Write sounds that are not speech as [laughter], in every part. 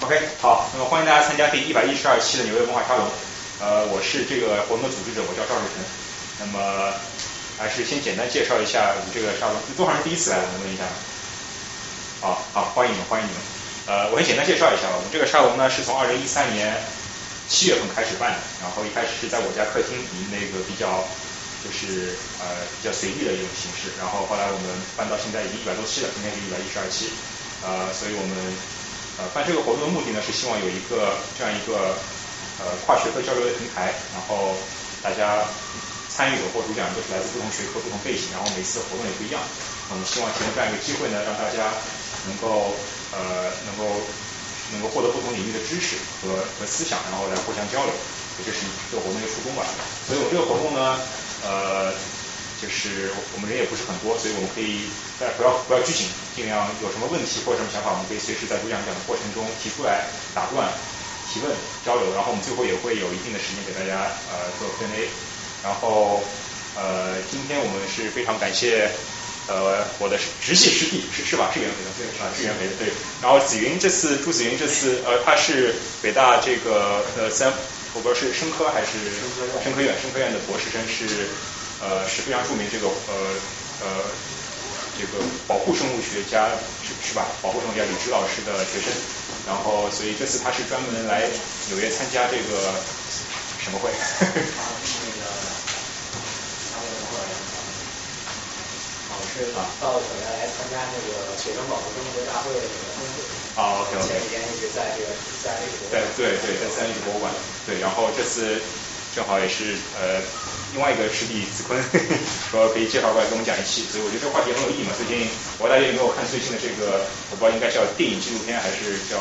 OK，好，那么欢迎大家参加第一百一十二期的纽约文化沙龙。呃，我是这个活动的组织者，我叫赵世成。那么还是先简单介绍一下我们这个沙龙，有多少人第一次来？我问一下。好好，欢迎你们，欢迎你们。呃，我先简单介绍一下吧，我们这个沙龙呢是从二零一三年七月份开始办的，然后一开始是在我家客厅，以那个比较就是呃比较随意的一种形式，然后后来我们办到现在已经一百多期了，今天是一百一十二期。呃，所以我们呃办这个活动的目的呢是希望有一个这样一个呃跨学科交流的平台，然后大家参与者或主讲都是来自不同学科、不同背景，然后每次活动也不一样。我们希望提供这样一个机会呢，让大家能够呃能够能够获得不同领域的知识和和思想，然后来互相交流，这是这个活动的初衷吧。所以我这个活动呢呃。就是我们人也不是很多，所以我们可以大家不要不要拘谨，尽量有什么问题或者什么想法，我们可以随时在主讲讲的过程中提出来，打断提问交流，然后我们最后也会有一定的时间给大家呃做 Q&A。然后呃今天我们是非常感谢呃我的直系师弟是是吧？是袁培的对是吧？是袁培的对。然后紫云这次朱紫云这次呃他是北大这个呃三我不知道是生科还是生科院生科院的博士生是。呃，是非常著名这个呃呃这个保护生物学家是是吧？保护生物学家李芝老师的学生，然后所以这次他是专门来纽约参加这个什么会？那个老师到纽约来参加那个学生保护生物学大会的这个峰会。啊，OK OK。前几天一直在这个自然历史博物馆。对对对，在自然历史博物馆。对，然后这次正好也是呃。另外一个师弟子坤 [laughs] 说可以介绍过来跟我们讲一期，所以我觉得这个话题很有意义嘛。最近我大家有没有看最新的这个？我不知道应该叫电影纪录片还是叫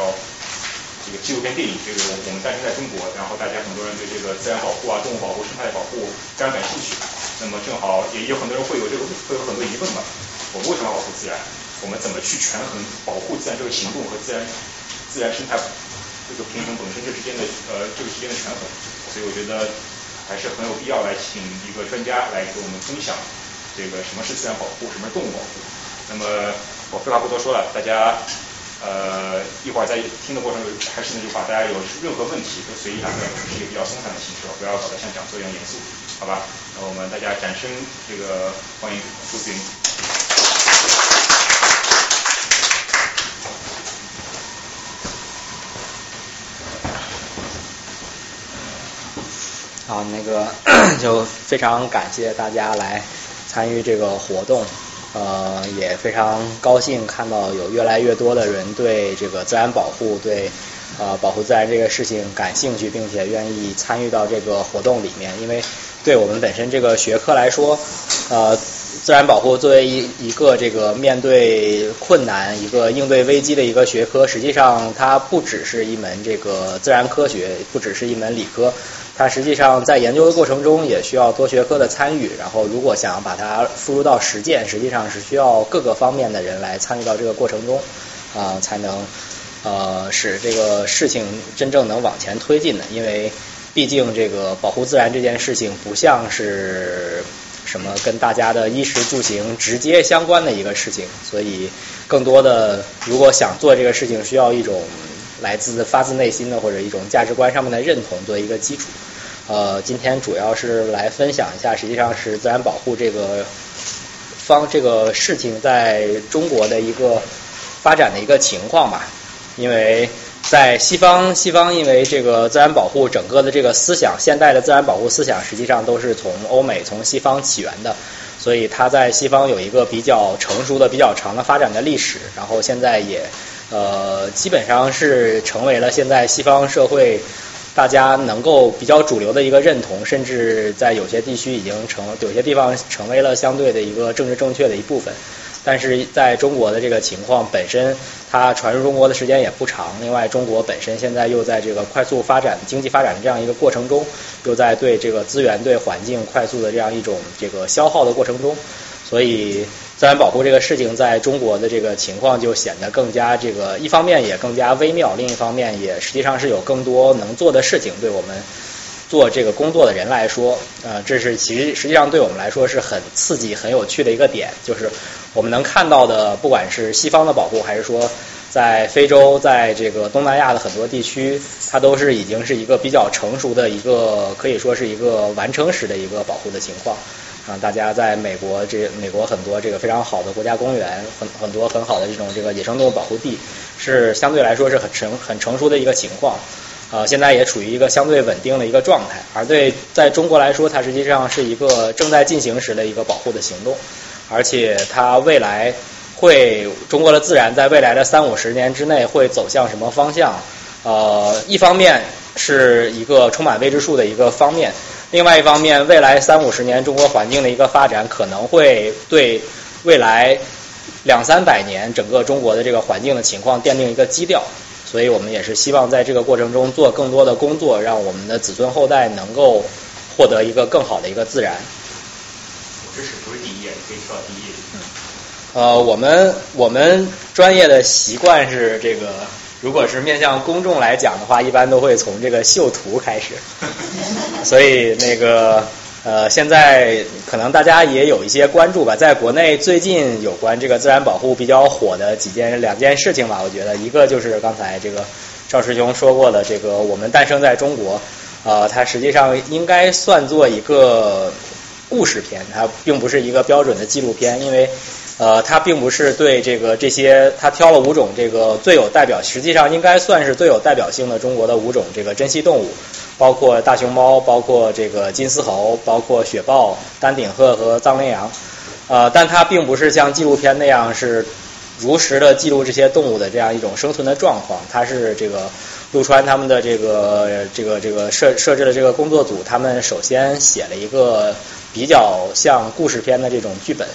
这个纪录片电影。这个我们诞生在中国，然后大家很多人对这个自然保护啊、动物保护、生态保护非常感兴趣。那么正好也有很多人会有这个会有很多疑问嘛。我们为什么保护自然？我们怎么去权衡保护自然这个行动和自然自然生态这个平衡本身这之间的呃这个之间的权衡？所以我觉得。还是很有必要来请一个专家来给我们分享这个什么是自然保护，什么是动物保护。那么我废话不多说了，大家呃一会儿在听的过程中，还是那句话，大家有任何问题都随意打断，是一个比较松散的形式，不要搞得像讲座一样严肃，好吧？那我们大家掌声这个欢迎朱子好，那个 [clears throat] 就非常感谢大家来参与这个活动，呃，也非常高兴看到有越来越多的人对这个自然保护、对呃保护自然这个事情感兴趣，并且愿意参与到这个活动里面。因为对我们本身这个学科来说，呃，自然保护作为一一个这个面对困难、一个应对危机的一个学科，实际上它不只是一门这个自然科学，不只是一门理科。它实际上在研究的过程中也需要多学科的参与，然后如果想把它付诸到实践，实际上是需要各个方面的人来参与到这个过程中，啊，才能呃使这个事情真正能往前推进的。因为毕竟这个保护自然这件事情不像是什么跟大家的衣食住行直接相关的一个事情，所以更多的如果想做这个事情，需要一种来自发自内心的或者一种价值观上面的认同作为一个基础。呃，今天主要是来分享一下，实际上是自然保护这个方这个事情在中国的一个发展的一个情况吧。因为在西方，西方因为这个自然保护整个的这个思想，现代的自然保护思想实际上都是从欧美、从西方起源的，所以它在西方有一个比较成熟的、比较长的发展的历史。然后现在也呃，基本上是成为了现在西方社会。大家能够比较主流的一个认同，甚至在有些地区已经成，有些地方成为了相对的一个政治正确的一部分。但是在中国的这个情况本身，它传入中国的时间也不长。另外，中国本身现在又在这个快速发展、经济发展的这样一个过程中，又在对这个资源、对环境快速的这样一种这个消耗的过程中，所以。自然保护这个事情在中国的这个情况就显得更加这个，一方面也更加微妙，另一方面也实际上是有更多能做的事情。对我们做这个工作的人来说，呃，这是其实实际上对我们来说是很刺激、很有趣的一个点，就是我们能看到的，不管是西方的保护，还是说在非洲，在这个东南亚的很多地区，它都是已经是一个比较成熟的一个，可以说是一个完成时的一个保护的情况。啊，大家在美国这美国很多这个非常好的国家公园，很很多很好的这种这个野生动物保护地，是相对来说是很成很成熟的一个情况。呃，现在也处于一个相对稳定的一个状态。而对在中国来说，它实际上是一个正在进行时的一个保护的行动，而且它未来。会中国的自然在未来的三五十年之内会走向什么方向？呃，一方面是一个充满未知数的一个方面，另外一方面，未来三五十年中国环境的一个发展可能会对未来两三百年整个中国的这个环境的情况奠定一个基调。所以我们也是希望在这个过程中做更多的工作，让我们的子孙后代能够获得一个更好的一个自然。我这是不是第一页？可以跳到第一页。呃，我们我们专业的习惯是这个，如果是面向公众来讲的话，一般都会从这个秀图开始。[laughs] 所以那个呃，现在可能大家也有一些关注吧，在国内最近有关这个自然保护比较火的几件两件事情吧，我觉得一个就是刚才这个赵师兄说过的，这个我们诞生在中国，呃，它实际上应该算作一个故事片，它并不是一个标准的纪录片，因为。呃，它并不是对这个这些，他挑了五种这个最有代表，实际上应该算是最有代表性的中国的五种这个珍稀动物，包括大熊猫，包括这个金丝猴，包括雪豹、丹顶鹤和藏羚羊。呃，但它并不是像纪录片那样是如实的记录这些动物的这样一种生存的状况。它是这个陆川他们的这个这个这个设设置的这个工作组，他们首先写了一个比较像故事片的这种剧本。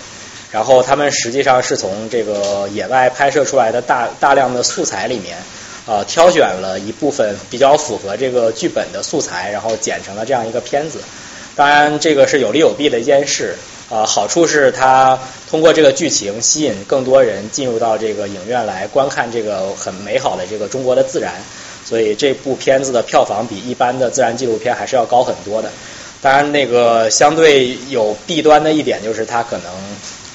然后他们实际上是从这个野外拍摄出来的大大量的素材里面，呃，挑选了一部分比较符合这个剧本的素材，然后剪成了这样一个片子。当然，这个是有利有弊的一件事。呃，好处是它通过这个剧情吸引更多人进入到这个影院来观看这个很美好的这个中国的自然，所以这部片子的票房比一般的自然纪录片还是要高很多的。当然，那个相对有弊端的一点就是它可能。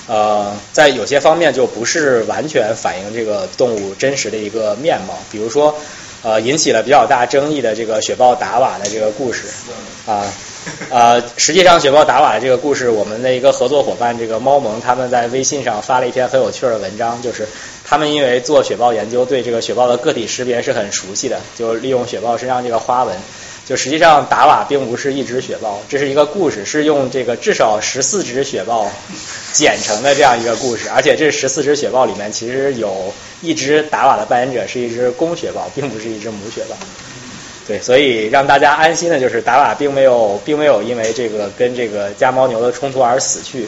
呃，在有些方面就不是完全反映这个动物真实的一个面貌，比如说，呃，引起了比较大争议的这个雪豹达瓦的这个故事，啊，呃，实际上雪豹达瓦的这个故事，我们的一个合作伙伴这个猫萌他们在微信上发了一篇很有趣的文章，就是他们因为做雪豹研究，对这个雪豹的个体识别是很熟悉的，就利用雪豹身上这个花纹。就实际上，达瓦并不是一只雪豹，这是一个故事，是用这个至少十四只雪豹剪成的这样一个故事。而且这十四只雪豹里面，其实有一只达瓦的扮演者是一只公雪豹，并不是一只母雪豹。对，所以让大家安心的就是，达瓦并没有，并没有因为这个跟这个家牦牛的冲突而死去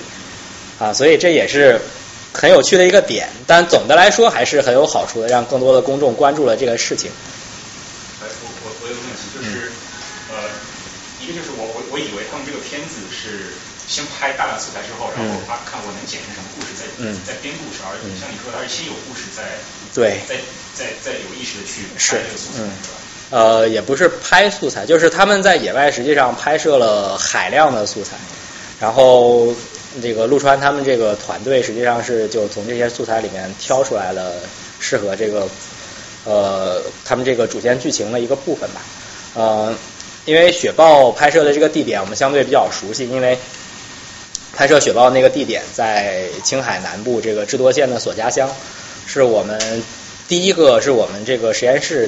啊。所以这也是很有趣的一个点。但总的来说，还是很有好处的，让更多的公众关注了这个事情。先拍大量素材之后，然后他看我能剪成什么故事，再再编故事。而像你说的，而且先有故事，再对，再再再有意识的去拍这个素材，是吧？呃，也不是拍素材，就是他们在野外实际上拍摄了海量的素材，然后这个陆川他们这个团队实际上是就从这些素材里面挑出来了适合这个呃他们这个主线剧情的一个部分吧。呃，因为雪豹拍摄的这个地点我们相对比较熟悉，因为。拍摄雪豹那个地点在青海南部这个智多县的索家乡，是我们第一个是我们这个实验室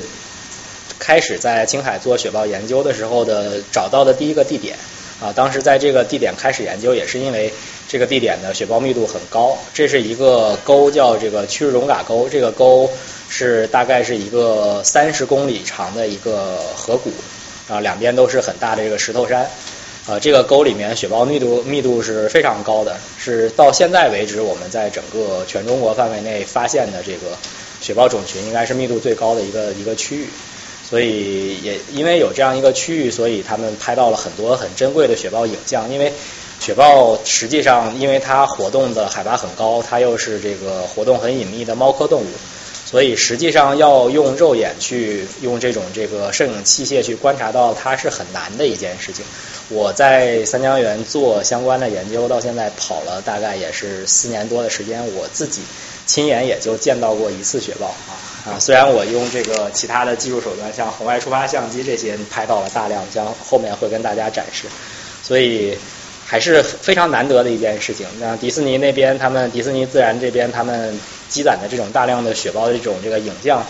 开始在青海做雪豹研究的时候的找到的第一个地点啊。当时在这个地点开始研究，也是因为这个地点的雪豹密度很高。这是一个沟，叫这个曲日荣嘎沟。这个沟是大概是一个三十公里长的一个河谷啊，两边都是很大的这个石头山。呃，这个沟里面雪豹密度密度是非常高的，是到现在为止我们在整个全中国范围内发现的这个雪豹种群应该是密度最高的一个一个区域。所以也因为有这样一个区域，所以他们拍到了很多很珍贵的雪豹影像。因为雪豹实际上因为它活动的海拔很高，它又是这个活动很隐秘的猫科动物。所以实际上要用肉眼去用这种这个摄影器械去观察到它是很难的一件事情。我在三江源做相关的研究，到现在跑了大概也是四年多的时间，我自己亲眼也就见到过一次雪豹啊。啊，虽然我用这个其他的技术手段，像红外触发相机这些拍到了大量，将后面会跟大家展示，所以还是非常难得的一件事情。那迪士尼那边，他们迪士尼自然这边，他们积攒的这种大量的雪豹的这种这个影像，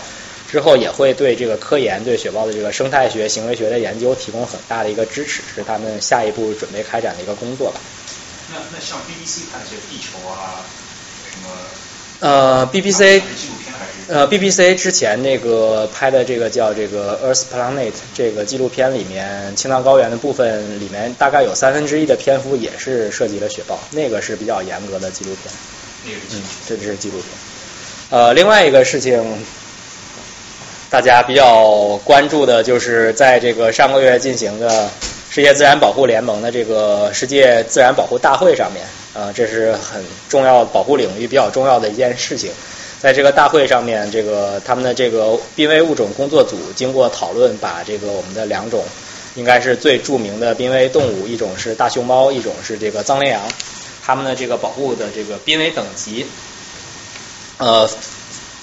之后也会对这个科研、对雪豹的这个生态学、行为学的研究提供很大的一个支持，是他们下一步准备开展的一个工作吧。那那像 BBC 拍的这些地球啊，什么？呃，BBC？呃，BBC 之前那个拍的这个叫这个 Earth Planet 这个纪录片里面，青藏高原的部分里面大概有三分之一的篇幅也是涉及了雪豹，那个是比较严格的纪录片。那个是嗯，这是纪录片。呃，另外一个事情，大家比较关注的就是在这个上个月进行的世界自然保护联盟的这个世界自然保护大会上面，呃，这是很重要保护领域比较重要的一件事情。在这个大会上面，这个他们的这个濒危物种工作组经过讨论，把这个我们的两种应该是最著名的濒危动物，一种是大熊猫，一种是这个藏羚羊，它们的这个保护的这个濒危等级，呃，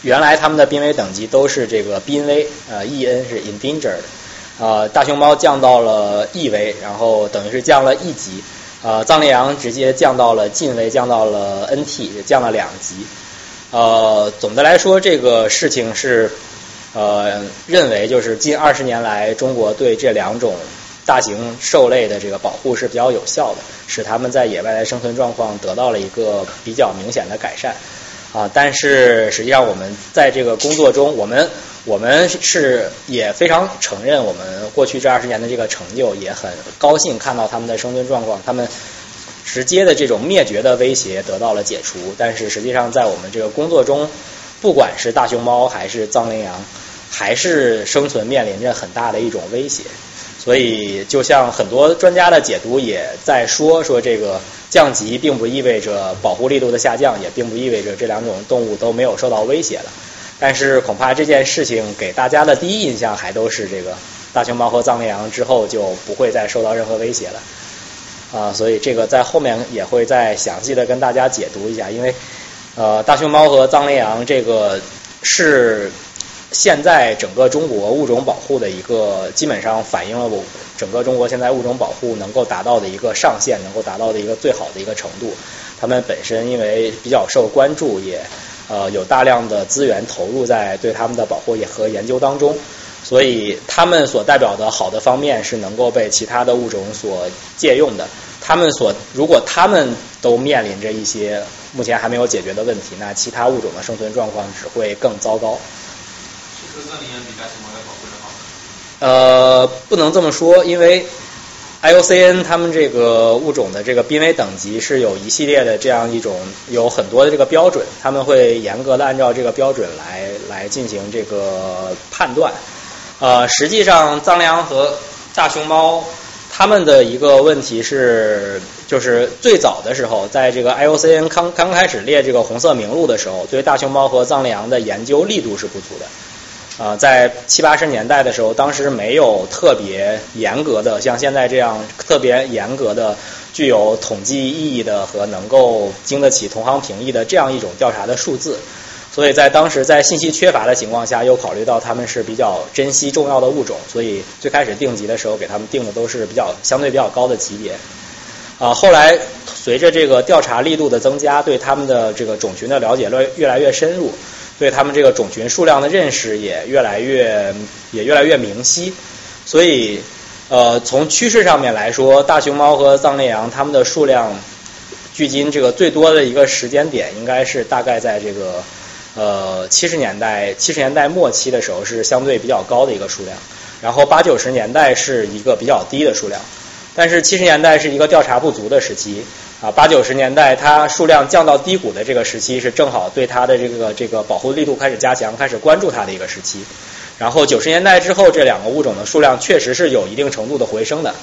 原来它们的濒危等级都是这个濒危，呃，EN 是 endangered，呃，大熊猫降到了 E 危，然后等于是降了一级，呃，藏羚羊直接降到了近危，降到了 NT，降了两级。呃，总的来说，这个事情是呃认为就是近二十年来，中国对这两种大型兽类的这个保护是比较有效的，使它们在野外的生存状况得到了一个比较明显的改善。啊，但是实际上我们在这个工作中，我们我们是也非常承认我们过去这二十年的这个成就，也很高兴看到它们的生存状况，它们。直接的这种灭绝的威胁得到了解除，但是实际上在我们这个工作中，不管是大熊猫还是藏羚羊，还是生存面临着很大的一种威胁。所以，就像很多专家的解读也在说，说这个降级并不意味着保护力度的下降，也并不意味着这两种动物都没有受到威胁了。但是，恐怕这件事情给大家的第一印象还都是这个大熊猫和藏羚羊之后就不会再受到任何威胁了。啊，所以这个在后面也会再详细的跟大家解读一下，因为呃，大熊猫和藏羚羊这个是现在整个中国物种保护的一个，基本上反映了我整个中国现在物种保护能够达到的一个上限，能够达到的一个最好的一个程度。它们本身因为比较受关注，也呃有大量的资源投入在对它们的保护也和研究当中。所以，它们所代表的好的方面是能够被其他的物种所借用的。它们所如果它们都面临着一些目前还没有解决的问题，那其他物种的生存状况只会更糟糕。比大熊猫要保护的好？呃，不能这么说，因为 IUCN 他们这个物种的这个濒危等级是有一系列的这样一种有很多的这个标准，他们会严格的按照这个标准来来进行这个判断。呃，实际上藏羚羊和大熊猫他们的一个问题是，就是最早的时候，在这个 IUCN 刚刚开始列这个红色名录的时候，对大熊猫和藏羚羊的研究力度是不足的。啊，在七八十年代的时候，当时没有特别严格的像现在这样特别严格的、具有统计意义的和能够经得起同行评议的这样一种调查的数字。所以在当时在信息缺乏的情况下，又考虑到它们是比较珍稀重要的物种，所以最开始定级的时候给它们定的都是比较相对比较高的级别。啊，后来随着这个调查力度的增加，对它们的这个种群的了解越越来越深入，对它们这个种群数量的认识也越来越也越来越明晰。所以，呃，从趋势上面来说，大熊猫和藏羚羊它们的数量，距今这个最多的一个时间点，应该是大概在这个。呃，七十年代七十年代末期的时候是相对比较高的一个数量，然后八九十年代是一个比较低的数量，但是七十年代是一个调查不足的时期啊，八九十年代它数量降到低谷的这个时期是正好对它的这个这个保护力度开始加强，开始关注它的一个时期，然后九十年代之后这两个物种的数量确实是有一定程度的回升的，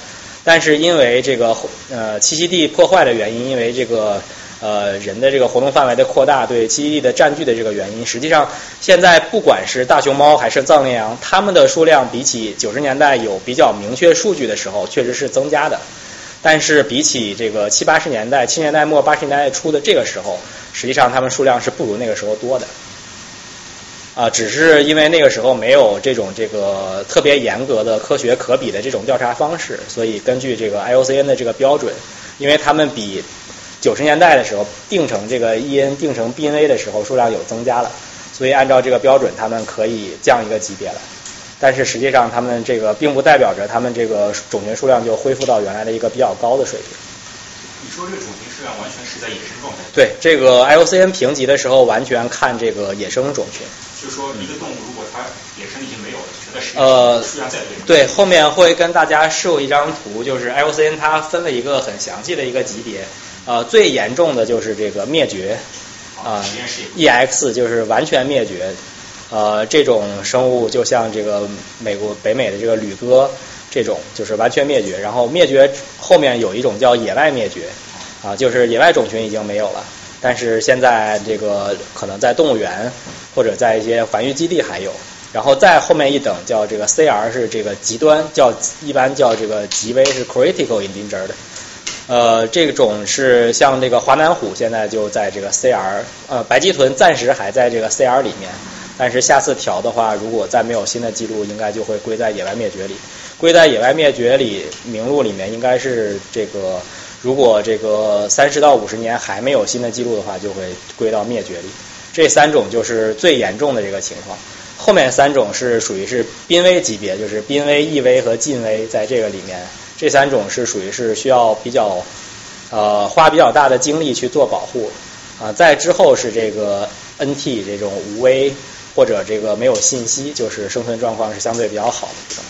但是因为这个呃栖息地破坏的原因，因为这个。呃，人的这个活动范围的扩大，对栖息地的占据的这个原因，实际上现在不管是大熊猫还是藏羚羊，它们的数量比起九十年代有比较明确数据的时候，确实是增加的。但是比起这个七八十年代、七年代末八十年代初的这个时候，实际上它们数量是不如那个时候多的。啊，只是因为那个时候没有这种这个特别严格的科学可比的这种调查方式，所以根据这个 IOCN 的这个标准，因为他们比九十年代的时候定成这个 EN 定成 BNA 的时候数量有增加了，所以按照这个标准，他们可以降一个级别了。但是实际上，他们这个并不代表着他们这个种群数量就恢复到原来的一个比较高的水平。你说这个种群数量完全是在野生状态？对，这个 IOCN 评级的时候完全看这个野生种群。就是说，一个动物如果它野生已经没有了，全在实验呃数量再多，对，后面会跟大家秀一张图，就是 IOCN 它分了一个很详细的一个级别，呃，最严重的就是这个灭绝，啊、EX 就是完全灭绝，呃，这种生物就像这个美国北美的这个旅鸽这种，就是完全灭绝。然后灭绝后面有一种叫野外灭绝，啊，就是野外种群已经没有了，但是现在这个可能在动物园或者在一些繁育基地还有。然后再后面一等叫这个 CR 是这个极端，叫一般叫这个极危是 critical endangered。呃，这种是像这个华南虎现在就在这个 CR，呃，白鳍豚暂时还在这个 CR 里面，但是下次调的话，如果再没有新的记录，应该就会归在野外灭绝里。归在野外灭绝里名录里面，应该是这个，如果这个三十到五十年还没有新的记录的话，就会归到灭绝里。这三种就是最严重的这个情况。后面三种是属于是濒危级别，就是濒危、易危和近危，在这个里面，这三种是属于是需要比较呃花比较大的精力去做保护啊。在之后是这个 NT 这种无危或者这个没有信息，就是生存状况是相对比较好的这种。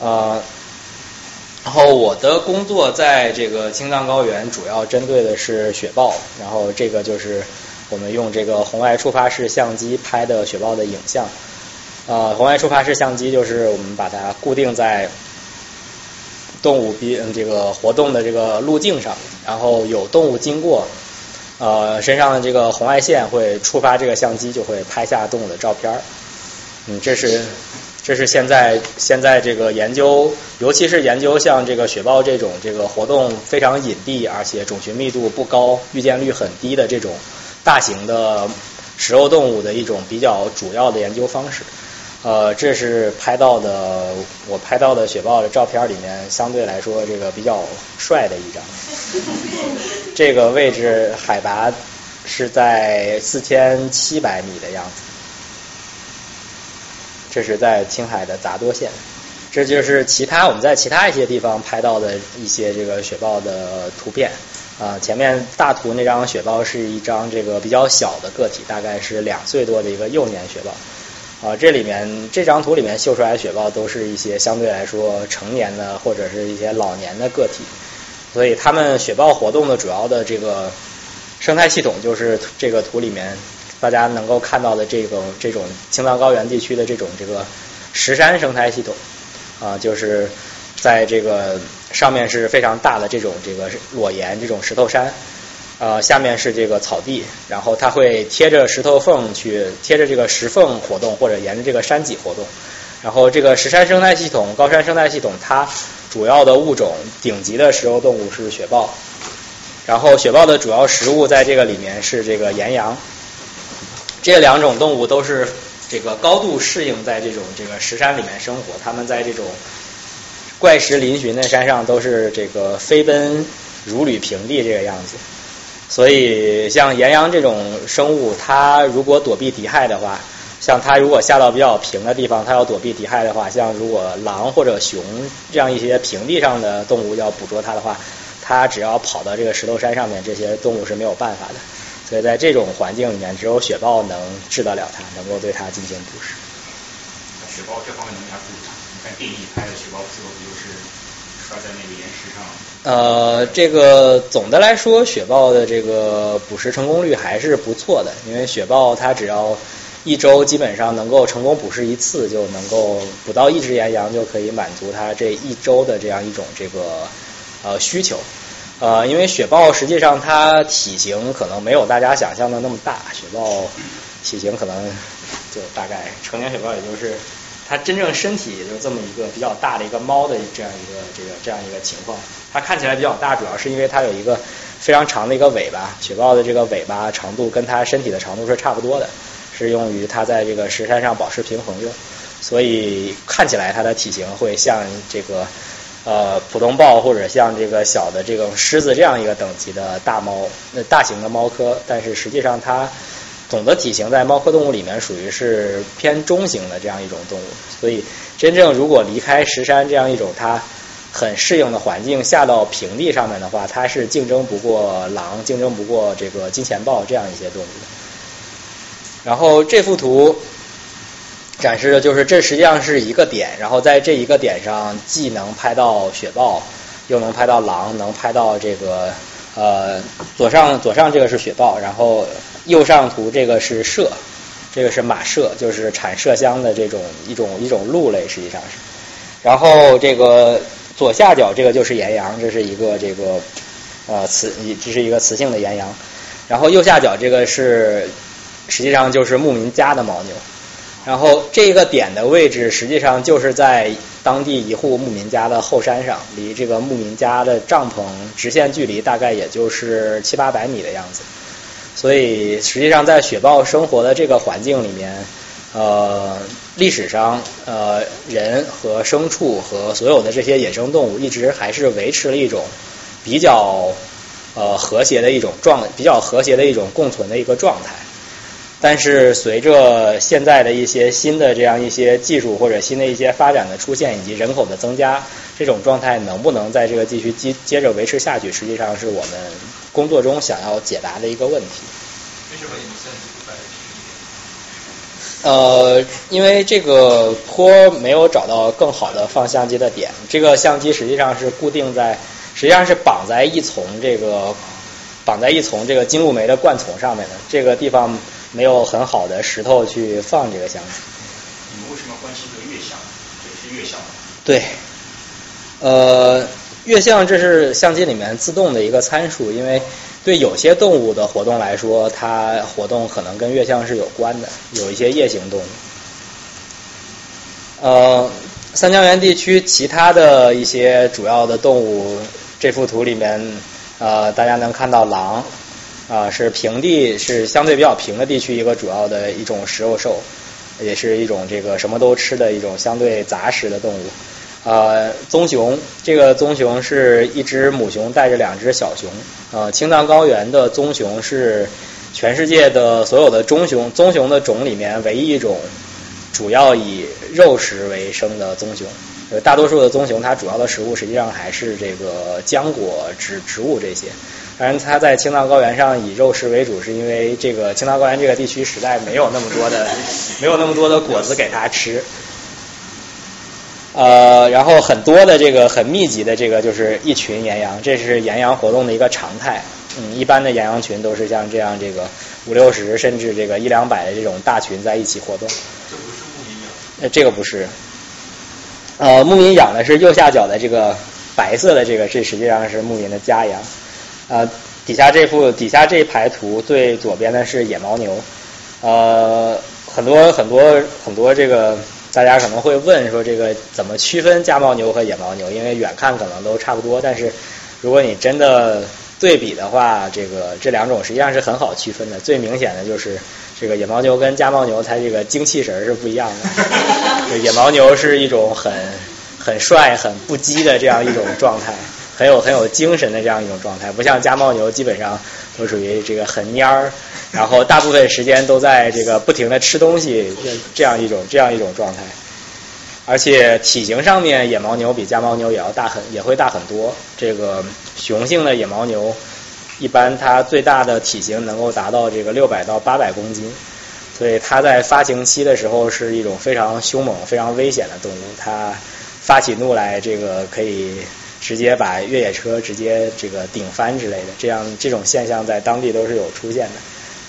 呃，然后我的工作在这个青藏高原主要针对的是雪豹，然后这个就是我们用这个红外触发式相机拍的雪豹的影像。呃，红外触发式相机就是我们把它固定在动物比这个活动的这个路径上，然后有动物经过，呃身上的这个红外线会触发这个相机，就会拍下动物的照片儿。嗯，这是这是现在现在这个研究，尤其是研究像这个雪豹这种这个活动非常隐蔽，而且种群密度不高、遇见率很低的这种大型的食肉动物的一种比较主要的研究方式。呃，这是拍到的我拍到的雪豹的照片里面相对来说这个比较帅的一张。这个位置海拔是在四千七百米的样子。这是在青海的杂多县，这就是其他我们在其他一些地方拍到的一些这个雪豹的图片。啊、前面大图那张雪豹是一张这个比较小的个体，大概是两岁多的一个幼年雪豹。啊，这里面这张图里面秀出来的雪豹都是一些相对来说成年的或者是一些老年的个体，所以它们雪豹活动的主要的这个生态系统就是这个图里面大家能够看到的这种这种青藏高原地区的这种这个石山生态系统啊，就是在这个上面是非常大的这种这个裸岩这种石头山。呃，下面是这个草地，然后它会贴着石头缝去贴着这个石缝活动，或者沿着这个山脊活动。然后这个石山生态系统、高山生态系统，它主要的物种顶级的食肉动物是雪豹，然后雪豹的主要食物在这个里面是这个岩羊。这两种动物都是这个高度适应在这种这个石山里面生活，它们在这种怪石嶙峋的山上都是这个飞奔如履平地这个样子。所以，像岩羊这种生物，它如果躲避敌害的话，像它如果下到比较平的地方，它要躲避敌害的话，像如果狼或者熊这样一些平地上的动物要捕捉它的话，它只要跑到这个石头山上面，这些动物是没有办法的。所以在这种环境里面，只有雪豹能治得了它，能够对它进行捕食。雪豹这方面能力还不如它。你看电影拍的雪豹最后不就是摔在那个岩石上？呃，这个总的来说，雪豹的这个捕食成功率还是不错的，因为雪豹它只要一周基本上能够成功捕食一次，就能够捕到一只岩羊，就可以满足它这一周的这样一种这个呃需求。呃，因为雪豹实际上它体型可能没有大家想象的那么大，雪豹体型可能就大概成年雪豹也就是它真正身体也就这么一个比较大的一个猫的这样一个这个这样一个情况。它看起来比较大，主要是因为它有一个非常长的一个尾巴。雪豹的这个尾巴长度跟它身体的长度是差不多的，是用于它在这个石山上保持平衡用，所以看起来它的体型会像这个呃普通豹或者像这个小的这种狮子这样一个等级的大猫，那大型的猫科，但是实际上它总的体型在猫科动物里面属于是偏中型的这样一种动物，所以真正如果离开石山这样一种它。很适应的环境下到平地上面的话，它是竞争不过狼，竞争不过这个金钱豹这样一些动物。然后这幅图展示的就是这实际上是一个点，然后在这一个点上既能拍到雪豹，又能拍到狼，能拍到这个呃左上左上这个是雪豹，然后右上图这个是麝，这个是马麝，就是产麝香的这种一种一种鹿类，实际上是。然后这个。左下角这个就是岩羊，这是一个这个呃雌，这是一个雌性的岩羊。然后右下角这个是实际上就是牧民家的牦牛。然后这个点的位置实际上就是在当地一户牧民家的后山上，离这个牧民家的帐篷直线距离大概也就是七八百米的样子。所以实际上在雪豹生活的这个环境里面。呃，历史上，呃，人和牲畜和所有的这些野生动物一直还是维持了一种比较呃和谐的一种状，比较和谐的一种共存的一个状态。但是随着现在的一些新的这样一些技术或者新的一些发展的出现以及人口的增加，这种状态能不能在这个继续接接着维持下去，实际上是我们工作中想要解答的一个问题。为什么你们现在？呃，因为这个坡没有找到更好的放相机的点，这个相机实际上是固定在，实际上是绑在一丛这个绑在一丛这个金露梅的灌丛上面的，这个地方没有很好的石头去放这个相机。你们为什么关心这个月相？这是月相吗？对，呃，月相这是相机里面自动的一个参数，因为。对有些动物的活动来说，它活动可能跟月相是有关的。有一些夜行动物，呃，三江源地区其他的一些主要的动物，这幅图里面，呃，大家能看到狼，啊，是平地是相对比较平的地区一个主要的一种食肉兽，也是一种这个什么都吃的一种相对杂食的动物。呃，棕熊，这个棕熊是一只母熊带着两只小熊。呃，青藏高原的棕熊是全世界的所有的棕熊棕熊的种里面唯一一种主要以肉食为生的棕熊。呃，大多数的棕熊它主要的食物实际上还是这个浆果、植植物这些。当然，它在青藏高原上以肉食为主，是因为这个青藏高原这个地区实在没有那么多的没有那么多的果子给它吃。呃，然后很多的这个很密集的这个就是一群岩羊，这是岩羊活动的一个常态。嗯，一般的岩羊群都是像这样这个五六十甚至这个一两百的这种大群在一起活动。这不是牧民养？呃，这个不是。呃，牧民养的是右下角的这个白色的这个，这实际上是牧民的家羊。呃，底下这幅底下这一排图最左边的是野牦牛。呃，很多很多很多这个。大家可能会问说，这个怎么区分家牦牛和野牦牛？因为远看可能都差不多，但是如果你真的对比的话，这个这两种实际上是很好区分的。最明显的就是这个野牦牛跟家牦牛，它这个精气神是不一样的。[laughs] 野牦牛是一种很很帅、很不羁的这样一种状态，很有很有精神的这样一种状态，不像家牦牛基本上都属于这个很蔫儿。然后大部分时间都在这个不停的吃东西，这样一种这样一种状态，而且体型上面野牦牛比家牦牛也要大很也会大很多。这个雄性的野牦牛一般它最大的体型能够达到这个六百到八百公斤，所以它在发情期的时候是一种非常凶猛、非常危险的动物。它发起怒来，这个可以直接把越野车直接这个顶翻之类的。这样这种现象在当地都是有出现的。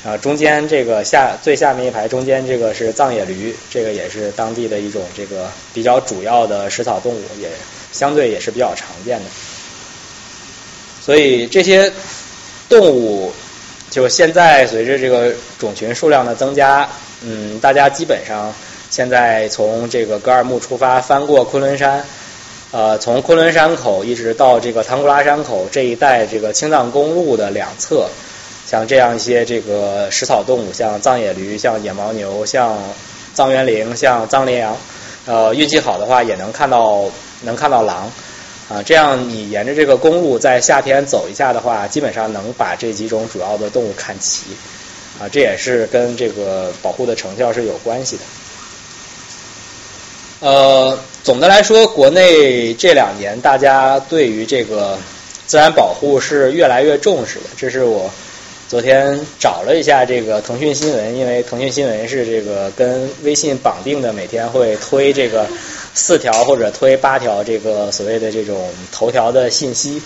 啊，中间这个下最下面一排中间这个是藏野驴，这个也是当地的一种这个比较主要的食草动物，也相对也是比较常见的。所以这些动物就现在随着这个种群数量的增加，嗯，大家基本上现在从这个格尔木出发，翻过昆仑山，呃，从昆仑山口一直到这个唐古拉山口这一带这个青藏公路的两侧。像这样一些这个食草动物，像藏野驴、像野牦牛、像藏原羚、像藏羚羊，呃，运气好的话也能看到能看到狼。啊，这样你沿着这个公路在夏天走一下的话，基本上能把这几种主要的动物看齐。啊，这也是跟这个保护的成效是有关系的。呃，总的来说，国内这两年大家对于这个自然保护是越来越重视的。这是我昨天找了一下这个腾讯新闻，因为腾讯新闻是这个跟微信绑定的，每天会推这个四条或者推八条这个所谓的这种头条的信息。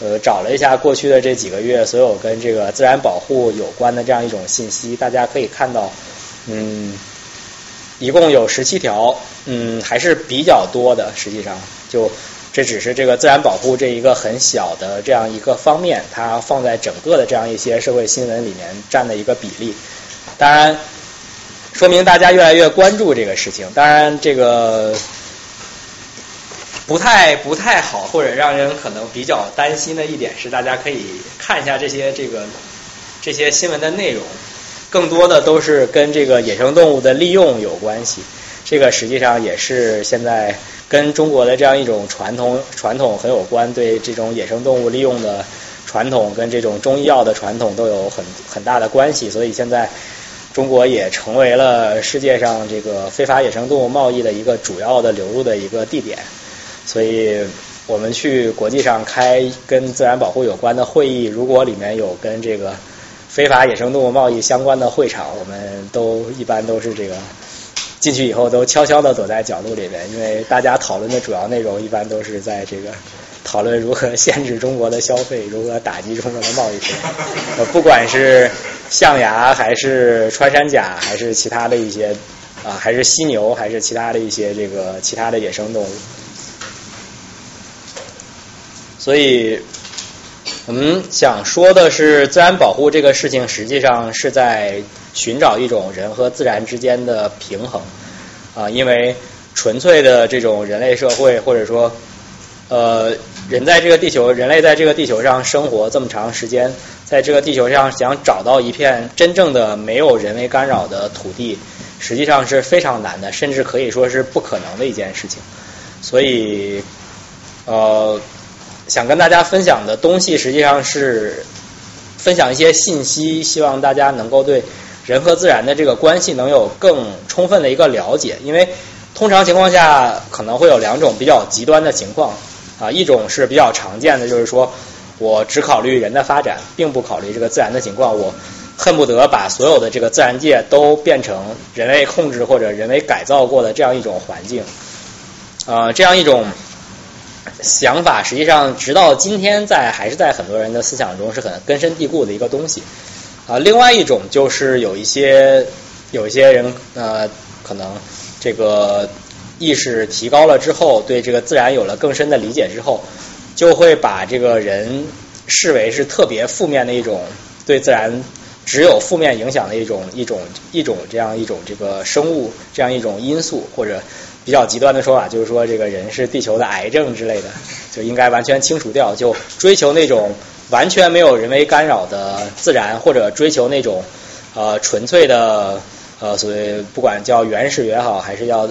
呃，找了一下过去的这几个月所有跟这个自然保护有关的这样一种信息，大家可以看到，嗯，一共有十七条，嗯，还是比较多的。实际上，就这只是这个自然保护这一个很小的这样一个方面，它放在整个的这样一些社会新闻里面占的一个比例。当然，说明大家越来越关注这个事情。当然，这个。不太不太好，或者让人可能比较担心的一点是，大家可以看一下这些这个这些新闻的内容，更多的都是跟这个野生动物的利用有关系。这个实际上也是现在跟中国的这样一种传统传统很有关，对这种野生动物利用的传统跟这种中医药的传统都有很很大的关系。所以现在中国也成为了世界上这个非法野生动物贸易的一个主要的流入的一个地点。所以，我们去国际上开跟自然保护有关的会议，如果里面有跟这个非法野生动物贸易相关的会场，我们都一般都是这个进去以后都悄悄的躲在角落里面，因为大家讨论的主要内容一般都是在这个讨论如何限制中国的消费，如何打击中国的贸易。呃，不管是象牙，还是穿山甲，还是其他的一些啊，还是犀牛，还是其他的一些这个其他的野生动物。所以，我们想说的是，自然保护这个事情，实际上是在寻找一种人和自然之间的平衡啊。因为纯粹的这种人类社会，或者说，呃，人在这个地球，人类在这个地球上生活这么长时间，在这个地球上想找到一片真正的没有人为干扰的土地，实际上是非常难的，甚至可以说是不可能的一件事情。所以，呃。想跟大家分享的东西，实际上是分享一些信息，希望大家能够对人和自然的这个关系能有更充分的一个了解。因为通常情况下可能会有两种比较极端的情况啊，一种是比较常见的，就是说我只考虑人的发展，并不考虑这个自然的情况，我恨不得把所有的这个自然界都变成人为控制或者人为改造过的这样一种环境啊，这样一种。想法实际上，直到今天，在还是在很多人的思想中是很根深蒂固的一个东西啊。另外一种就是有一些有一些人呃，可能这个意识提高了之后，对这个自然有了更深的理解之后，就会把这个人视为是特别负面的一种对自然只有负面影响的一种一种一种这样一种这个生物这样一种因素或者。比较极端的说法就是说，这个人是地球的癌症之类的，就应该完全清除掉，就追求那种完全没有人为干扰的自然，或者追求那种呃纯粹的呃所谓不管叫原始也好，还是要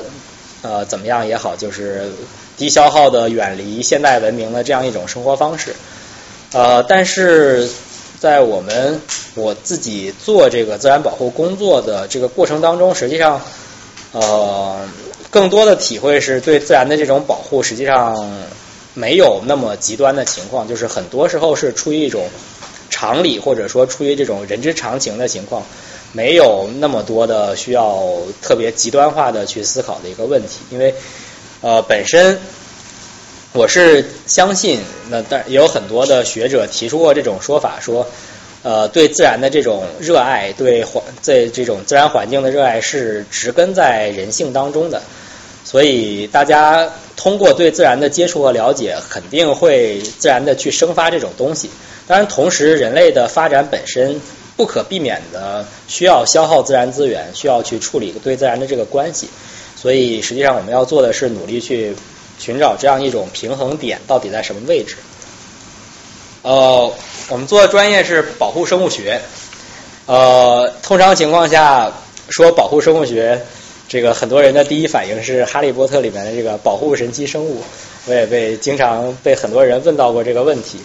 呃怎么样也好，就是低消耗的远离现代文明的这样一种生活方式。呃，但是在我们我自己做这个自然保护工作的这个过程当中，实际上呃。更多的体会是对自然的这种保护，实际上没有那么极端的情况，就是很多时候是出于一种常理，或者说出于这种人之常情的情况，没有那么多的需要特别极端化的去思考的一个问题。因为呃，本身我是相信，那但也有很多的学者提出过这种说法，说呃，对自然的这种热爱，对环在这种自然环境的热爱是植根在人性当中的。所以，大家通过对自然的接触和了解，肯定会自然的去生发这种东西。当然，同时人类的发展本身不可避免的需要消耗自然资源，需要去处理对自然的这个关系。所以，实际上我们要做的是努力去寻找这样一种平衡点到底在什么位置。呃，我们做的专业是保护生物学。呃，通常情况下说保护生物学，这个很多人的第一反应是《哈利波特》里面的这个保护神奇生物。我也被经常被很多人问到过这个问题。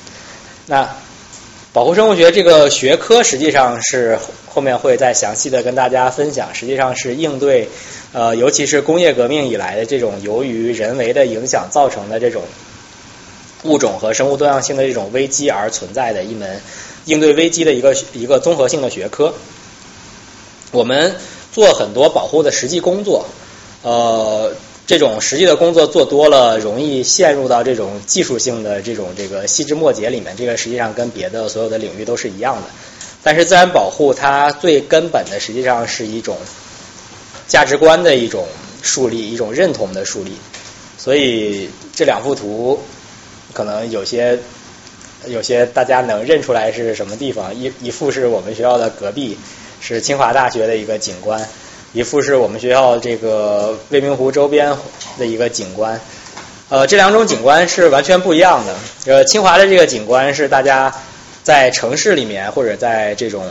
那保护生物学这个学科实际上是后面会再详细的跟大家分享，实际上是应对呃，尤其是工业革命以来的这种由于人为的影响造成的这种物种和生物多样性的这种危机而存在的一门。应对危机的一个一个综合性的学科，我们做很多保护的实际工作，呃，这种实际的工作做多了，容易陷入到这种技术性的这种这个细枝末节里面。这个实际上跟别的所有的领域都是一样的。但是自然保护它最根本的实际上是一种价值观的一种树立，一种认同的树立。所以这两幅图可能有些。有些大家能认出来是什么地方？一一幅是我们学校的隔壁，是清华大学的一个景观；一幅是我们学校这个未名湖周边的一个景观。呃，这两种景观是完全不一样的。呃，清华的这个景观是大家在城市里面或者在这种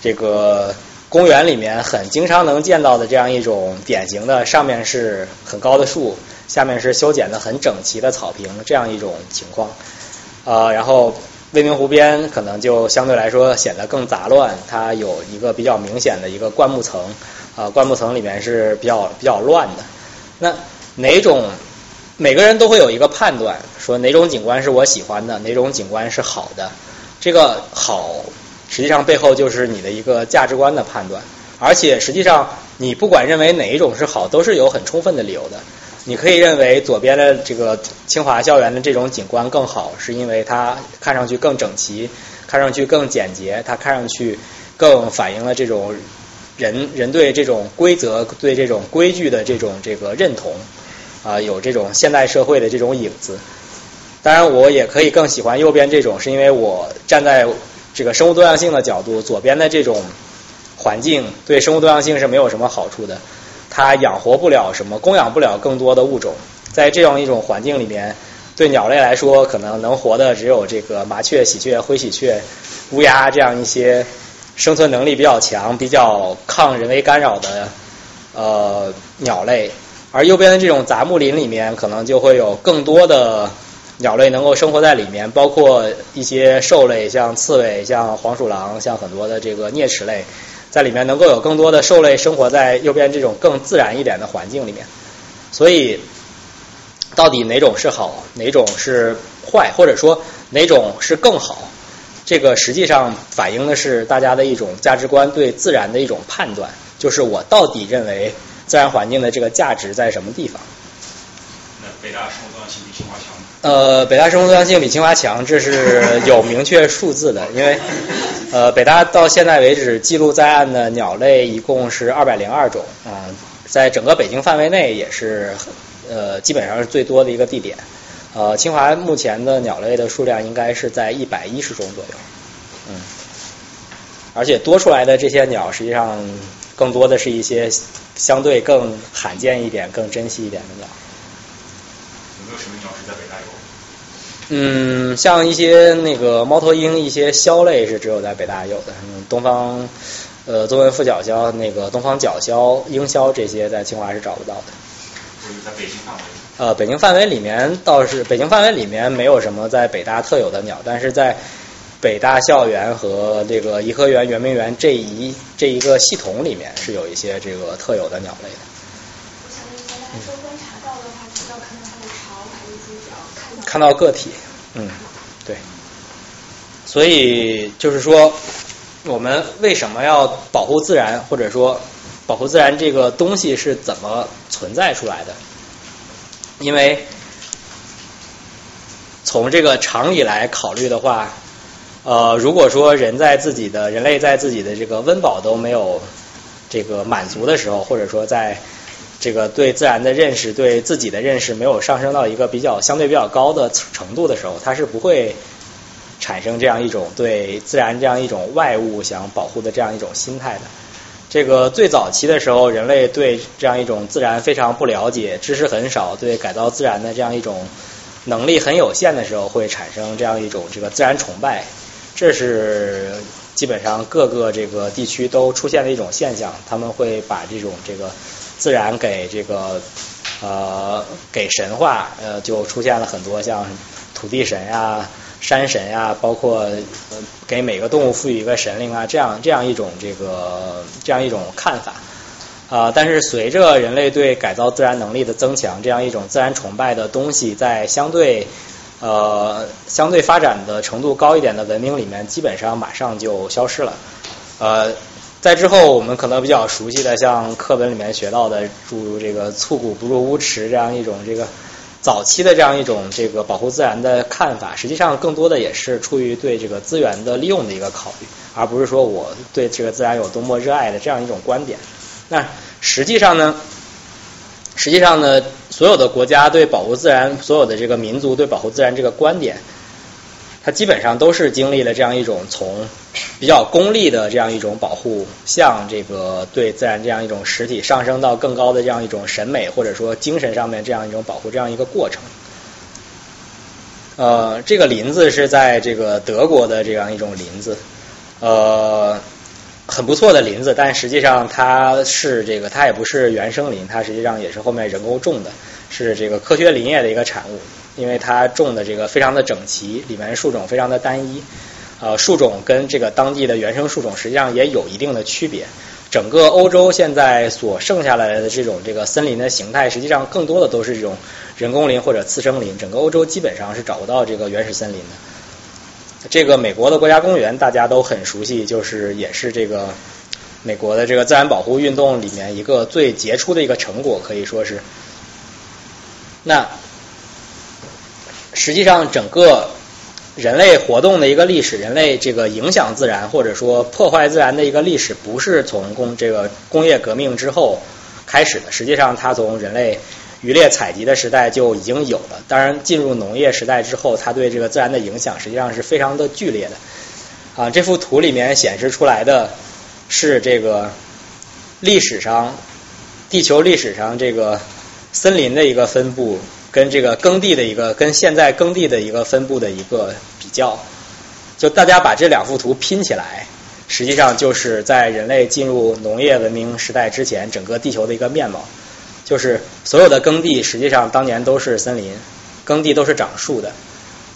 这个公园里面很经常能见到的这样一种典型的，上面是很高的树，下面是修剪的很整齐的草坪这样一种情况。呃，然后未名湖边可能就相对来说显得更杂乱，它有一个比较明显的一个灌木层，啊，灌木层里面是比较比较乱的。那哪种每个人都会有一个判断，说哪种景观是我喜欢的，哪种景观是好的。这个好实际上背后就是你的一个价值观的判断，而且实际上你不管认为哪一种是好，都是有很充分的理由的。你可以认为左边的这个清华校园的这种景观更好，是因为它看上去更整齐，看上去更简洁，它看上去更反映了这种人人对这种规则、对这种规矩的这种这个认同啊，有这种现代社会的这种影子。当然，我也可以更喜欢右边这种，是因为我站在这个生物多样性的角度，左边的这种环境对生物多样性是没有什么好处的。它养活不了什么，供养不了更多的物种，在这样一种环境里面，对鸟类来说，可能能活的只有这个麻雀、喜鹊、灰喜鹊、乌鸦这样一些生存能力比较强、比较抗人为干扰的呃鸟类。而右边的这种杂木林里面，可能就会有更多的鸟类能够生活在里面，包括一些兽类，像刺猬、像黄鼠狼、像很多的这个啮齿类。在里面能够有更多的兽类生活在右边这种更自然一点的环境里面，所以到底哪种是好，哪种是坏，或者说哪种是更好，这个实际上反映的是大家的一种价值观对自然的一种判断，就是我到底认为自然环境的这个价值在什么地方。那北大生物多样性比清华强？呃，北大生物多样性比清华强，这是有明确数字的，因为呃，北大到现在为止记录在案的鸟类一共是二百零二种啊，在整个北京范围内也是呃基本上是最多的一个地点。呃，清华目前的鸟类的数量应该是在一百一十种左右，嗯，而且多出来的这些鸟实际上更多的是一些相对更罕见一点、更珍惜一点的鸟。有没有什么鸟？嗯，像一些那个猫头鹰，一些枭类是只有在北大有的。嗯，东方呃，作文副角枭，那个东方角枭、鹰枭这些在清华是找不到的。就是在北京范围。呃，北京范围里面倒是北京范围里面没有什么在北大特有的鸟，但是在北大校园和这个颐和园、圆明园这一这一个系统里面是有一些这个特有的鸟类的。我想问一下，大家说观察到的话，主要看到它的巢还是主要看到？个体，嗯，对。所以就是说，我们为什么要保护自然，或者说保护自然这个东西是怎么存在出来的？因为从这个常理来考虑的话，呃，如果说人在自己的人类在自己的这个温饱都没有这个满足的时候，或者说在这个对自然的认识、对自己的认识没有上升到一个比较相对比较高的程度的时候，它是不会产生这样一种对自然这样一种外物想保护的这样一种心态的。这个最早期的时候，人类对这样一种自然非常不了解，知识很少，对改造自然的这样一种能力很有限的时候，会产生这样一种这个自然崇拜，这是基本上各个这个地区都出现的一种现象。他们会把这种这个自然给这个呃给神化，呃就出现了很多像土地神呀、山神呀，包括呃给每个动物赋予一个神灵啊，这样这样一种这个这样一种看法。啊，但是随着人类对改造自然能力的增强，这样一种自然崇拜的东西，在相对呃相对发展的程度高一点的文明里面，基本上马上就消失了。呃，在之后我们可能比较熟悉的，像课本里面学到的，诸如这个“促骨不入屋池”这样一种这个早期的这样一种这个保护自然的看法，实际上更多的也是出于对这个资源的利用的一个考虑，而不是说我对这个自然有多么热爱的这样一种观点。那实际上呢，实际上呢，所有的国家对保护自然，所有的这个民族对保护自然这个观点，它基本上都是经历了这样一种从比较功利的这样一种保护，向这个对自然这样一种实体上升到更高的这样一种审美或者说精神上面这样一种保护这样一个过程。呃，这个林子是在这个德国的这样一种林子，呃。很不错的林子，但实际上它是这个，它也不是原生林，它实际上也是后面人工种的，是这个科学林业的一个产物。因为它种的这个非常的整齐，里面树种非常的单一，呃，树种跟这个当地的原生树种实际上也有一定的区别。整个欧洲现在所剩下来的这种这个森林的形态，实际上更多的都是这种人工林或者次生林。整个欧洲基本上是找不到这个原始森林的。这个美国的国家公园大家都很熟悉，就是也是这个美国的这个自然保护运动里面一个最杰出的一个成果，可以说是。那实际上整个人类活动的一个历史，人类这个影响自然或者说破坏自然的一个历史，不是从工这个工业革命之后开始的，实际上它从人类。渔猎采集的时代就已经有了，当然进入农业时代之后，它对这个自然的影响实际上是非常的剧烈的。啊，这幅图里面显示出来的是这个历史上地球历史上这个森林的一个分布，跟这个耕地的一个跟现在耕地的一个分布的一个比较。就大家把这两幅图拼起来，实际上就是在人类进入农业文明时代之前，整个地球的一个面貌。就是所有的耕地实际上当年都是森林，耕地都是长树的，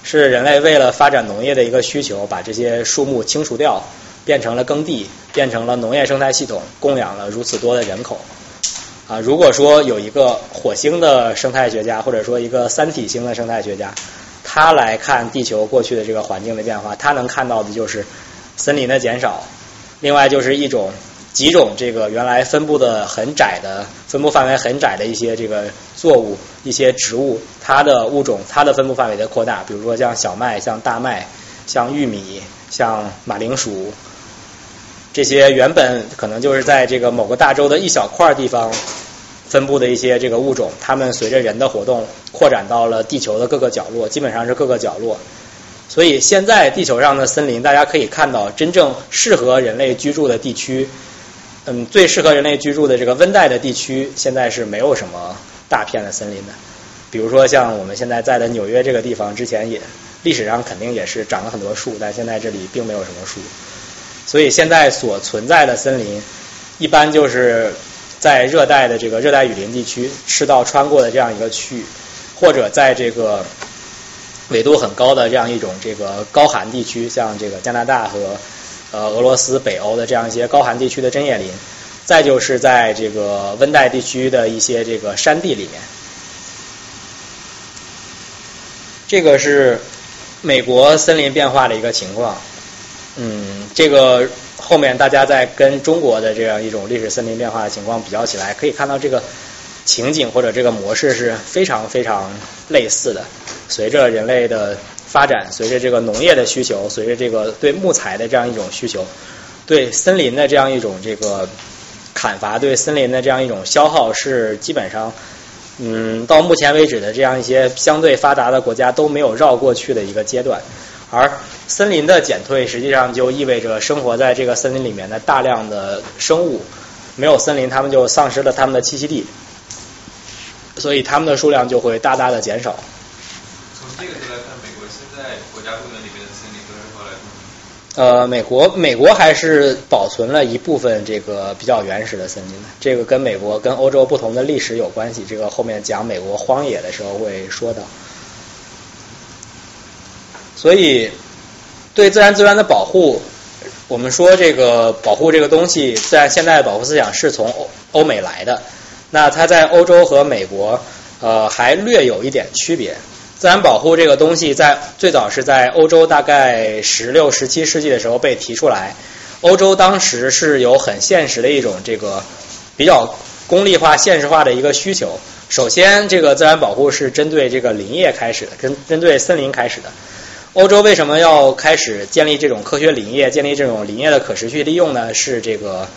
是人类为了发展农业的一个需求，把这些树木清除掉，变成了耕地，变成了农业生态系统，供养了如此多的人口。啊，如果说有一个火星的生态学家，或者说一个三体星的生态学家，他来看地球过去的这个环境的变化，他能看到的就是森林的减少，另外就是一种。几种这个原来分布的很窄的分布范围很窄的一些这个作物、一些植物，它的物种、它的分布范围的扩大，比如说像小麦、像大麦、像玉米、像马铃薯，这些原本可能就是在这个某个大洲的一小块地方分布的一些这个物种，它们随着人的活动扩展到了地球的各个角落，基本上是各个角落。所以现在地球上的森林，大家可以看到真正适合人类居住的地区。嗯，最适合人类居住的这个温带的地区，现在是没有什么大片的森林的。比如说像我们现在在的纽约这个地方，之前也历史上肯定也是长了很多树，但现在这里并没有什么树。所以现在所存在的森林，一般就是在热带的这个热带雨林地区，赤道穿过的这样一个区域，或者在这个纬度很高的这样一种这个高寒地区，像这个加拿大和。呃，俄罗斯、北欧的这样一些高寒地区的针叶林，再就是在这个温带地区的一些这个山地里面。这个是美国森林变化的一个情况。嗯，这个后面大家在跟中国的这样一种历史森林变化的情况比较起来，可以看到这个情景或者这个模式是非常非常类似的。随着人类的发展，随着这个农业的需求，随着这个对木材的这样一种需求，对森林的这样一种这个砍伐，对森林的这样一种消耗，是基本上，嗯，到目前为止的这样一些相对发达的国家都没有绕过去的一个阶段。而森林的减退，实际上就意味着生活在这个森林里面的大量的生物，没有森林，它们就丧失了它们的栖息地，所以它们的数量就会大大的减少。从这个角度来看，美国现在国家公园里面的森林都是后来呃，美国美国还是保存了一部分这个比较原始的森林的，这个跟美国跟欧洲不同的历史有关系。这个后面讲美国荒野的时候会说到。所以，对自然资源的保护，我们说这个保护这个东西，自然现代的保护思想是从欧欧美来的。那它在欧洲和美国，呃，还略有一点区别。自然保护这个东西，在最早是在欧洲，大概十六、十七世纪的时候被提出来。欧洲当时是有很现实的一种这个比较功利化、现实化的一个需求。首先，这个自然保护是针对这个林业开始的，针针对森林开始的。欧洲为什么要开始建立这种科学林业，建立这种林业的可持续利用呢？是这个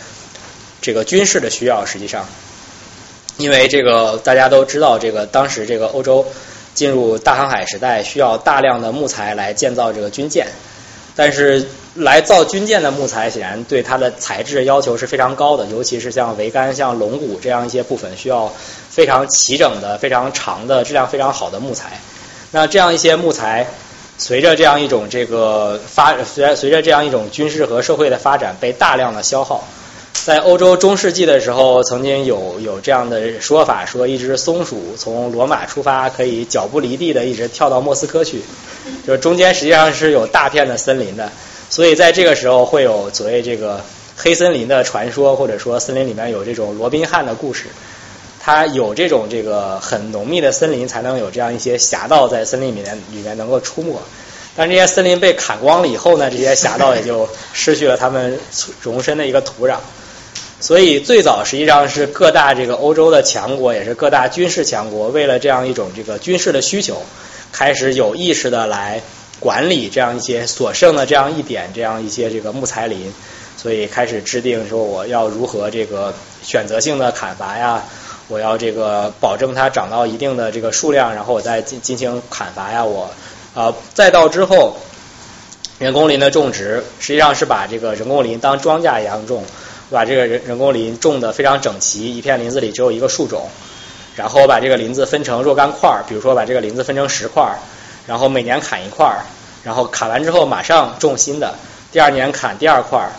这个军事的需要，实际上，因为这个大家都知道，这个当时这个欧洲进入大航海时代，需要大量的木材来建造这个军舰，但是来造军舰的木材显然对它的材质要求是非常高的，尤其是像桅杆、像龙骨这样一些部分，需要非常齐整的、非常长的、质量非常好的木材。那这样一些木材。随着这样一种这个发，随随着这样一种军事和社会的发展，被大量的消耗。在欧洲中世纪的时候，曾经有有这样的说法，说一只松鼠从罗马出发，可以脚不离地的一直跳到莫斯科去，就是中间实际上是有大片的森林的。所以在这个时候会有所谓这个黑森林的传说，或者说森林里面有这种罗宾汉的故事。它有这种这个很浓密的森林，才能有这样一些侠盗在森林里面里面能够出没。但这些森林被砍光了以后呢，这些侠盗也就失去了他们容身的一个土壤。所以最早实际上是各大这个欧洲的强国，也是各大军事强国，为了这样一种这个军事的需求，开始有意识的来管理这样一些所剩的这样一点这样一些这个木材林，所以开始制定说我要如何这个选择性的砍伐呀。我要这个保证它长到一定的这个数量，然后我再进进行砍伐呀。我啊，再到之后，人工林的种植实际上是把这个人工林当庄稼一样种，把这个人人工林种的非常整齐，一片林子里只有一个树种，然后把这个林子分成若干块儿，比如说把这个林子分成十块儿，然后每年砍一块儿，然后砍完之后马上种新的，第二年砍第二块儿。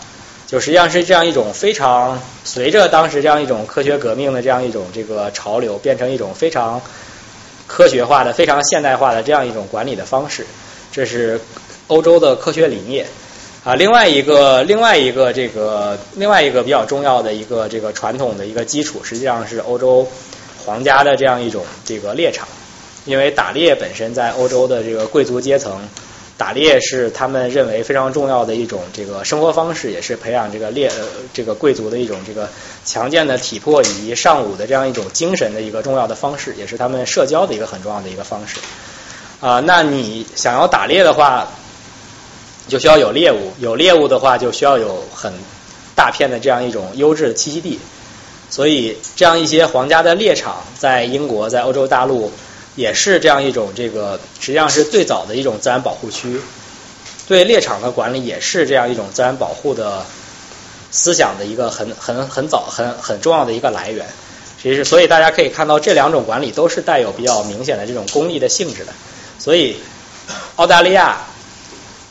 就实际上是这样一种非常随着当时这样一种科学革命的这样一种这个潮流，变成一种非常科学化的、非常现代化的这样一种管理的方式。这是欧洲的科学理念啊。另外一个另外一个这个另外一个比较重要的一个这个传统的一个基础，实际上是欧洲皇家的这样一种这个猎场，因为打猎本身在欧洲的这个贵族阶层。打猎是他们认为非常重要的一种这个生活方式，也是培养这个猎呃这个贵族的一种这个强健的体魄以及尚武的这样一种精神的一个重要的方式，也是他们社交的一个很重要的一个方式。啊，那你想要打猎的话，就需要有猎物，有猎物的话就需要有很大片的这样一种优质的栖息地，所以这样一些皇家的猎场在英国，在欧洲大陆。也是这样一种这个，实际上是最早的一种自然保护区，对猎场的管理也是这样一种自然保护的思想的一个很很很早很很重要的一个来源。其实，所以大家可以看到这两种管理都是带有比较明显的这种公益的性质的。所以，澳大利亚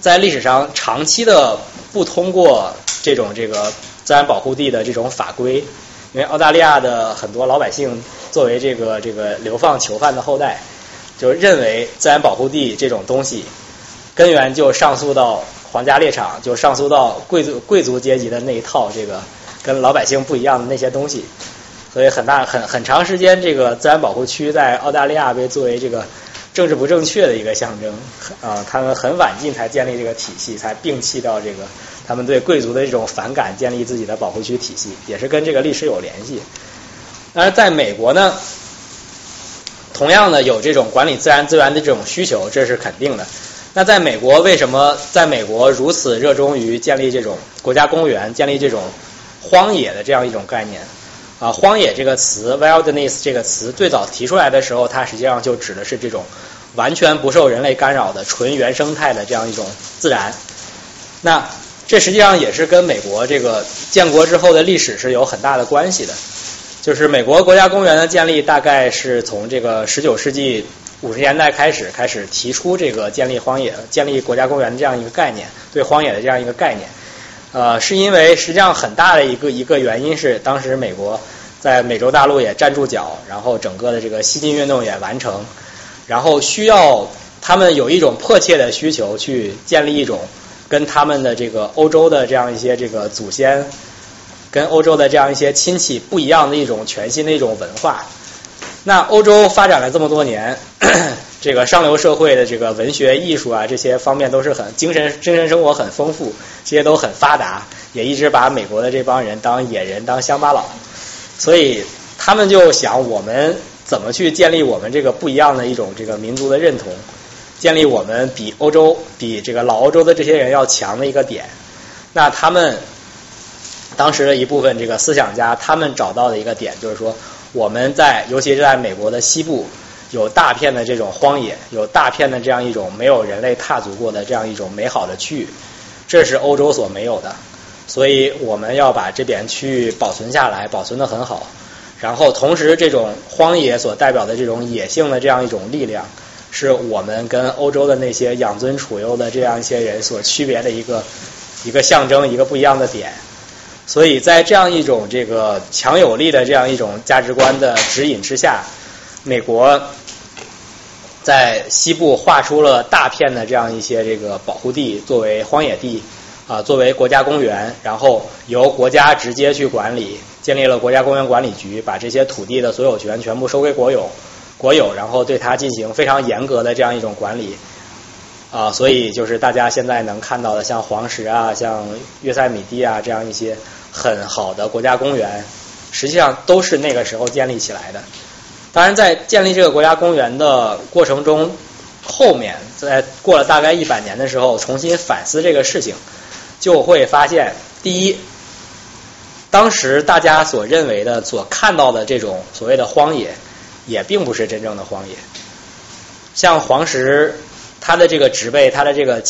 在历史上长期的不通过这种这个自然保护地的这种法规。因为澳大利亚的很多老百姓作为这个这个流放囚犯的后代，就认为自然保护地这种东西根源就上溯到皇家猎场，就上溯到贵族贵族阶级的那一套这个跟老百姓不一样的那些东西，所以很大很很长时间，这个自然保护区在澳大利亚被作为这个政治不正确的一个象征啊，他们很晚近才建立这个体系，才摒弃到这个。他们对贵族的这种反感，建立自己的保护区体系，也是跟这个历史有联系。但是在美国呢，同样的有这种管理自然资源的这种需求，这是肯定的。那在美国，为什么在美国如此热衷于建立这种国家公园，建立这种荒野的这样一种概念？啊，荒野这个词，wilderness 这个词最早提出来的时候，它实际上就指的是这种完全不受人类干扰的纯原生态的这样一种自然。那这实际上也是跟美国这个建国之后的历史是有很大的关系的。就是美国国家公园的建立，大概是从这个十九世纪五十年代开始开始提出这个建立荒野、建立国家公园的这样一个概念，对荒野的这样一个概念。呃，是因为实际上很大的一个一个原因是，当时美国在美洲大陆也站住脚，然后整个的这个西进运动也完成，然后需要他们有一种迫切的需求去建立一种跟他们的这个欧洲的这样一些这个祖先。跟欧洲的这样一些亲戚不一样的一种全新的一种文化。那欧洲发展了这么多年，[coughs] 这个上流社会的这个文学艺术啊这些方面都是很精神精神生活很丰富，这些都很发达，也一直把美国的这帮人当野人当乡巴佬，所以他们就想我们怎么去建立我们这个不一样的一种这个民族的认同，建立我们比欧洲比这个老欧洲的这些人要强的一个点。那他们。当时的一部分这个思想家，他们找到的一个点就是说，我们在尤其是在美国的西部，有大片的这种荒野，有大片的这样一种没有人类踏足过的这样一种美好的区域，这是欧洲所没有的，所以我们要把这边区域保存下来，保存的很好。然后同时，这种荒野所代表的这种野性的这样一种力量，是我们跟欧洲的那些养尊处优的这样一些人所区别的一个一个象征，一个不一样的点。所以在这样一种这个强有力的这样一种价值观的指引之下，美国在西部划出了大片的这样一些这个保护地作为荒野地啊，作为国家公园，然后由国家直接去管理，建立了国家公园管理局，把这些土地的所有权全部收归国有，国有，然后对它进行非常严格的这样一种管理。啊，所以就是大家现在能看到的，像黄石啊，像约塞米蒂啊这样一些很好的国家公园，实际上都是那个时候建立起来的。当然，在建立这个国家公园的过程中，后面在过了大概一百年的时候，重新反思这个事情，就会发现，第一，当时大家所认为的、所看到的这种所谓的荒野，也并不是真正的荒野，像黄石。它的这个植被，它的这个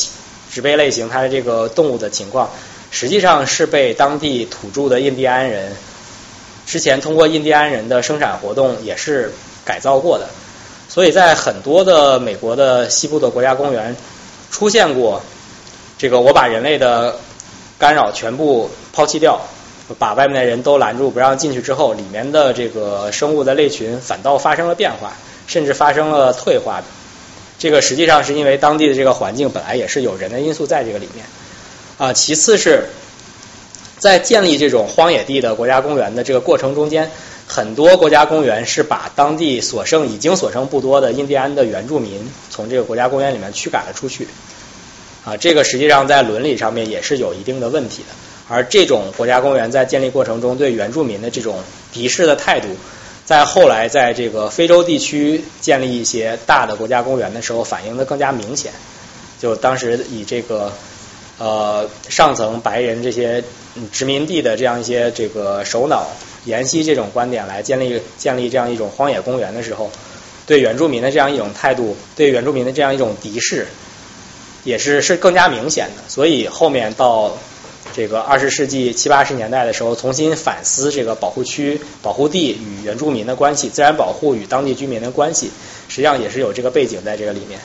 植被类型，它的这个动物的情况，实际上是被当地土著的印第安人之前通过印第安人的生产活动也是改造过的。所以在很多的美国的西部的国家公园出现过这个，我把人类的干扰全部抛弃掉，把外面的人都拦住不让进去之后，里面的这个生物的类群反倒发生了变化，甚至发生了退化。这个实际上是因为当地的这个环境本来也是有人的因素在这个里面啊。其次是在建立这种荒野地的国家公园的这个过程中间，很多国家公园是把当地所剩已经所剩不多的印第安的原住民从这个国家公园里面驱赶了出去啊。这个实际上在伦理上面也是有一定的问题的。而这种国家公园在建立过程中对原住民的这种敌视的态度。在后来，在这个非洲地区建立一些大的国家公园的时候，反映的更加明显。就当时以这个呃上层白人这些殖民地的这样一些这个首脑沿袭这种观点来建立建立这样一种荒野公园的时候，对原住民的这样一种态度，对原住民的这样一种敌视，也是是更加明显的。所以后面到。这个二十世纪七八十年代的时候，重新反思这个保护区、保护地与原住民的关系，自然保护与当地居民的关系，实际上也是有这个背景在这个里面。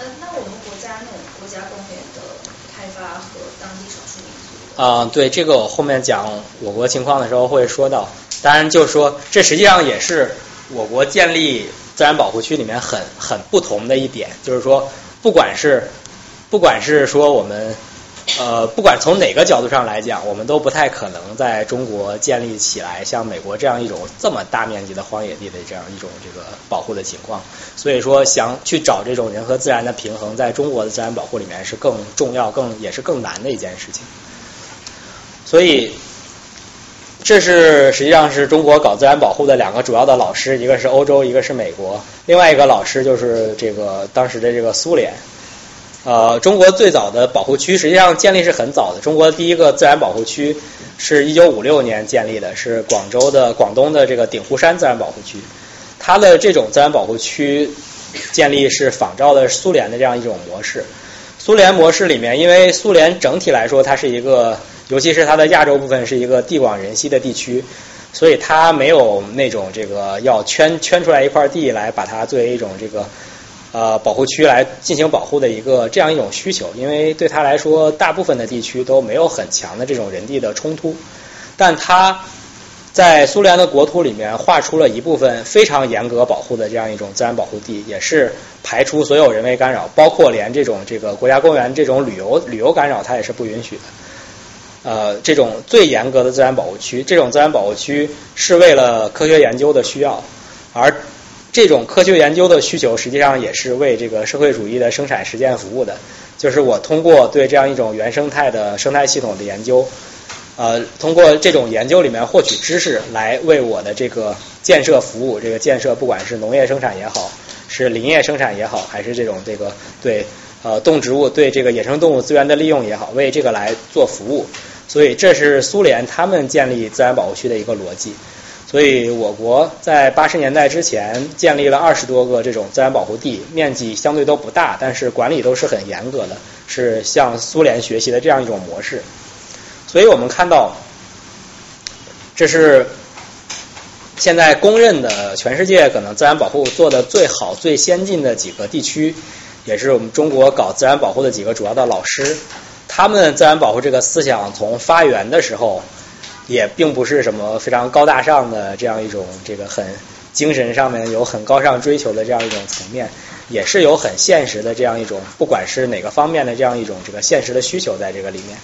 嗯，那我们国家那种国家公园的开发和当地少数民族？啊，对，这个我后面讲我国情况的时候会说到。当然，就是说这实际上也是我国建立自然保护区里面很很不同的一点，就是说，不管是不管是说我们。呃，不管从哪个角度上来讲，我们都不太可能在中国建立起来像美国这样一种这么大面积的荒野地的这样一种这个保护的情况。所以说，想去找这种人和自然的平衡，在中国的自然保护里面是更重要、更也是更难的一件事情。所以，这是实际上是中国搞自然保护的两个主要的老师，一个是欧洲，一个是美国。另外一个老师就是这个当时的这个苏联。呃，中国最早的保护区实际上建立是很早的。中国第一个自然保护区是一九五六年建立的，是广州的广东的这个鼎湖山自然保护区。它的这种自然保护区建立是仿照的苏联的这样一种模式。苏联模式里面，因为苏联整体来说它是一个，尤其是它的亚洲部分是一个地广人稀的地区，所以它没有那种这个要圈圈出来一块地来把它作为一种这个呃保护区来进行保护的一个这样一种需求，因为对他来说，大部分的地区都没有很强的这种人地的冲突，但他在苏联的国土里面划出了一部分非常严格保护的这样一种自然保护地，也是排除所有人为干扰，包括连这种这个国家公园这种旅游旅游干扰，它也是不允许的。呃，这种最严格的自然保护区，这种自然保护区是为了科学研究的需要，而这种科学研究的需求实际上也是为这个社会主义的生产实践服务的。就是我通过对这样一种原生态的生态系统的研究，呃，通过这种研究里面获取知识，来为我的这个建设服务。这个建设不管是农业生产也好，是林业生产也好，还是这种这个对呃动植物对这个野生动物资源的利用也好，为这个来做服务。所以这是苏联他们建立自然保护区的一个逻辑。所以我国在八十年代之前建立了二十多个这种自然保护地，面积相对都不大，但是管理都是很严格的，是向苏联学习的这样一种模式。所以我们看到，这是现在公认的全世界可能自然保护做的最好、最先进的几个地区，也是我们中国搞自然保护的几个主要的老师。他们自然保护这个思想从发源的时候。也并不是什么非常高大上的这样一种这个很精神上面有很高尚追求的这样一种层面，也是有很现实的这样一种，不管是哪个方面的这样一种这个现实的需求在这个里面。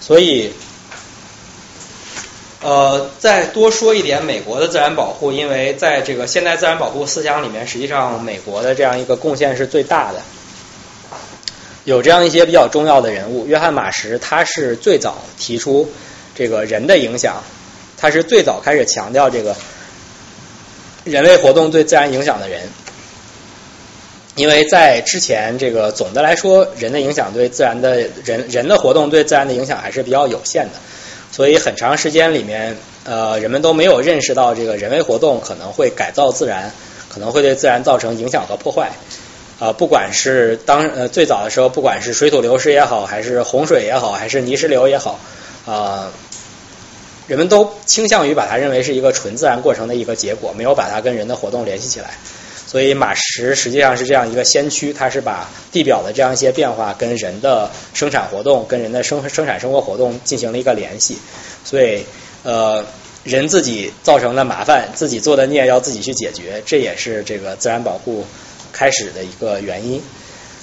所以，呃，再多说一点美国的自然保护，因为在这个现代自然保护思想里面，实际上美国的这样一个贡献是最大的。有这样一些比较重要的人物，约翰马什他是最早提出。这个人的影响，他是最早开始强调这个人类活动对自然影响的人，因为在之前，这个总的来说，人的影响对自然的人人的活动对自然的影响还是比较有限的，所以很长时间里面，呃，人们都没有认识到这个人为活动可能会改造自然，可能会对自然造成影响和破坏。啊，不管是当呃最早的时候，不管是水土流失也好，还是洪水也好，还是泥石流也好，啊。人们都倾向于把它认为是一个纯自然过程的一个结果，没有把它跟人的活动联系起来。所以马什实际上是这样一个先驱，他是把地表的这样一些变化跟人的生产活动、跟人的生生产生活活动进行了一个联系。所以，呃，人自己造成的麻烦，自己做的孽要自己去解决，这也是这个自然保护开始的一个原因。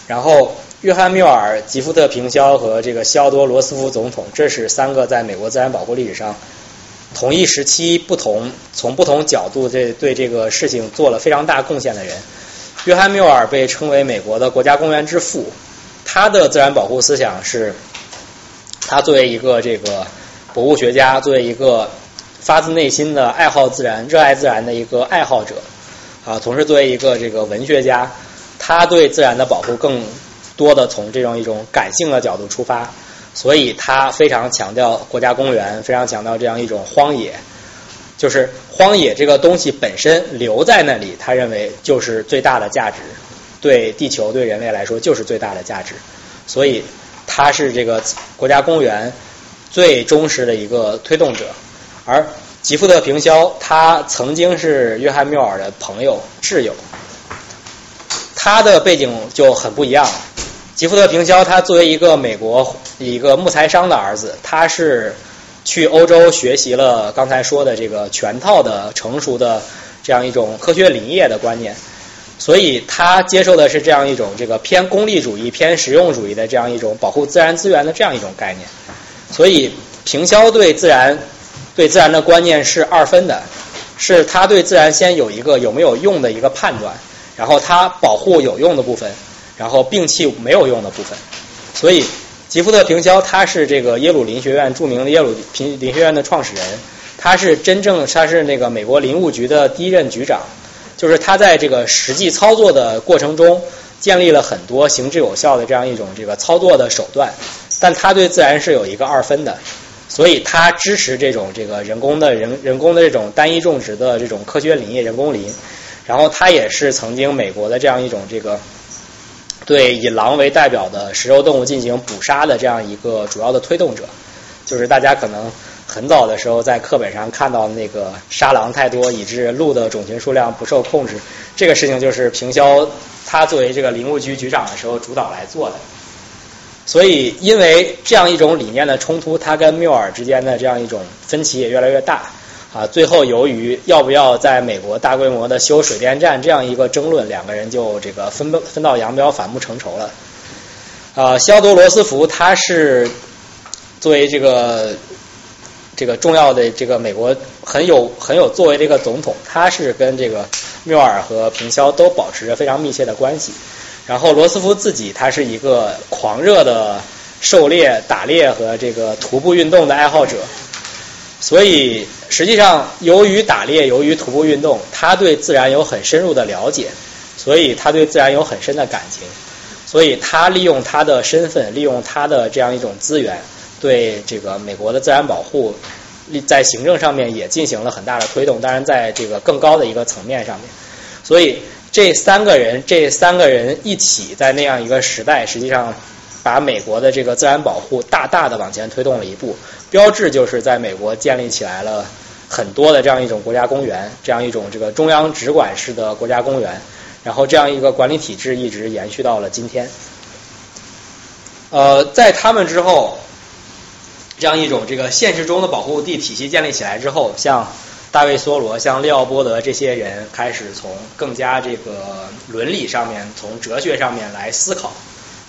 然后。约翰缪尔、吉福特平肖和这个西奥多罗斯福总统，这是三个在美国自然保护历史上同一时期、不同从不同角度这对这个事情做了非常大贡献的人。约翰缪尔被称为美国的国家公园之父，他的自然保护思想是，他作为一个这个博物学家，作为一个发自内心的爱好自然、热爱自然的一个爱好者啊，同时作为一个这个文学家，他对自然的保护更。多的从这种一种感性的角度出发，所以他非常强调国家公园，非常强调这样一种荒野，就是荒野这个东西本身留在那里，他认为就是最大的价值，对地球对人类来说就是最大的价值，所以他是这个国家公园最忠实的一个推动者。而吉福特平肖他曾经是约翰缪尔的朋友挚友，他的背景就很不一样。吉福德平肖，他作为一个美国一个木材商的儿子，他是去欧洲学习了刚才说的这个全套的成熟的这样一种科学林业的观念，所以他接受的是这样一种这个偏功利主义、偏实用主义的这样一种保护自然资源的这样一种概念。所以平肖对自然对自然的观念是二分的，是他对自然先有一个有没有用的一个判断，然后他保护有用的部分。然后摒弃没有用的部分，所以吉夫特平肖他是这个耶鲁林学院著名的耶鲁林林学院的创始人，他是真正他是那个美国林务局的第一任局长，就是他在这个实际操作的过程中建立了很多行之有效的这样一种这个操作的手段，但他对自然是有一个二分的，所以他支持这种这个人工的人人工的这种单一种植的这种科学林业人工林，然后他也是曾经美国的这样一种这个。对以狼为代表的食肉动物进行捕杀的这样一个主要的推动者，就是大家可能很早的时候在课本上看到那个杀狼太多，以致鹿的种群数量不受控制。这个事情就是平霄他作为这个林务局局长的时候主导来做的。所以，因为这样一种理念的冲突，他跟缪尔之间的这样一种分歧也越来越大。啊，最后由于要不要在美国大规模的修水电站这样一个争论，两个人就这个分分道扬镳，反目成仇了。啊，肖多罗斯福他是作为这个这个重要的这个美国很有很有作为的一个总统，他是跟这个缪尔和平肖都保持着非常密切的关系。然后罗斯福自己他是一个狂热的狩猎、打猎和这个徒步运动的爱好者。所以，实际上，由于打猎，由于徒步运动，他对自然有很深入的了解，所以他对自然有很深的感情。所以他利用他的身份，利用他的这样一种资源，对这个美国的自然保护，在行政上面也进行了很大的推动。当然，在这个更高的一个层面上面，所以这三个人，这三个人一起在那样一个时代，实际上把美国的这个自然保护大大的往前推动了一步。标志就是在美国建立起来了很多的这样一种国家公园，这样一种这个中央直管式的国家公园，然后这样一个管理体制一直延续到了今天。呃，在他们之后，这样一种这个现实中的保护地体系建立起来之后，像大卫·梭罗、像利奥波德这些人开始从更加这个伦理上面、从哲学上面来思考，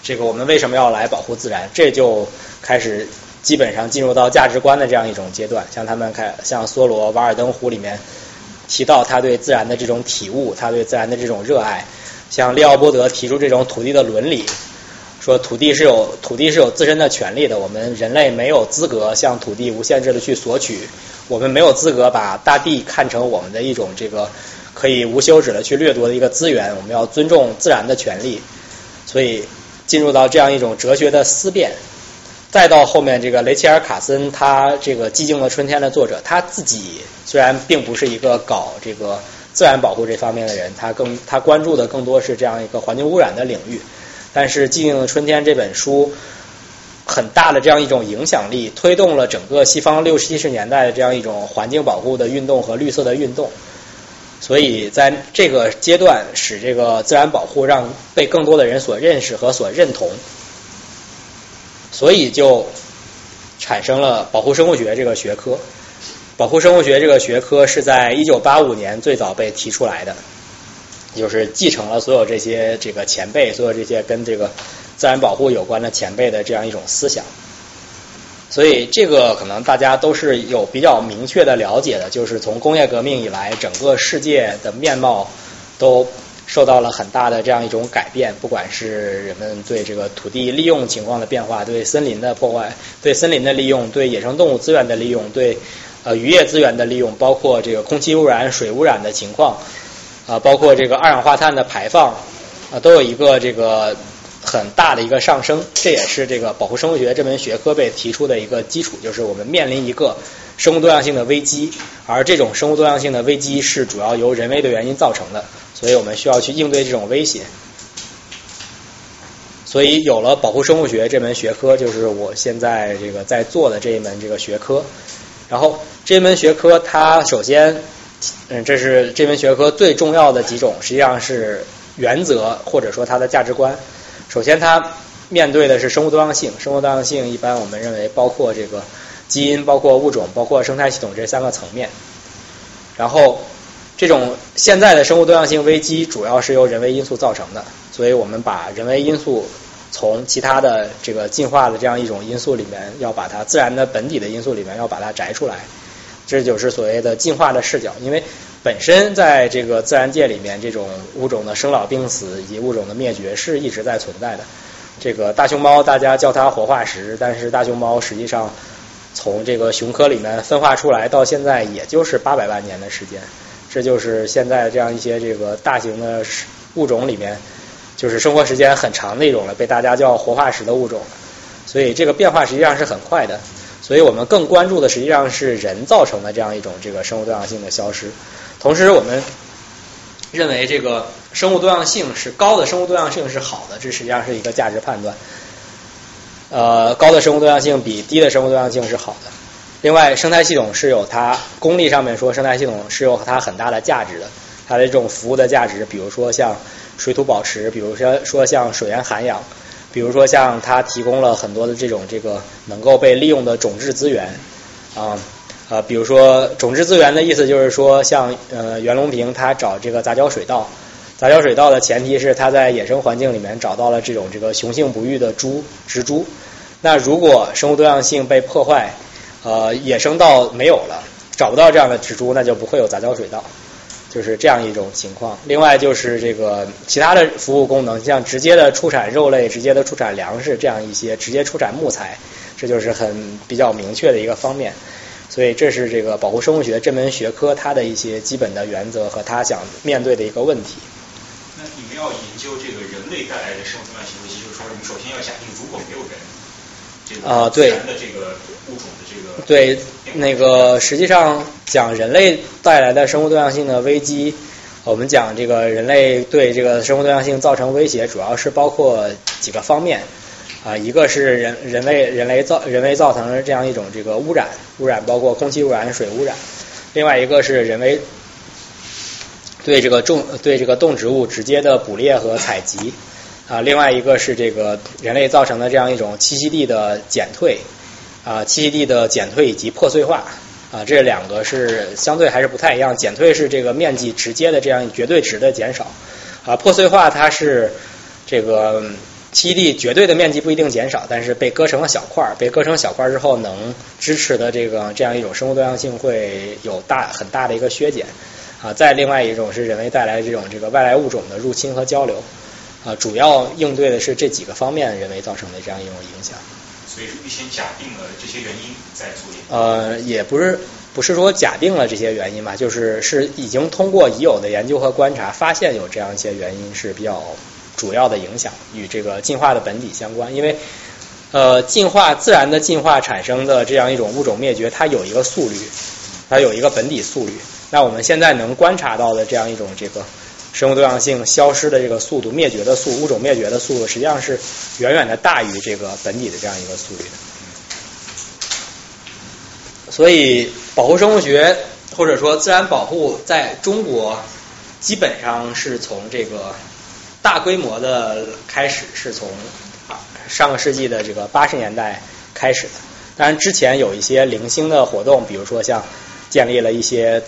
这个我们为什么要来保护自然？这就开始。基本上进入到价值观的这样一种阶段，像他们开，像梭罗《瓦尔登湖》里面提到他对自然的这种体悟，他对自然的这种热爱，像利奥波德提出这种土地的伦理，说土地是有土地是有自身的权利的，我们人类没有资格向土地无限制的去索取，我们没有资格把大地看成我们的一种这个可以无休止的去掠夺的一个资源，我们要尊重自然的权利，所以进入到这样一种哲学的思辨。再到后面，这个雷切尔·卡森，他这个《寂静的春天》的作者，他自己虽然并不是一个搞这个自然保护这方面的人，他更他关注的更多是这样一个环境污染的领域。但是《寂静的春天》这本书很大的这样一种影响力，推动了整个西方六七十年代的这样一种环境保护的运动和绿色的运动。所以在这个阶段，使这个自然保护让被更多的人所认识和所认同。所以就产生了保护生物学这个学科。保护生物学这个学科是在一九八五年最早被提出来的，就是继承了所有这些这个前辈，所有这些跟这个自然保护有关的前辈的这样一种思想。所以这个可能大家都是有比较明确的了解的，就是从工业革命以来，整个世界的面貌都。受到了很大的这样一种改变，不管是人们对这个土地利用情况的变化，对森林的破坏，对森林的利用，对野生动物资源的利用，对呃渔业资源的利用，包括这个空气污染、水污染的情况，啊，包括这个二氧化碳的排放，啊，都有一个这个很大的一个上升。这也是这个保护生物学这门学科被提出的一个基础，就是我们面临一个生物多样性的危机，而这种生物多样性的危机是主要由人为的原因造成的。所以我们需要去应对这种威胁，所以有了保护生物学这门学科，就是我现在这个在做的这一门这个学科。然后这门学科它首先，嗯，这是这门学科最重要的几种，实际上是原则或者说它的价值观。首先，它面对的是生物多样性，生物多样性一般我们认为包括这个基因、包括物种、包括生态系统这三个层面。然后。这种现在的生物多样性危机主要是由人为因素造成的，所以我们把人为因素从其他的这个进化的这样一种因素里面，要把它自然的本体的因素里面要把它摘出来，这就是所谓的进化的视角。因为本身在这个自然界里面，这种物种的生老病死以及物种的灭绝是一直在存在的。这个大熊猫大家叫它活化石，但是大熊猫实际上从这个熊科里面分化出来到现在也就是八百万年的时间。这就是现在这样一些这个大型的物种里面，就是生活时间很长的一种了，被大家叫活化石的物种。所以这个变化实际上是很快的。所以我们更关注的实际上是人造成的这样一种这个生物多样性的消失。同时，我们认为这个生物多样性是高的，生物多样性是好的，这实际上是一个价值判断。呃，高的生物多样性比低的生物多样性是好的。另外，生态系统是有它功利上面说，生态系统是有它很大的价值的，它的这种服务的价值，比如说像水土保持，比如说说像水源涵养，比如说像它提供了很多的这种这个能够被利用的种质资源啊啊，比如说种质资源的意思就是说，像呃袁隆平他找这个杂交水稻，杂交水稻的前提是他在野生环境里面找到了这种这个雄性不育的猪植株，那如果生物多样性被破坏，呃，野生稻没有了，找不到这样的植株，那就不会有杂交水稻，就是这样一种情况。另外就是这个其他的服务功能，像直接的出产肉类、直接的出产粮食这样一些，直接出产木材，这就是很比较明确的一个方面。所以这是这个保护生物学这门学科它的一些基本的原则和它想面对的一个问题。那你们要研究这个人类带来的生物多样性危机，就是说，你们首先要假定如果没有人，这个啊对对，那个实际上讲人类带来的生物多样性的危机，我们讲这个人类对这个生物多样性造成威胁，主要是包括几个方面啊，一个是人人类人类造人为造成的这样一种这个污染，污染包括空气污染、水污染，另外一个是人为对这个种对这个动植物直接的捕猎和采集啊，另外一个是这个人类造成的这样一种栖息地的减退。啊，栖息地的减退以及破碎化啊，这两个是相对还是不太一样。减退是这个面积直接的这样绝对值的减少，啊，破碎化它是这个栖息地绝对的面积不一定减少，但是被割成了小块儿，被割成小块儿之后，能支持的这个这样一种生物多样性会有大很大的一个削减啊。再另外一种是人为带来这种这个外来物种的入侵和交流啊，主要应对的是这几个方面人为造成的这样一种影响。所以是预先假定了这些原因再做研究。呃，也不是不是说假定了这些原因吧，就是是已经通过已有的研究和观察，发现有这样一些原因是比较主要的影响与这个进化的本体相关。因为呃，进化自然的进化产生的这样一种物种灭绝，它有一个速率，它有一个本体速率。那我们现在能观察到的这样一种这个。生物多样性消失的这个速度，灭绝的速物种灭绝的速度，实际上是远远的大于这个本体的这样一个速率的。所以，保护生物学或者说自然保护在中国，基本上是从这个大规模的开始，是从上个世纪的这个八十年代开始的。当然，之前有一些零星的活动，比如说像建立了一些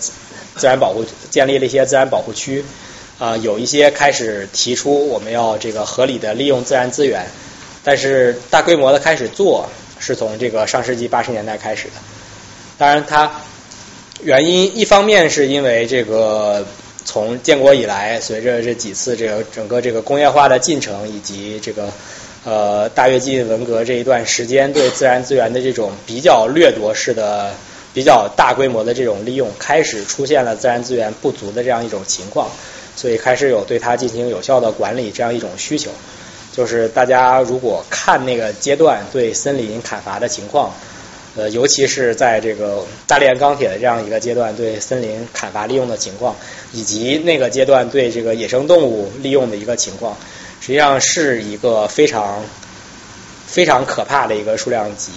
自然保护，建立了一些自然保护区。啊，有一些开始提出我们要这个合理的利用自然资源，但是大规模的开始做是从这个上世纪八十年代开始的。当然，它原因一方面是因为这个从建国以来，随着这几次这个整个这个工业化的进程以及这个呃大跃进文革这一段时间对自然资源的这种比较掠夺式的、比较大规模的这种利用，开始出现了自然资源不足的这样一种情况。所以开始有对它进行有效的管理这样一种需求，就是大家如果看那个阶段对森林砍伐的情况，呃，尤其是在这个大炼钢铁的这样一个阶段对森林砍伐利用的情况，以及那个阶段对这个野生动物利用的一个情况，实际上是一个非常非常可怕的一个数量级。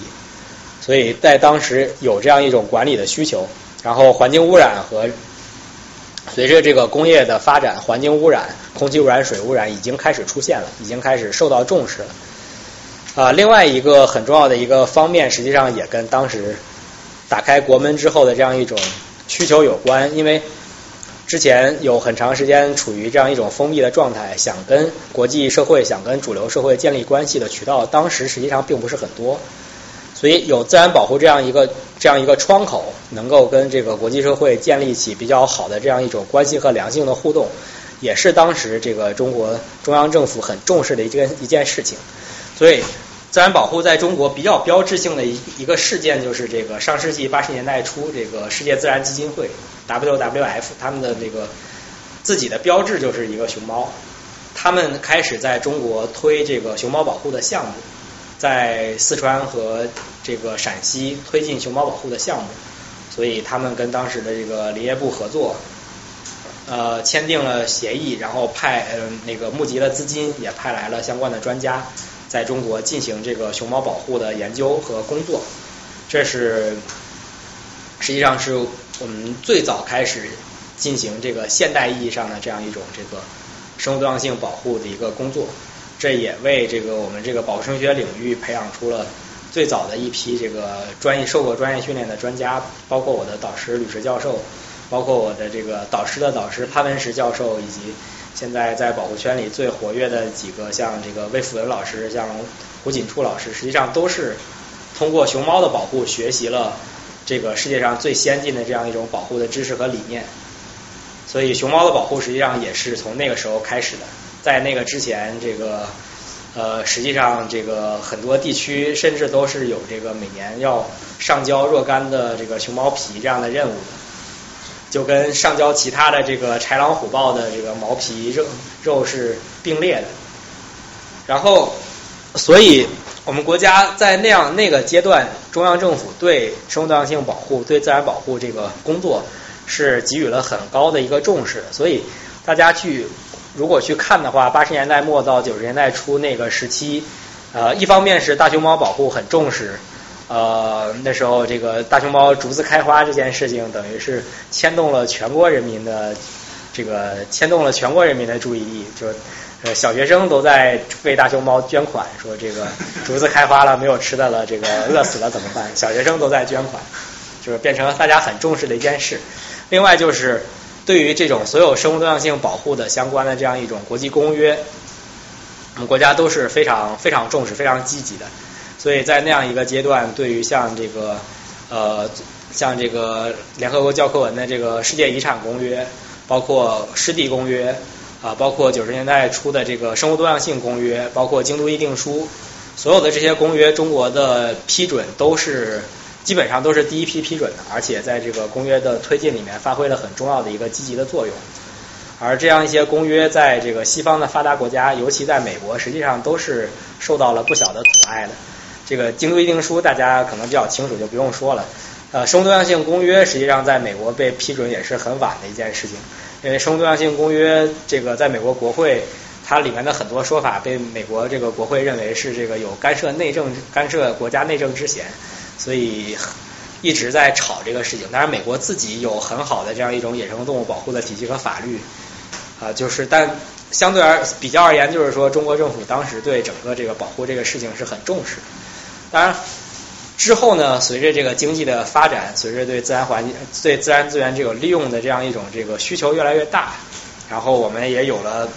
所以在当时有这样一种管理的需求，然后环境污染和随着这个工业的发展，环境污染、空气污染、水污染已经开始出现了，已经开始受到重视了。啊，另外一个很重要的一个方面，实际上也跟当时打开国门之后的这样一种需求有关。因为之前有很长时间处于这样一种封闭的状态，想跟国际社会、想跟主流社会建立关系的渠道，当时实际上并不是很多。所以有自然保护这样一个这样一个窗口，能够跟这个国际社会建立起比较好的这样一种关系和良性的互动，也是当时这个中国中央政府很重视的一件一件事情。所以，自然保护在中国比较标志性的一一个事件，就是这个上世纪八十年代初，这个世界自然基金会 WWF 他们的这个自己的标志就是一个熊猫，他们开始在中国推这个熊猫保护的项目。在四川和这个陕西推进熊猫保护的项目，所以他们跟当时的这个林业部合作，呃，签订了协议，然后派呃那个募集了资金，也派来了相关的专家，在中国进行这个熊猫保护的研究和工作。这是实际上是我们最早开始进行这个现代意义上的这样一种这个生物多样性保护的一个工作。这也为这个我们这个保护生物学领域培养出了最早的一批这个专业受过专业训练的专家，包括我的导师吕石教授，包括我的这个导师的导师潘文石教授，以及现在在保护圈里最活跃的几个像这个魏辅文老师、像胡锦初老师，实际上都是通过熊猫的保护学习了这个世界上最先进的这样一种保护的知识和理念。所以熊猫的保护实际上也是从那个时候开始的。在那个之前，这个呃，实际上这个很多地区甚至都是有这个每年要上交若干的这个熊猫皮这样的任务的，就跟上交其他的这个豺狼虎豹的这个毛皮肉肉是并列的。然后，所以我们国家在那样那个阶段，中央政府对生物多样性保护、对自然保护这个工作是给予了很高的一个重视。所以大家去。如果去看的话，八十年代末到九十年代初那个时期，呃，一方面是大熊猫保护很重视，呃，那时候这个大熊猫竹子开花这件事情，等于是牵动了全国人民的这个牵动了全国人民的注意力，就呃小学生都在为大熊猫捐款，说这个竹子开花了没有吃的了，这个饿死了怎么办？小学生都在捐款，就是变成了大家很重视的一件事。另外就是。对于这种所有生物多样性保护的相关的这样一种国际公约，我们国家都是非常非常重视、非常积极的。所以在那样一个阶段，对于像这个呃像这个联合国教科文的这个世界遗产公约，包括湿地公约啊，包括九十年代初的这个生物多样性公约，包括京都议定书，所有的这些公约，中国的批准都是。基本上都是第一批批准的，而且在这个公约的推进里面发挥了很重要的一个积极的作用。而这样一些公约，在这个西方的发达国家，尤其在美国，实际上都是受到了不小的阻碍的。这个京都议定书大家可能比较清楚，就不用说了。呃，生物多样性公约实际上在美国被批准也是很晚的一件事情，因为生物多样性公约这个在美国国会，它里面的很多说法被美国这个国会认为是这个有干涉内政、干涉国家内政之嫌。所以一直在吵这个事情。当然，美国自己有很好的这样一种野生动物保护的体系和法律啊，就是但相对而比较而言，就是说中国政府当时对整个这个保护这个事情是很重视。当然之后呢，随着这个经济的发展，随着对自然环境、对自然资源这个利用的这样一种这个需求越来越大，然后我们也有了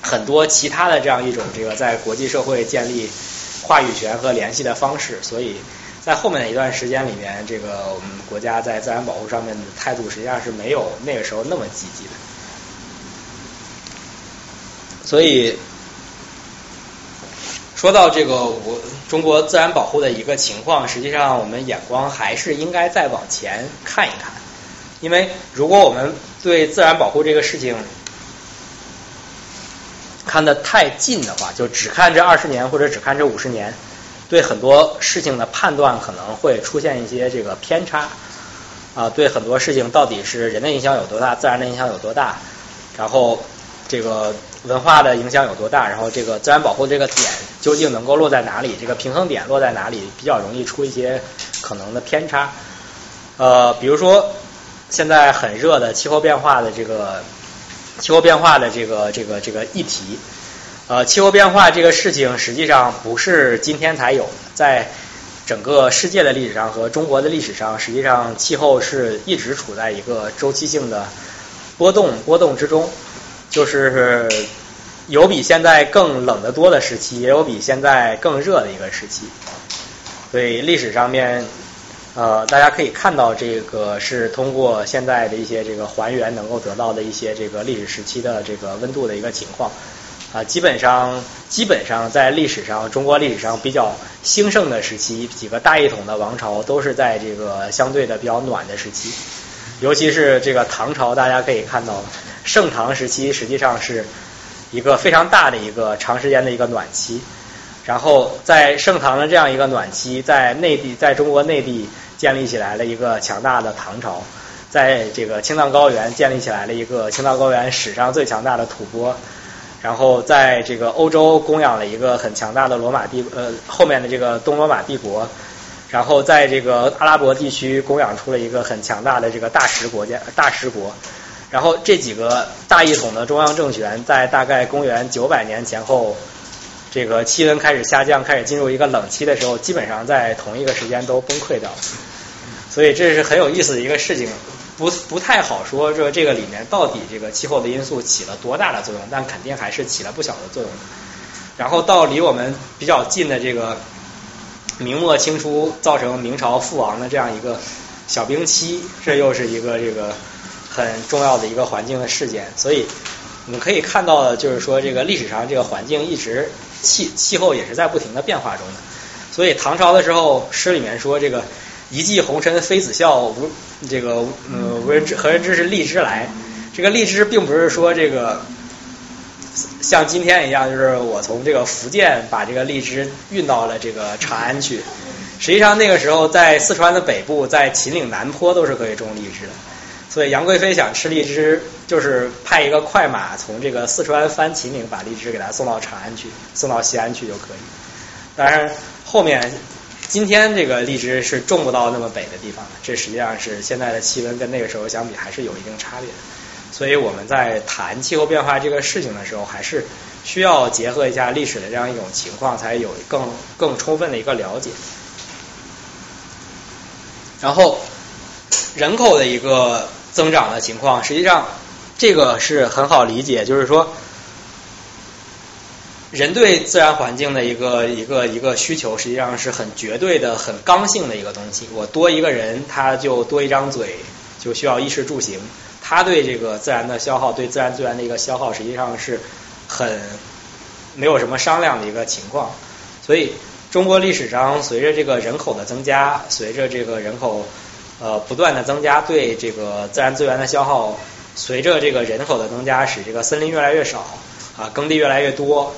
很多其他的这样一种这个在国际社会建立话语权和联系的方式，所以。在后面的一段时间里面，这个我们国家在自然保护上面的态度实际上是没有那个时候那么积极的。所以说到这个我中国自然保护的一个情况，实际上我们眼光还是应该再往前看一看，因为如果我们对自然保护这个事情看得太近的话，就只看这二十年或者只看这五十年。对很多事情的判断可能会出现一些这个偏差啊，对很多事情到底是人的影响有多大，自然的影响有多大，然后这个文化的影响有多大，然后这个自然保护这个点究竟能够落在哪里，这个平衡点落在哪里，比较容易出一些可能的偏差。呃，比如说现在很热的气候变化的这个气候变化的这个这个这个议题。呃，气候变化这个事情实际上不是今天才有的，在整个世界的历史上和中国的历史上，实际上气候是一直处在一个周期性的波动波动之中，就是有比现在更冷得多的时期，也有比现在更热的一个时期。所以历史上面，呃，大家可以看到这个是通过现在的一些这个还原，能够得到的一些这个历史时期的这个温度的一个情况。啊，基本上，基本上在历史上，中国历史上比较兴盛的时期，几个大一统的王朝都是在这个相对的比较暖的时期，尤其是这个唐朝，大家可以看到，盛唐时期实际上是一个非常大的一个长时间的一个暖期。然后在盛唐的这样一个暖期，在内地，在中国内地建立起来了一个强大的唐朝，在这个青藏高原建立起来了一个青藏高原史上最强大的吐蕃。然后在这个欧洲供养了一个很强大的罗马帝，呃，后面的这个东罗马帝国，然后在这个阿拉伯地区供养出了一个很强大的这个大食国家大食国。然后这几个大一统的中央政权在大概公元九百年前后，这个气温开始下降，开始进入一个冷期的时候，基本上在同一个时间都崩溃掉了。所以这是很有意思的一个事情，不不太好说说这个里面到底这个气候的因素起了多大的作用，但肯定还是起了不小的作用。然后到离我们比较近的这个明末清初造成明朝覆亡的这样一个小冰期，这又是一个这个。很重要的一个环境的事件，所以我们可以看到的就是说，这个历史上这个环境一直气气候也是在不停的变化中的。所以唐朝的时候，诗里面说这个一骑红尘妃子笑，无这个呃无人知何人知是荔枝来。这个荔枝并不是说这个像今天一样，就是我从这个福建把这个荔枝运到了这个长安去。实际上那个时候，在四川的北部，在秦岭南坡都是可以种荔枝的。所以杨贵妃想吃荔枝，就是派一个快马从这个四川翻秦岭，把荔枝给他送到长安去，送到西安去就可以。当然后面今天这个荔枝是种不到那么北的地方的，这实际上是现在的气温跟那个时候相比还是有一定差别的。所以我们在谈气候变化这个事情的时候，还是需要结合一下历史的这样一种情况，才有更更充分的一个了解。然后人口的一个。增长的情况，实际上这个是很好理解，就是说，人对自然环境的一个一个一个需求，实际上是很绝对的、很刚性的一个东西。我多一个人，他就多一张嘴，就需要衣食住行。他对这个自然的消耗，对自然资源的一个消耗，实际上是很没有什么商量的一个情况。所以，中国历史上随着这个人口的增加，随着这个人口。呃，不断的增加对这个自然资源的消耗，随着这个人口的增加，使这个森林越来越少，啊，耕地越来越多，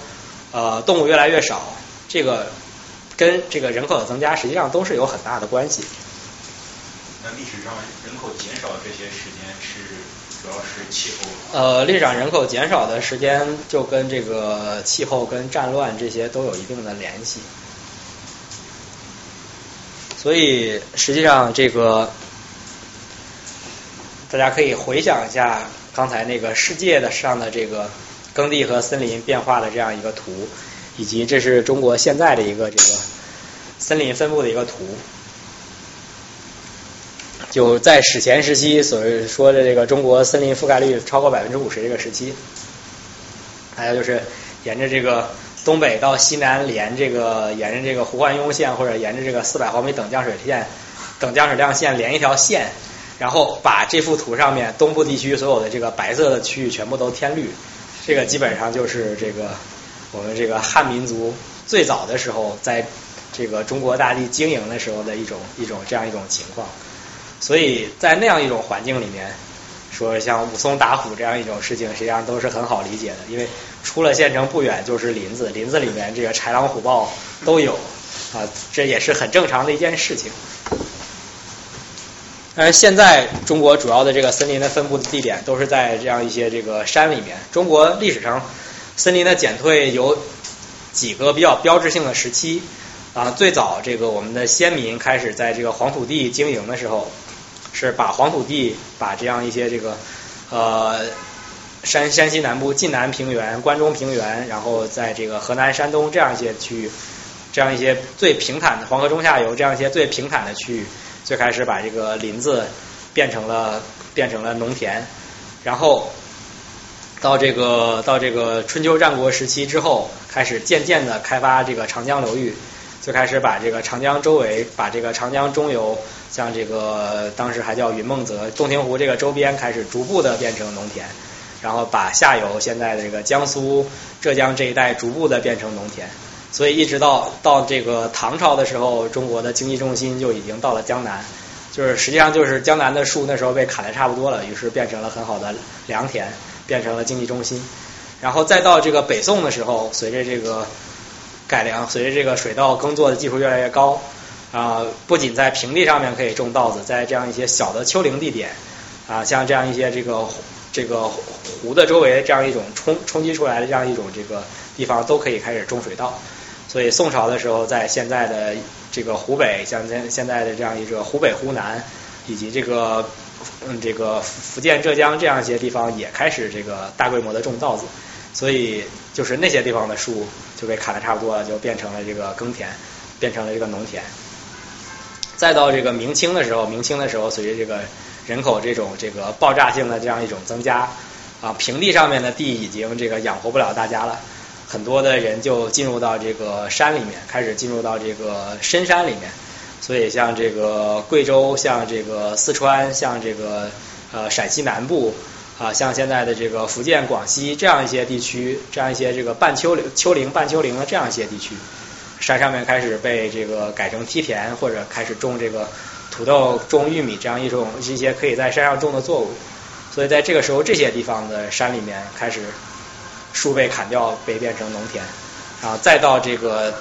呃，动物越来越少，这个跟这个人口的增加实际上都是有很大的关系。那历史上人口减少这些时间是主要是气候？呃，历史上人口减少的时间就跟这个气候、跟战乱这些都有一定的联系。所以，实际上这个大家可以回想一下刚才那个世界的上的这个耕地和森林变化的这样一个图，以及这是中国现在的一个这个森林分布的一个图。就在史前时期所说的这个中国森林覆盖率超过百分之五十这个时期，还有就是沿着这个。东北到西南连这个沿着这个胡焕庸线或者沿着这个四百毫米等降水线等降水量线连一条线，然后把这幅图上面东部地区所有的这个白色的区域全部都填绿，这个基本上就是这个我们这个汉民族最早的时候在这个中国大地经营的时候的一种一种这样一种情况，所以在那样一种环境里面。说像武松打虎这样一种事情，实际上都是很好理解的，因为出了县城不远就是林子，林子里面这个豺狼虎豹都有啊，这也是很正常的一件事情。但是现在中国主要的这个森林的分布的地点都是在这样一些这个山里面。中国历史上森林的减退有几个比较标志性的时期啊，最早这个我们的先民开始在这个黄土地经营的时候。是把黄土地，把这样一些这个呃山山西南部晋南平原、关中平原，然后在这个河南、山东这样一些区域，这样一些最平坦的黄河中下游这样一些最平坦的区域，最开始把这个林子变成了变成了农田，然后到这个到这个春秋战国时期之后，开始渐渐的开发这个长江流域。就开始把这个长江周围，把这个长江中游，像这个当时还叫云梦泽、洞庭湖这个周边，开始逐步的变成农田，然后把下游现在的这个江苏、浙江这一带逐步的变成农田，所以一直到到这个唐朝的时候，中国的经济重心就已经到了江南，就是实际上就是江南的树那时候被砍的差不多了，于是变成了很好的良田，变成了经济中心，然后再到这个北宋的时候，随着这个。改良，随着这个水稻耕作的技术越来越高，啊，不仅在平地上面可以种稻子，在这样一些小的丘陵地点，啊，像这样一些这个这个湖的周围这样一种冲冲击出来的这样一种这个地方，都可以开始种水稻。所以宋朝的时候，在现在的这个湖北，像现现在的这样一个湖北、湖南，以及这个嗯这个福建、浙江这样一些地方也开始这个大规模的种稻子，所以就是那些地方的树就被砍的差不多了，就变成了这个耕田，变成了这个农田。再到这个明清的时候，明清的时候，随着这个人口这种这个爆炸性的这样一种增加，啊，平地上面的地已经这个养活不了大家了，很多的人就进入到这个山里面，开始进入到这个深山里面。所以像这个贵州，像这个四川，像这个呃陕西南部啊，像现在的这个福建、广西这样一些地区，这样一些这个半丘陵、丘陵、半丘陵的这样一些地区。山上面开始被这个改成梯田，或者开始种这个土豆、种玉米这样一种一些可以在山上种的作物，所以在这个时候，这些地方的山里面开始树被砍掉，被变成农田，然后，再到这个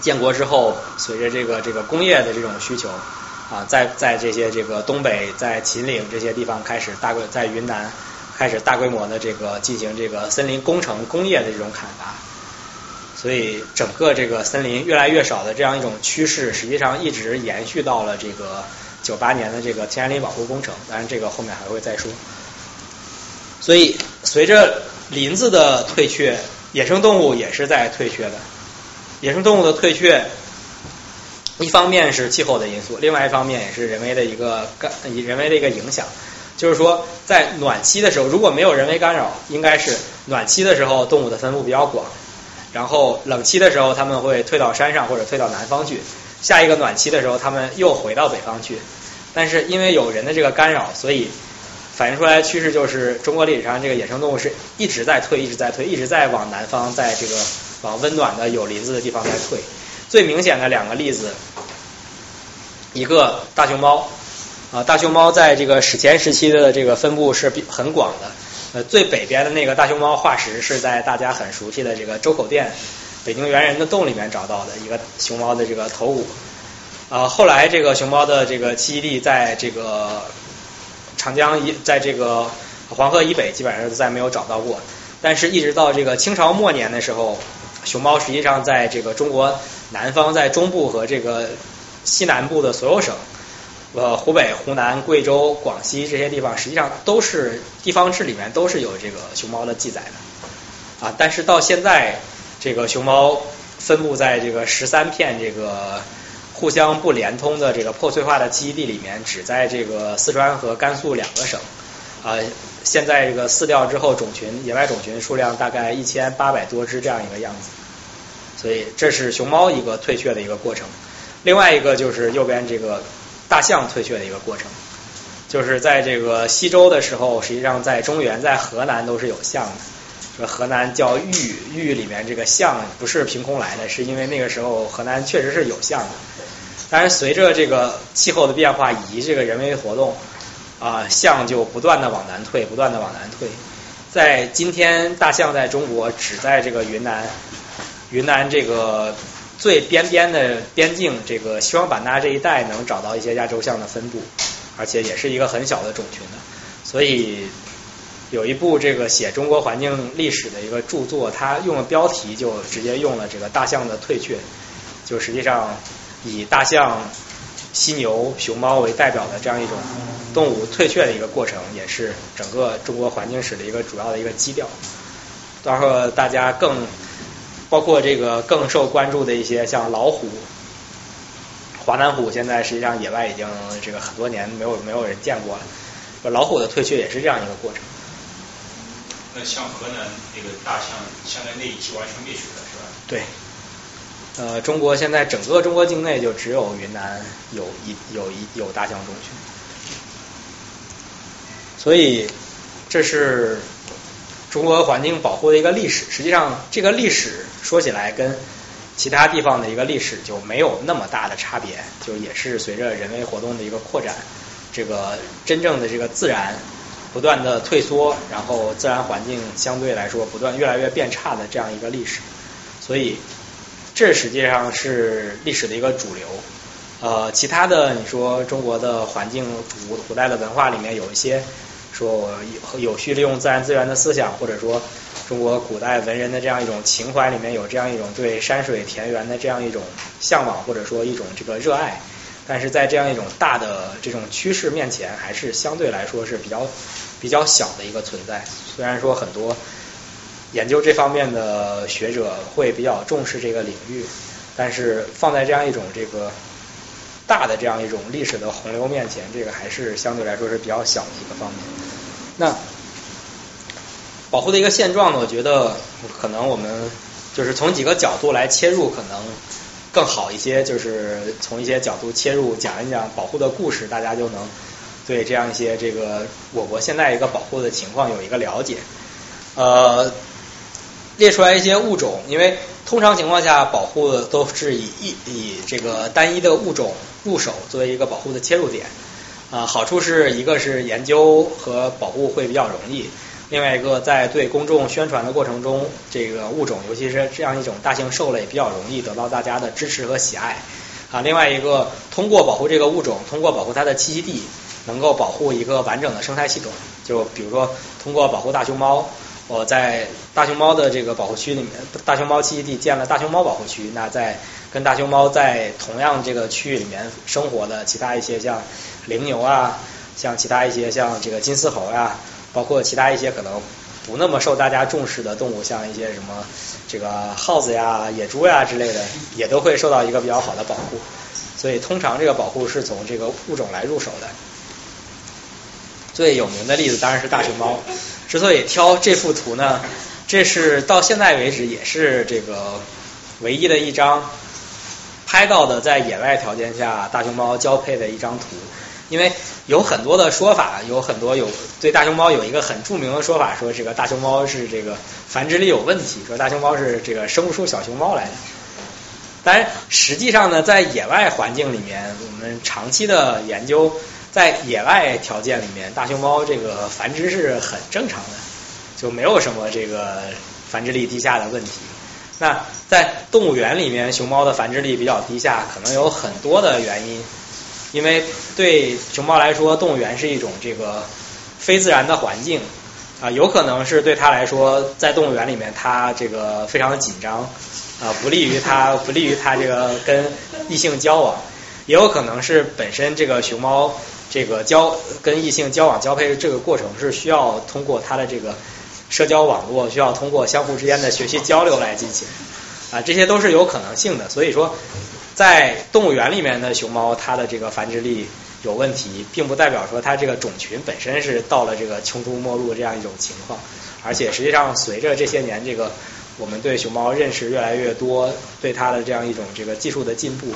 建国之后，随着这个这个工业的这种需求，啊，在在这些这个东北，在秦岭这些地方开始大规在云南开始大规模的这个进行这个森林工程、工业的这种砍伐。所以整个这个森林越来越少的这样一种趋势，实际上一直延续到了这个九八年的这个天然林保护工程。当然，这个后面还会再说。所以，随着林子的退却，野生动物也是在退却的。野生动物的退却，一方面是气候的因素，另外一方面也是人为的一个干人为的一个影响。就是说，在暖期的时候，如果没有人为干扰，应该是暖期的时候动物的分布比较广。然后冷期的时候，他们会退到山上或者退到南方去。下一个暖期的时候，他们又回到北方去。但是因为有人的这个干扰，所以反映出来的趋势就是，中国历史上这个野生动物是一直在退，一直在退，一直在往南方，在这个往温暖的有林子的地方在退。最明显的两个例子，一个大熊猫啊，大熊猫在这个史前时期的这个分布是很广的。呃，最北边的那个大熊猫化石是在大家很熟悉的这个周口店北京猿人的洞里面找到的一个熊猫的这个头骨。啊，后来这个熊猫的这个栖息地在这个长江以，在这个黄河以北基本上再没有找到过。但是，一直到这个清朝末年的时候，熊猫实际上在这个中国南方，在中部和这个西南部的所有省。呃，湖北、湖南、贵州、广西这些地方，实际上都是地方志里面都是有这个熊猫的记载的啊。但是到现在，这个熊猫分布在这个十三片这个互相不连通的这个破碎化的栖息地里面，只在这个四川和甘肃两个省啊。现在这个饲调之后，种群野外种群数量大概一千八百多只这样一个样子。所以这是熊猫一个退却的一个过程。另外一个就是右边这个。大象退却的一个过程，就是在这个西周的时候，实际上在中原、在河南都是有象的。说河南叫豫，豫里面这个象不是凭空来的，是因为那个时候河南确实是有象的。但是随着这个气候的变化以及这个人为活动，啊，象就不断的往南退，不断的往南退。在今天，大象在中国只在这个云南，云南这个。最边边的边境，这个西双版纳这一带能找到一些亚洲象的分布，而且也是一个很小的种群的。所以有一部这个写中国环境历史的一个著作，它用了标题就直接用了这个大象的退却，就实际上以大象、犀牛、熊猫为代表的这样一种动物退却的一个过程，也是整个中国环境史的一个主要的一个基调。到时候大家更。包括这个更受关注的一些，像老虎、华南虎，现在实际上野外已经这个很多年没有没有人见过了。老虎的退却也是这样一个过程。那像河南那个大象，相当于那一期完全灭绝了，是吧？对。呃，中国现在整个中国境内就只有云南有一有一有大象种群，所以这是。中国环境保护的一个历史，实际上这个历史说起来跟其他地方的一个历史就没有那么大的差别，就也是随着人为活动的一个扩展，这个真正的这个自然不断的退缩，然后自然环境相对来说不断越来越变差的这样一个历史，所以这实际上是历史的一个主流。呃，其他的你说中国的环境古古代的文化里面有一些。说有有序利用自然资源的思想，或者说中国古代文人的这样一种情怀里面有这样一种对山水田园的这样一种向往，或者说一种这个热爱。但是在这样一种大的这种趋势面前，还是相对来说是比较比较小的一个存在。虽然说很多研究这方面的学者会比较重视这个领域，但是放在这样一种这个大的这样一种历史的洪流面前，这个还是相对来说是比较小的一个方面。那保护的一个现状呢，我觉得可能我们就是从几个角度来切入，可能更好一些。就是从一些角度切入，讲一讲保护的故事，大家就能对这样一些这个我国现在一个保护的情况有一个了解。呃，列出来一些物种，因为通常情况下保护都是以一以这个单一的物种入手作为一个保护的切入点。啊，好处是一个是研究和保护会比较容易。另外一个，在对公众宣传的过程中，这个物种，尤其是这样一种大型兽类，比较容易得到大家的支持和喜爱。啊，另外一个，通过保护这个物种，通过保护它的栖息地，能够保护一个完整的生态系统。就比如说，通过保护大熊猫，我在大熊猫的这个保护区里面，大熊猫栖息地建了大熊猫保护区。那在跟大熊猫在同样这个区域里面生活的其他一些像羚牛啊，像其他一些像这个金丝猴呀。包括其他一些可能不那么受大家重视的动物，像一些什么这个耗子呀、野猪呀之类的，也都会受到一个比较好的保护。所以通常这个保护是从这个物种来入手的。最有名的例子当然是大熊猫。之所以挑这幅图呢，这是到现在为止也是这个唯一的一张拍到的在野外条件下大熊猫交配的一张图。因为有很多的说法，有很多有对大熊猫有一个很著名的说法，说这个大熊猫是这个繁殖力有问题，说大熊猫是这个生不出小熊猫来的。但实际上呢，在野外环境里面，我们长期的研究，在野外条件里面，大熊猫这个繁殖是很正常的，就没有什么这个繁殖力低下的问题。那在动物园里面，熊猫的繁殖力比较低下，可能有很多的原因。因为对熊猫来说，动物园是一种这个非自然的环境。啊，有可能是对它来说，在动物园里面它这个非常的紧张啊，不利于它不利于它这个跟异性交往，也有可能是本身这个熊猫这个交跟异性交往交配这个过程是需要通过它的这个社交网络，需要通过相互之间的学习交流来进行啊，这些都是有可能性的，所以说。在动物园里面的熊猫，它的这个繁殖力有问题，并不代表说它这个种群本身是到了这个穷途末路这样一种情况。而且实际上，随着这些年这个我们对熊猫认识越来越多，对它的这样一种这个技术的进步，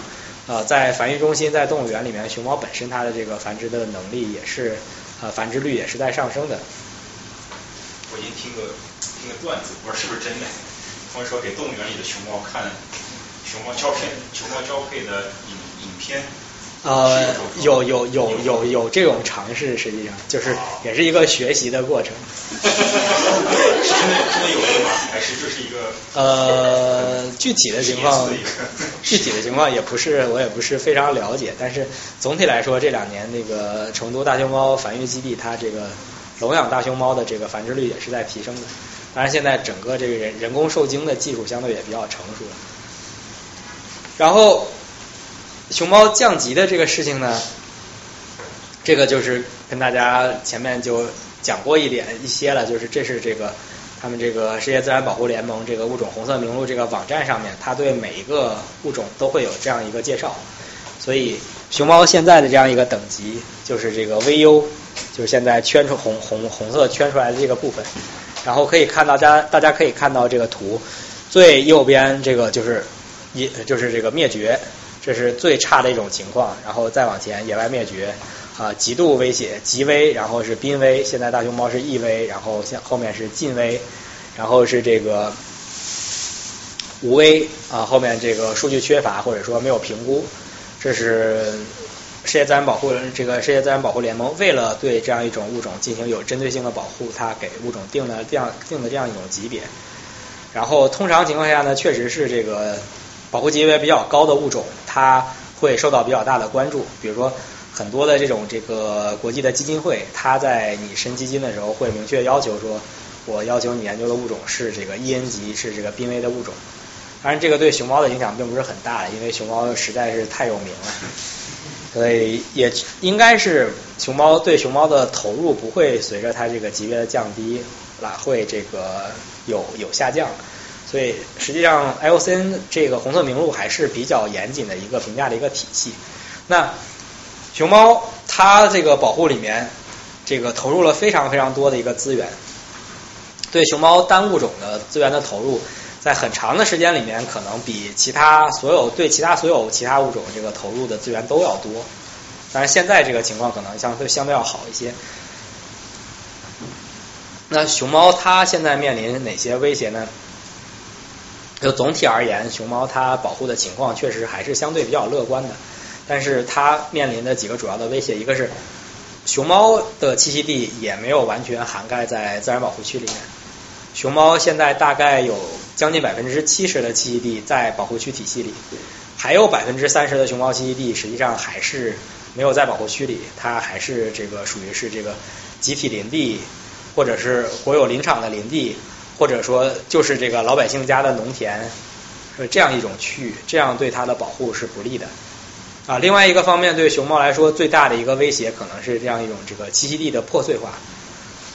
呃，在繁育中心、在动物园里面，熊猫本身它的这个繁殖的能力也是呃繁殖率也是在上升的。我已经听个听个段子，不知道是不是真的。他们说给动物园里的熊猫看。熊猫交配，熊猫交配的影影片。呃，有有有有有这种尝试，实际上就是也是一个学习的过程。[laughs] 真的真的有用吗？还是就是一个？呃，具体的情况，[laughs] 具体的情况也不是，我也不是非常了解。但是总体来说，这两年那个成都大熊猫繁育基地，它这个笼养大熊猫的这个繁殖率也是在提升的。当然，现在整个这个人人工受精的技术相对也比较成熟了。然后，熊猫降级的这个事情呢，这个就是跟大家前面就讲过一点一些了，就是这是这个他们这个世界自然保护联盟这个物种红色名录这个网站上面，它对每一个物种都会有这样一个介绍。所以熊猫现在的这样一个等级就是这个 VU，就是现在圈出红红红色圈出来的这个部分。然后可以看到，大家大家可以看到这个图最右边这个就是。一就是这个灭绝，这是最差的一种情况。然后再往前，野外灭绝啊，极度威胁，极危，然后是濒危。现在大熊猫是易危，然后现后面是近危，然后是这个无危啊。后面这个数据缺乏或者说没有评估，这是世界自然保护这个世界自然保护联盟为了对这样一种物种进行有针对性的保护，它给物种定了这样定的这样一种级别。然后通常情况下呢，确实是这个。保护级别比较高的物种，它会受到比较大的关注。比如说，很多的这种这个国际的基金会，它在你申基金的时候会明确要求说，我要求你研究的物种是这个一 N 级，是这个濒危的物种。当然，这个对熊猫的影响并不是很大，因为熊猫实在是太有名了，所以也应该是熊猫对熊猫的投入不会随着它这个级别的降低，来会这个有有下降。所以实际上 IOCN 这个红色名录还是比较严谨的一个评价的一个体系。那熊猫它这个保护里面，这个投入了非常非常多的一个资源，对熊猫单物种的资源的投入，在很长的时间里面，可能比其他所有对其他所有其他物种这个投入的资源都要多。当然现在这个情况可能相对相对要好一些。那熊猫它现在面临哪些威胁呢？就总体而言，熊猫它保护的情况确实还是相对比较乐观的。但是它面临的几个主要的威胁，一个是熊猫的栖息地也没有完全涵盖在自然保护区里面。熊猫现在大概有将近百分之七十的栖息地在保护区体系里，还有百分之三十的熊猫栖息地实际上还是没有在保护区里，它还是这个属于是这个集体林地，或者是国有林场的林地。或者说就是这个老百姓家的农田，是这样一种区域，这样对它的保护是不利的。啊，另外一个方面对熊猫来说最大的一个威胁可能是这样一种这个栖息地的破碎化。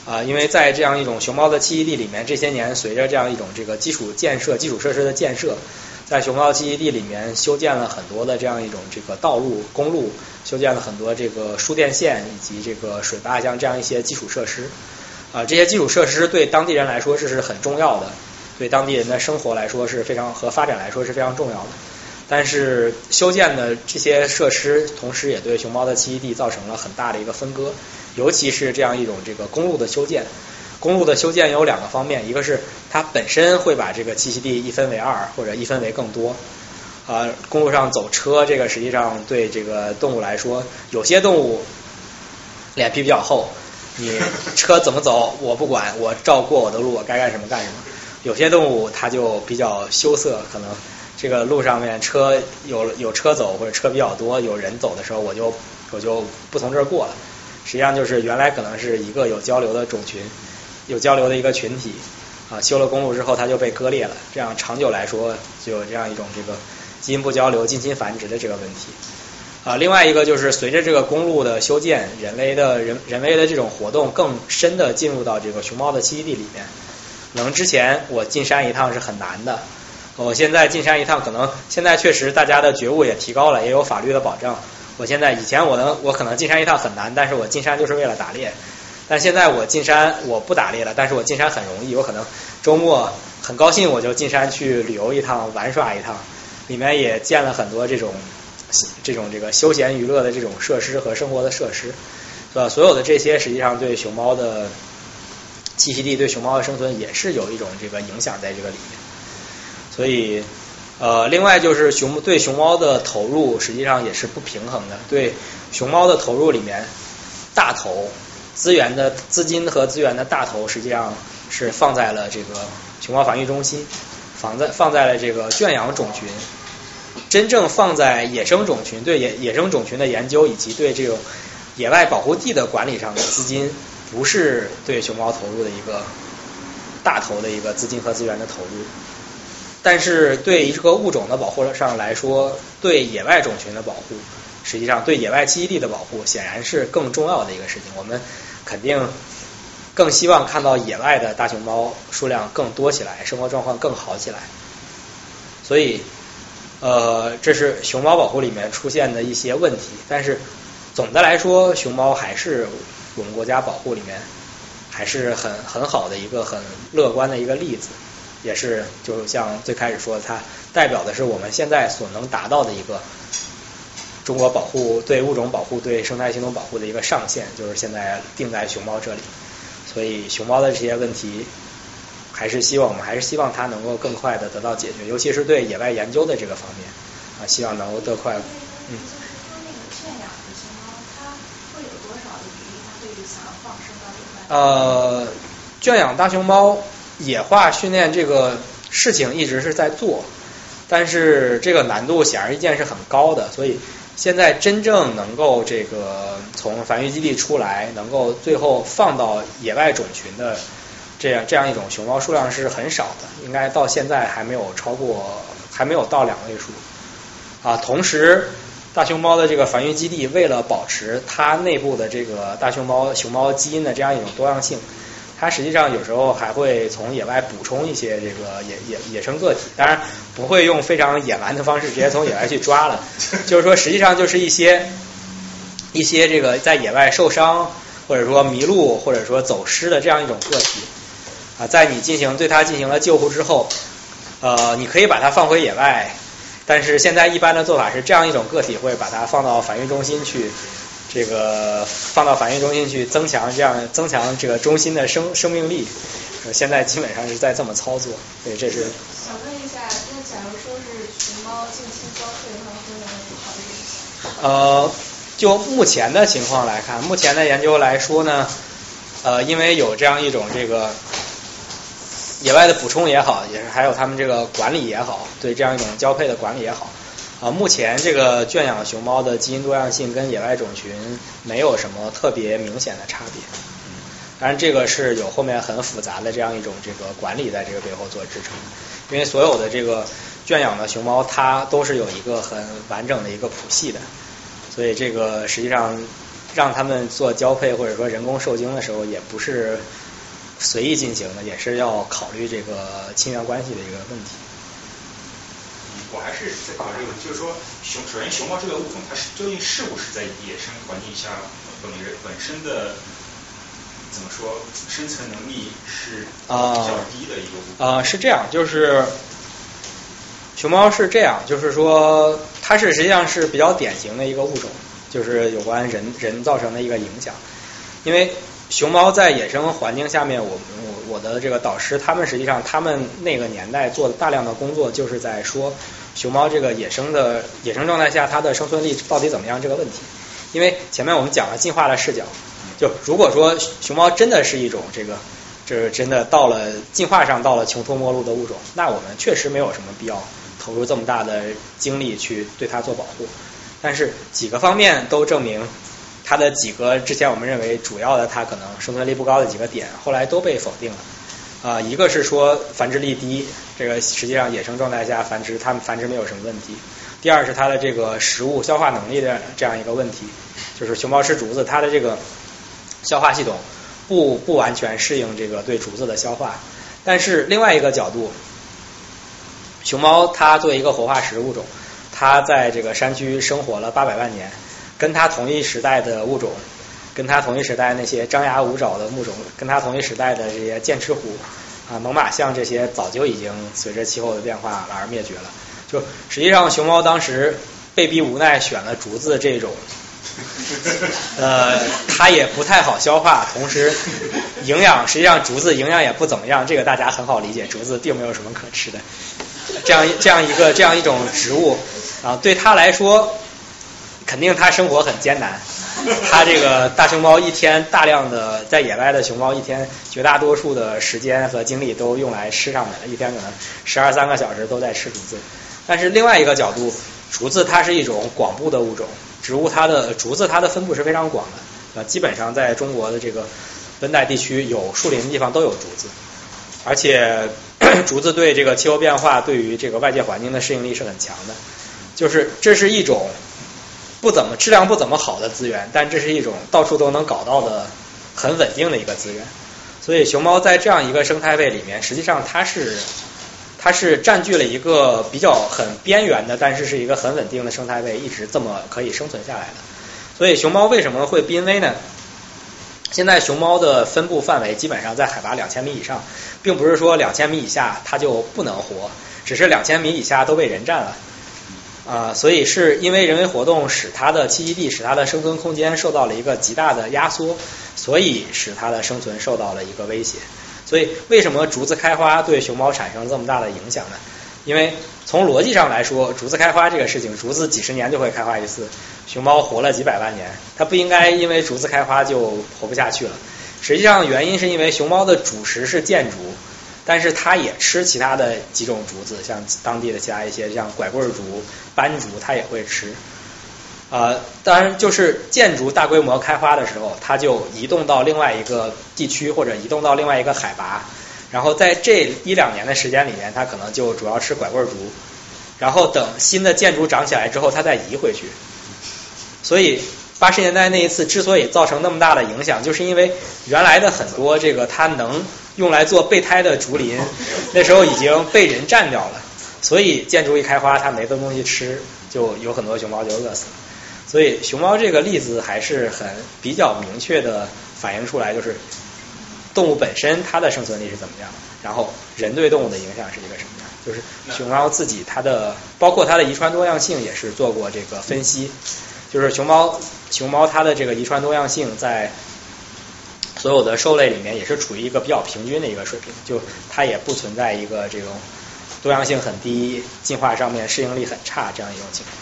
啊，因为在这样一种熊猫的栖息地里面，这些年随着这样一种这个基础建设、基础设施的建设，在熊猫栖息地里面修建了很多的这样一种这个道路、公路，修建了很多这个输电线以及这个水坝，像这样一些基础设施。啊，这些基础设施对当地人来说这是很重要的，对当地人的生活来说是非常和发展来说是非常重要的。但是修建的这些设施，同时也对熊猫的栖息地造成了很大的一个分割，尤其是这样一种这个公路的修建。公路的修建有两个方面，一个是它本身会把这个栖息地一分为二，或者一分为更多。啊，公路上走车，这个实际上对这个动物来说，有些动物脸皮比较厚。你车怎么走我不管，我照过我的路，我该干什么干什么。有些动物它就比较羞涩，可能这个路上面车有有车走或者车比较多，有人走的时候，我就我就不从这儿过了。实际上就是原来可能是一个有交流的种群，有交流的一个群体啊，修了公路之后它就被割裂了，这样长久来说就有这样一种这个基因不交流、近亲繁殖的这个问题。啊，另外一个就是随着这个公路的修建，人类的人人为的这种活动更深的进入到这个熊猫的栖息地里面。可能之前我进山一趟是很难的，我现在进山一趟，可能现在确实大家的觉悟也提高了，也有法律的保障。我现在以前我能我可能进山一趟很难，但是我进山就是为了打猎。但现在我进山我不打猎了，但是我进山很容易，我可能周末很高兴我就进山去旅游一趟玩耍一趟，里面也建了很多这种。这种这个休闲娱乐的这种设施和生活的设施，是吧？所有的这些实际上对熊猫的栖息地、对熊猫的生存也是有一种这个影响在这个里面。所以，呃，另外就是熊对熊猫的投入实际上也是不平衡的。对熊猫的投入里面，大头资源的资金和资源的大头实际上是放在了这个熊猫繁育中心，放在放在了这个圈养种群。真正放在野生种群对野野生种群的研究以及对这种野外保护地的管理上的资金，不是对熊猫投入的一个大头的一个资金和资源的投入。但是对于这个物种的保护上来说，对野外种群的保护，实际上对野外栖息地的保护，显然是更重要的一个事情。我们肯定更希望看到野外的大熊猫数量更多起来，生活状况更好起来。所以。呃，这是熊猫保护里面出现的一些问题，但是总的来说，熊猫还是我们国家保护里面还是很很好的一个很乐观的一个例子，也是就像最开始说，它代表的是我们现在所能达到的一个中国保护对物种保护、对生态系统保护的一个上限，就是现在定在熊猫这里，所以熊猫的这些问题。还是希望我们还是希望它能够更快的得到解决，尤其是对野外研究的这个方面啊，希望能够得快。嗯。说那个圈养的熊猫，它会有多少的比例？它对于想要放生？呃，圈养大熊猫野化训练这个事情一直是在做，但是这个难度显而易见是很高的，所以现在真正能够这个从繁育基地出来，能够最后放到野外种群的。这样这样一种熊猫数量是很少的，应该到现在还没有超过，还没有到两位数。啊，同时大熊猫的这个繁育基地为了保持它内部的这个大熊猫熊猫基因的这样一种多样性，它实际上有时候还会从野外补充一些这个野野野生个体，当然不会用非常野蛮的方式直接从野外去抓了，[laughs] 就是说实际上就是一些一些这个在野外受伤或者说迷路或者说走失的这样一种个体啊，在你进行对它进行了救护之后，呃，你可以把它放回野外。但是现在一般的做法是这样一种个体会把它放到繁育中心去，这个放到繁育中心去增强这样增强这个中心的生生命力。现在基本上是在这么操作，对，这是。想问一下，那假如说是熊猫近期交配会不会考虑？呃，就目前的情况来看，目前的研究来说呢，呃，因为有这样一种这个。野外的补充也好，也是还有他们这个管理也好，对这样一种交配的管理也好，啊，目前这个圈养熊猫的基因多样性跟野外种群没有什么特别明显的差别。嗯，当然这个是有后面很复杂的这样一种这个管理在这个背后做支撑，因为所有的这个圈养的熊猫它都是有一个很完整的一个谱系的，所以这个实际上让他们做交配或者说人工受精的时候也不是。随意进行的也是要考虑这个亲缘关系的一个问题。嗯，我还是在考虑这个问题，就是说熊，首先熊猫这个物种，它是究竟是不是在野生环境下本人本身的怎么说生存能力是比较低的一个物种？啊，是这样，就是熊猫是这样，就是说它是实际上是比较典型的一个物种，就是有关人人造成的一个影响，因为。熊猫在野生环境下面，我我我的这个导师，他们实际上他们那个年代做的大量的工作，就是在说熊猫这个野生的野生状态下，它的生存力到底怎么样这个问题。因为前面我们讲了进化的视角，就如果说熊猫真的是一种这个，这真的到了进化上到了穷途末路的物种，那我们确实没有什么必要投入这么大的精力去对它做保护。但是几个方面都证明。它的几个之前我们认为主要的它可能生存力不高的几个点，后来都被否定了。啊，一个是说繁殖力低，这个实际上野生状态下繁殖它们繁殖没有什么问题。第二是它的这个食物消化能力的这样一个问题，就是熊猫吃竹子，它的这个消化系统不不完全适应这个对竹子的消化。但是另外一个角度，熊猫它作为一个活化石物种，它在这个山区生活了八百万年。跟它同一时代的物种，跟它同一时代那些张牙舞爪的物种，跟它同一时代的这些剑齿虎啊、猛犸象这些，早就已经随着气候的变化而灭绝了。就实际上，熊猫当时被逼无奈选了竹子这种，呃，它也不太好消化，同时营养实际上竹子营养也不怎么样，这个大家很好理解，竹子并没有什么可吃的。这样这样一个这样一种植物啊，对它来说。肯定它生活很艰难，它这个大熊猫一天大量的在野外的熊猫一天绝大多数的时间和精力都用来吃上面了，一天可能十二三个小时都在吃竹子。但是另外一个角度，竹子它是一种广布的物种，植物它的竹子它的分布是非常广的，呃，基本上在中国的这个温带地区有树林的地方都有竹子，而且 [coughs] 竹子对这个气候变化对于这个外界环境的适应力是很强的，就是这是一种。不怎么质量不怎么好的资源，但这是一种到处都能搞到的很稳定的一个资源。所以熊猫在这样一个生态位里面，实际上它是它是占据了一个比较很边缘的，但是是一个很稳定的生态位，一直这么可以生存下来的。所以熊猫为什么会濒危呢？现在熊猫的分布范围基本上在海拔两千米以上，并不是说两千米以下它就不能活，只是两千米以下都被人占了。啊，所以是因为人为活动使它的栖息地、使它的生存空间受到了一个极大的压缩，所以使它的生存受到了一个威胁。所以为什么竹子开花对熊猫产生这么大的影响呢？因为从逻辑上来说，竹子开花这个事情，竹子几十年就会开花一次，熊猫活了几百万年，它不应该因为竹子开花就活不下去了。实际上原因是因为熊猫的主食是箭竹。但是它也吃其他的几种竹子，像当地的其他一些像拐棍竹、斑竹，它也会吃。呃，当然就是建筑大规模开发的时候，它就移动到另外一个地区或者移动到另外一个海拔，然后在这一两年的时间里面，它可能就主要吃拐棍竹，然后等新的建筑长起来之后，它再移回去。所以八十年代那一次之所以造成那么大的影响，就是因为原来的很多这个它能用来做备胎的竹林，[laughs] 那时候已经被人占掉了，所以建筑一开花，它没的东西吃，就有很多熊猫就饿死了。所以熊猫这个例子还是很比较明确的反映出来，就是动物本身它的生存力是怎么样，然后人对动物的影响是一个什么样。就是熊猫自己它的，包括它的遗传多样性也是做过这个分析。就是熊猫，熊猫它的这个遗传多样性在所有的兽类里面也是处于一个比较平均的一个水平，就它也不存在一个这种多样性很低、进化上面适应力很差这样一种情况。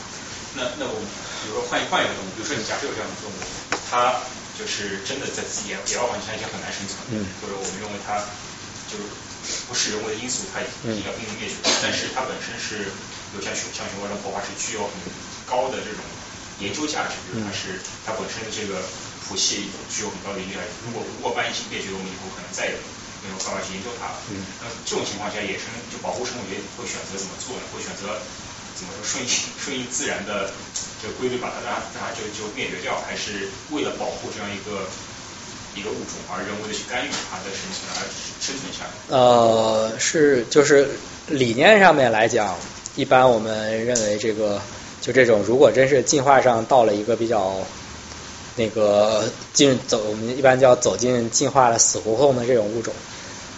那那我们比如说换一换一个动物，比如说你假设有这样的动物，它就是真的在自野野外环境下很难生存，嗯。或者我们认为它就是不是人为的因素，它已经要濒临灭绝，但是它本身是有像熊像熊猫这种火花是具有很高的这种研究价值，比如它是它本身的这个谱系具有很高的研究价值。如果如果万一灭绝了，我们以后可能再也没有办法去研究它了。嗯那这种情况下，野生就保护生物学会选择怎么做呢？会选择怎么说顺应顺应自然的这个规律，把它让让它就就灭绝掉，还是为了保护这样一个一个物种而人为的去干预它的生存而生存下来？呃，是就是理念上面来讲，一般我们认为这个就这种，如果真是进化上到了一个比较那个进走，我们一般叫走进进化的死胡同的这种物种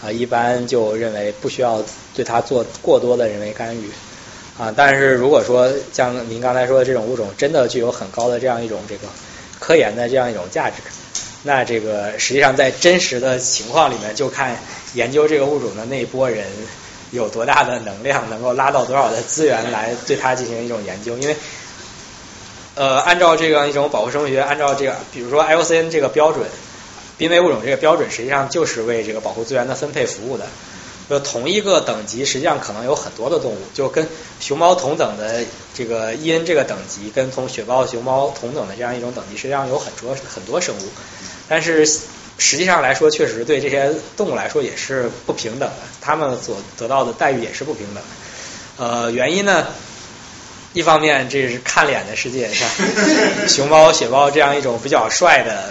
啊，一般就认为不需要对它做过多的人为干预啊。但是如果说像您刚才说的这种物种，真的具有很高的这样一种这个科研的这样一种价值，那这个实际上在真实的情况里面，就看研究这个物种的那一波人有多大的能量，能够拉到多少的资源来对它进行一种研究。因为，呃，按照这样一种保护生物学，按照这个，比如说 IUCN 这个标准，濒危物种这个标准，实际上就是为这个保护资源的分配服务的。就同一个等级，实际上可能有很多的动物，就跟熊猫同等的这个伊恩这个等级，跟同雪豹、熊猫同等的这样一种等级，实际上有很多很多生物。但是实际上来说，确实对这些动物来说也是不平等的，它们所得到的待遇也是不平等的。呃，原因呢，一方面这是看脸的世界，像熊猫、雪豹这样一种比较帅的，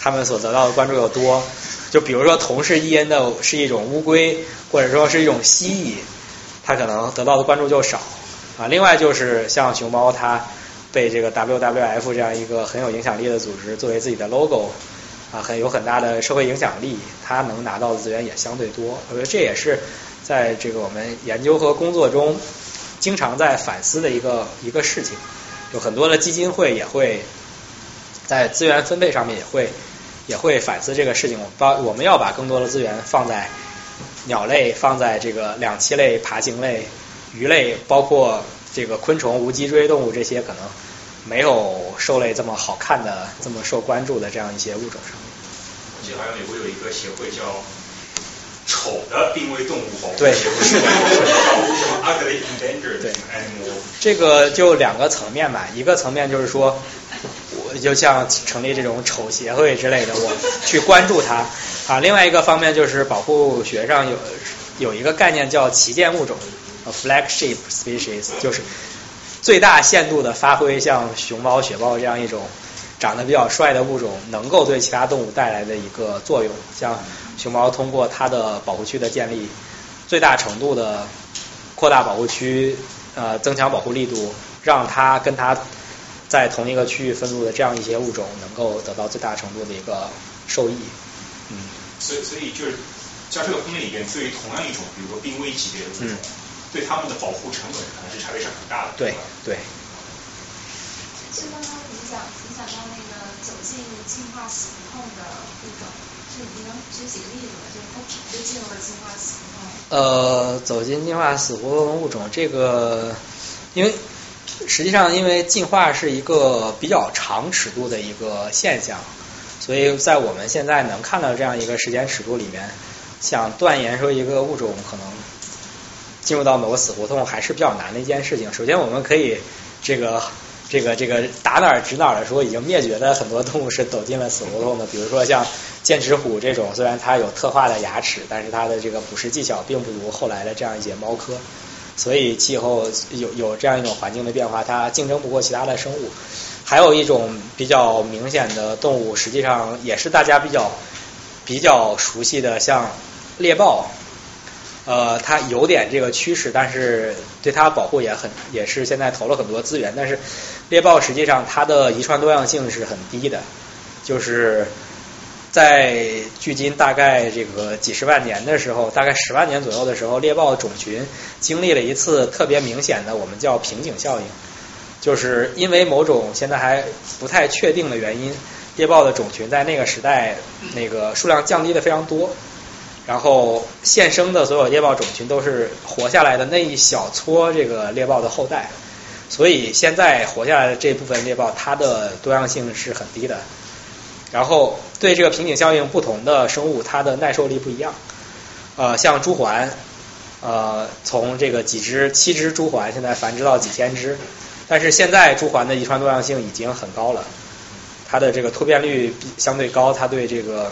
他们所得到的关注又多。就比如说同是伊恩的是一种乌龟，或者说是一种蜥蜴，它可能得到的关注就少啊。另外就是像熊猫，它被这个 WWF 这样一个很有影响力的组织作为自己的 logo 啊，很有很大的社会影响力，它能拿到的资源也相对多。我觉得这也是在这个我们研究和工作中经常在反思的一个一个事情。有很多的基金会也会在资源分配上面也会也会反思这个事情。我把我们要把更多的资源放在鸟类，放在这个两栖类、爬行类、鱼类，包括这个昆虫、无脊椎动物这些可能没有兽类这么好看的、这么受关注的这样一些物种上面。我记得好像美国有一个协会叫丑的濒危动物保护对协会，是的是的叫什么 ugly endangered 对 animal 这个就两个层面吧，一个层面就是说，我就像成立这种丑协会之类的，我去关注它啊。另外一个方面就是保护学上有有一个概念叫旗舰物种呃 （flagship species），就是最大限度的发挥像熊猫、雪豹这样一种长得比较帅的物种能够对其他动物带来的一个作用。像熊猫通过它的保护区的建立，最大程度的扩大保护区，呃，增强保护力度，让它跟它在同一个区域分布的这样一些物种能够得到最大程度的一个受益。嗯，所以所以就是在这个分类里边，对于同样一种，比如说濒危级别的物种，对它们的保护成本可能是差别是很大的。对对对。就刚刚你讲你讲到那个走进进化死胡同的物种，你能举几个例子吗？就是它怎么就进入了进化死胡同？呃，走进进化死胡同物种，这个因为实际上因为进化是一个比较长尺度的一个现象，所以在我们现在能看到这样一个时间尺度里面，想断言说一个物种可能进入到某个死胡同还是比较难的一件事情。首先，我们可以这个这个这个打哪儿指哪儿的说已经灭绝的很多动物是走进了死胡同的，比如说像剑齿虎这种，虽然它有特化的牙齿，但是它的这个捕食技巧并不如后来的这样一些猫科，所以气候有有这样一种环境的变化，它竞争不过其他的生物。还有一种比较明显的动物，实际上也是大家比较比较熟悉的，像猎豹。呃，它有点这个趋势，但是对它保护也很，也是现在投了很多资源。但是猎豹实际上它的遗传多样性是很低的，就是在距今大概这个几十万年的时候，大概十万年左右的时候，猎豹种群经历了一次特别明显的我们叫瓶颈效应，就是因为某种现在还不太确定的原因，猎豹的种群在那个时代那个数量降低的非常多。然后现生的所有猎豹种群都是活下来的那一小撮这个猎豹的后代，所以现在活下来的这部分猎豹，它的多样性是很低的。然后对这个瓶颈效应不同的生物，它的耐受力不一样。呃，像朱鹮，呃，从这个几只七只朱鹮现在繁殖到几千只，但是现在朱鹮的遗传多样性已经很高了，它的这个突变率相对高，它对这个。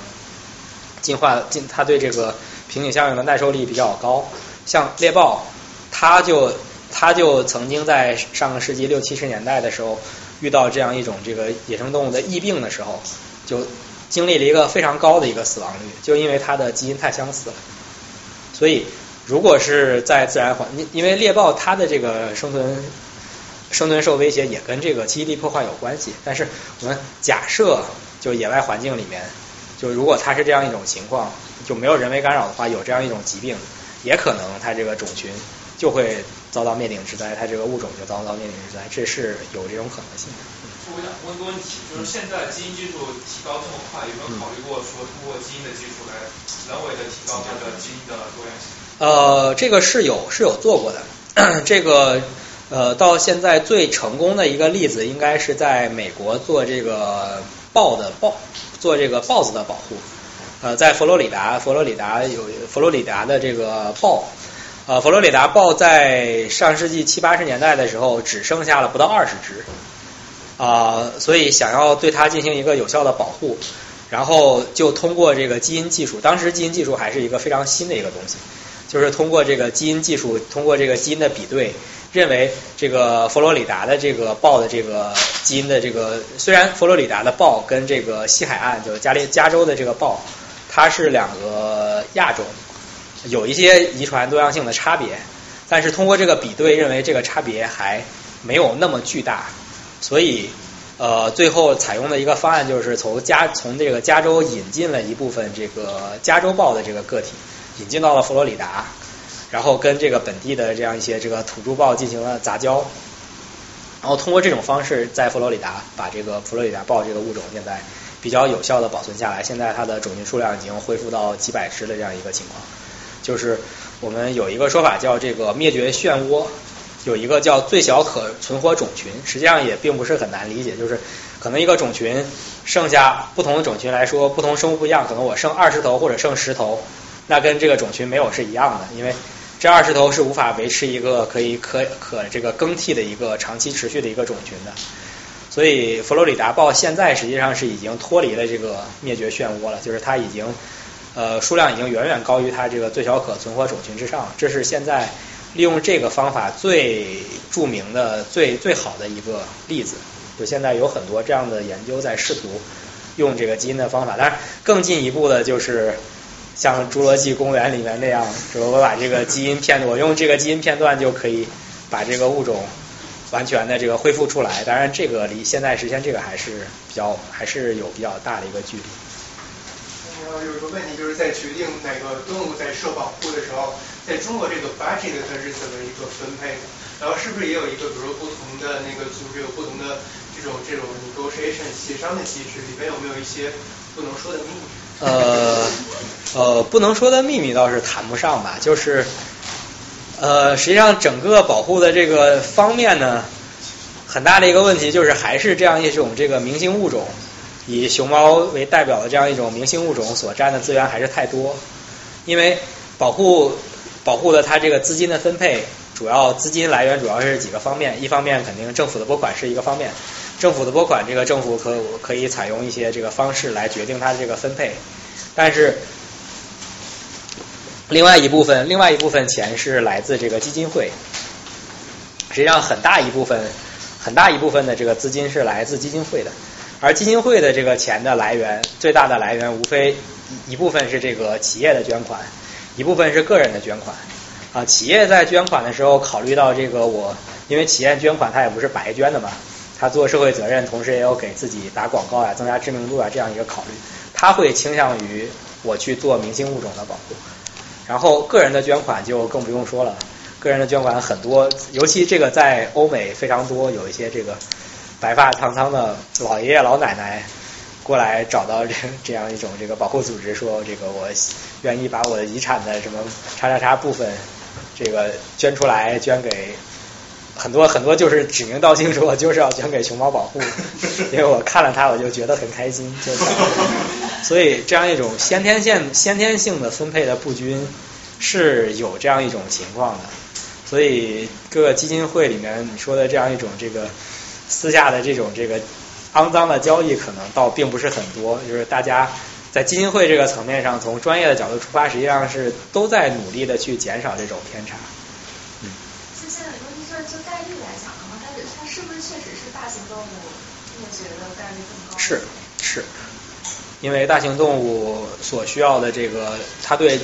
进化进，它对这个瓶颈效应的耐受力比较高。像猎豹，它就它就曾经在上个世纪六七十年代的时候，遇到这样一种这个野生动物的疫病的时候，就经历了一个非常高的一个死亡率，就因为它的基因太相似了。所以，如果是在自然环，境因为猎豹它的这个生存生存受威胁也跟这个栖息地破坏有关系。但是我们假设，就野外环境里面。就如果它是这样一种情况，就没有人为干扰的话，有这样一种疾病，也可能它这个种群就会遭到灭顶之灾，它这个物种就遭到灭顶之灾，这是有这种可能性的。我想问个问题，就是现在基因技术提高这么快，有没有考虑过说通过基因的技术来人为的提高它的基因的多样性？呃，这个是有是有做过的，[clears throat] 这个呃到现在最成功的一个例子，应该是在美国做这个豹的豹。做这个豹子的保护，呃，在佛罗里达，佛罗里达有佛罗里达的这个豹，呃，佛罗里达豹在上世纪七八十年代的时候只剩下了不到二十只，啊，所以想要对它进行一个有效的保护，然后就通过这个基因技术，当时基因技术还是一个非常新的一个东西，就是通过这个基因技术，通过这个基因的比对。认为这个佛罗里达的这个豹的这个基因的这个，虽然佛罗里达的豹跟这个西海岸就是加利加州的这个豹，它是两个亚种，有一些遗传多样性的差别，但是通过这个比对，认为这个差别还没有那么巨大，所以呃最后采用的一个方案就是从加从这个加州引进了一部分这个加州豹的这个个体，引进到了佛罗里达。然后跟这个本地的这样一些这个土著豹进行了杂交，然后通过这种方式，在佛罗里达把这个佛罗里达豹这个物种现在比较有效的保存下来。现在它的种群数量已经恢复到几百只的这样一个情况。就是我们有一个说法叫这个灭绝漩涡，有一个叫最小可存活种群，实际上也并不是很难理解，就是可能一个种群剩下不同的种群来说，不同生物不一样，可能我剩二十头或者剩十头，那跟这个种群没有是一样的，因为。这二十头是无法维持一个可以可可这个更替的一个长期持续的一个种群的，所以佛罗里达豹现在实际上是已经脱离了这个灭绝漩涡了，就是它已经呃数量已经远远高于它这个最小可存活种群之上，这是现在利用这个方法最著名的最最好的一个例子。就现在有很多这样的研究在试图用这个基因的方法，但是更进一步的就是。像侏罗纪公园里面那样，说我把这个基因片，我用这个基因片段就可以把这个物种完全的这个恢复出来。当然，这个离现在实现这个还是比较还是有比较大的一个距离。然后有一个问题，就是在决定哪个动物在受保护的时候，在中国这个 budget 它是怎么一个分配的？然后是不是也有一个，比如说不同的那个组织有不同的这种这种 negotiation 协商的机制？里面有没有一些不能说的秘密？呃呃，不能说的秘密倒是谈不上吧，就是呃，实际上整个保护的这个方面呢，很大的一个问题就是还是这样一种这个明星物种，以熊猫为代表的这样一种明星物种所占的资源还是太多，因为保护保护的它这个资金的分配主要资金来源主要是几个方面，一方面肯定政府的拨款是一个方面，政府的拨款这个政府可可以采用一些这个方式来决定它这个分配，但是另外一部分另外一部分钱是来自这个基金会，实际上很大一部分很大一部分的这个资金是来自基金会的，而基金会的这个钱的来源最大的来源无非一部分是这个企业的捐款，一部分是个人的捐款。啊，企业在捐款的时候考虑到这个我，因为企业捐款它也不是白捐的嘛，它做社会责任，同时也有给自己打广告啊、增加知名度啊这样一个考虑，他会倾向于我去做明星物种的保护。然后个人的捐款就更不用说了，个人的捐款很多，尤其这个在欧美非常多，有一些这个白发苍苍的老爷爷老奶奶过来找到这 [laughs] 这样一种这个保护组织，说这个我愿意把我的遗产的什么叉叉叉部分。这个捐出来，捐给很多很多，就是指名道姓说，我就是要捐给熊猫保护，[laughs] 因为我看了它，我就觉得很开心，就所以这样一种先天性先天性的分配的不均是有这样一种情况的，所以各个基金会里面你说的这样一种这个私下的这种这个肮脏的交易，可能倒并不是很多，就是大家。在基金会这个层面上，从专业的角度出发，实际上是都在努力的去减少这种偏差。嗯。就现在你说，就就概率来讲的话，它它是不是确实是大型动物灭绝的概率更高？是是，因为大型动物所需要的这个，它对栖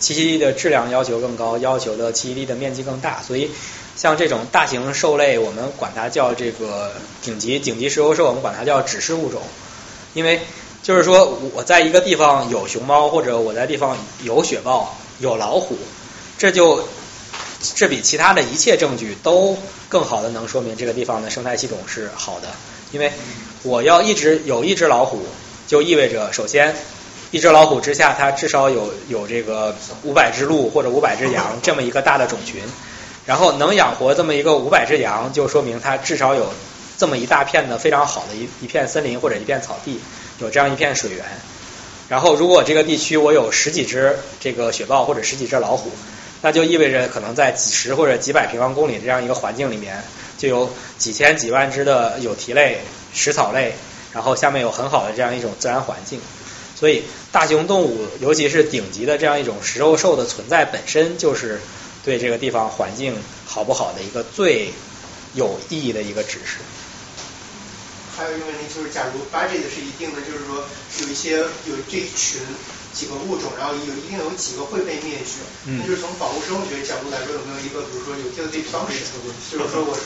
息地的质量要求更高，要求的栖息地的面积更大，所以像这种大型兽类，我们管它叫这个顶级顶级食肉兽，我们管它叫指示物种，因为。就是说，我在一个地方有熊猫，或者我在地方有雪豹、有老虎，这就这比其他的一切证据都更好的能说明这个地方的生态系统是好的。因为我要一直有一只老虎，就意味着首先一只老虎之下，它至少有有这个五百只鹿或者五百只羊这么一个大的种群，然后能养活这么一个五百只羊，就说明它至少有这么一大片的非常好的一一片森林或者一片草地。有这样一片水源，然后如果这个地区我有十几只这个雪豹或者十几只老虎，那就意味着可能在几十或者几百平方公里这样一个环境里面，就有几千几万只的有蹄类、食草类，然后下面有很好的这样一种自然环境。所以大型动物，尤其是顶级的这样一种食肉兽的存在，本身就是对这个地方环境好不好的一个最有意义的一个指示。还有一个问题就是，假如 budget 是一定的，就是说有一些有这一群几个物种，然后有一定有几个会被灭绝，那就是从保护生物学角度来说，有没有一个比如说有效的方式？就是说我说，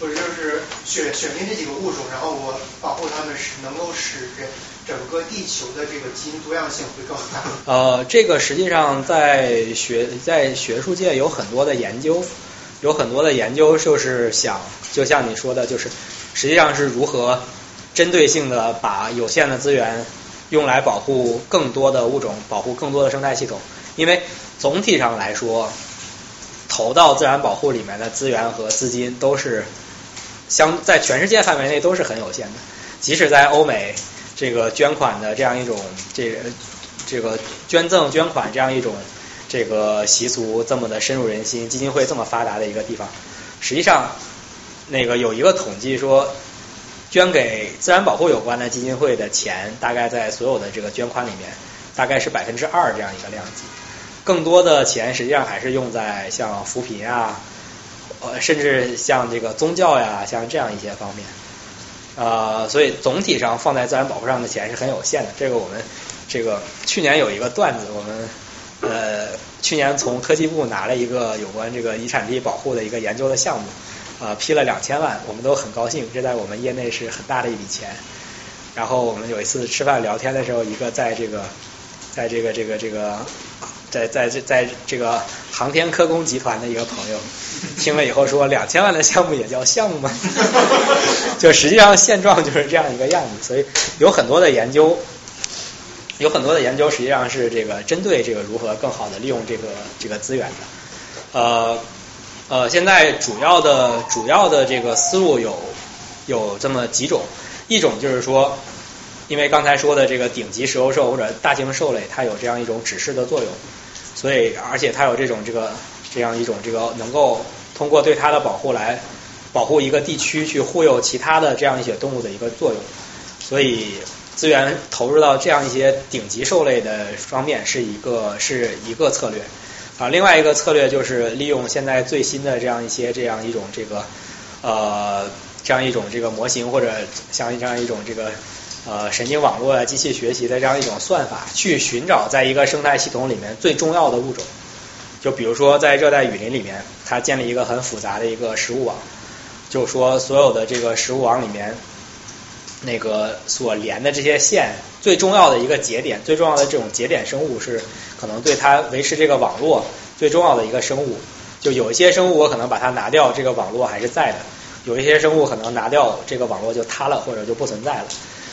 或者就是选选定这几个物种，然后我保护它们，使能够使这整个地球的这个基因多样性会更大。呃，这个实际上在学在学术界有很多的研究，有很多的研究就是想，就像你说的，就是。实际上是如何针对性的把有限的资源用来保护更多的物种，保护更多的生态系统。因为总体上来说，投到自然保护里面的资源和资金都是相在全世界范围内都是很有限的。即使在欧美，这个捐款的这样一种这这个捐赠捐款这样一种这个习俗这么的深入人心，基金会这么发达的一个地方，实际上。那个有一个统计说，捐给自然保护有关的基金会的钱，大概在所有的这个捐款里面，大概是百分之二这样一个量级。更多的钱实际上还是用在像扶贫啊，呃，甚至像这个宗教呀，像这样一些方面。呃，所以总体上放在自然保护上的钱是很有限的。这个我们这个去年有一个段子，我们呃去年从科技部拿了一个有关这个遗产地保护的一个研究的项目。啊，批了两千万，我们都很高兴，这在我们业内是很大的一笔钱。然后我们有一次吃饭聊天的时候，一个在这个，在这个这个这个，在在在在这个航天科工集团的一个朋友，[laughs] 听了以后说，两千万的项目也叫项目吗？[laughs] 就实际上现状就是这样一个样子，所以有很多的研究，有很多的研究实际上是这个针对这个如何更好的利用这个这个资源的，呃。呃，现在主要的主要的这个思路有有这么几种，一种就是说，因为刚才说的这个顶级食肉兽或者大型兽类，它有这样一种指示的作用，所以而且它有这种这个这样一种这个能够通过对它的保护来保护一个地区，去忽悠其他的这样一些动物的一个作用。所以资源投入到这样一些顶级兽类的方面是一个是一个策略啊。另外一个策略就是利用现在最新的这样一些这样一种这个呃这样一种这个模型或者像这样一种这个呃神经网络啊机器学习的这样一种算法，去寻找在一个生态系统里面最重要的物种。就比如说在热带雨林里面，它建立一个很复杂的一个食物网，就是说所有的这个食物网里面。那个所连的这些线最重要的一个节点，最重要的这种节点生物是可能对它维持这个网络最重要的一个生物。就有一些生物我可能把它拿掉，这个网络还是在的；有一些生物可能拿掉这个网络就塌了或者就不存在了。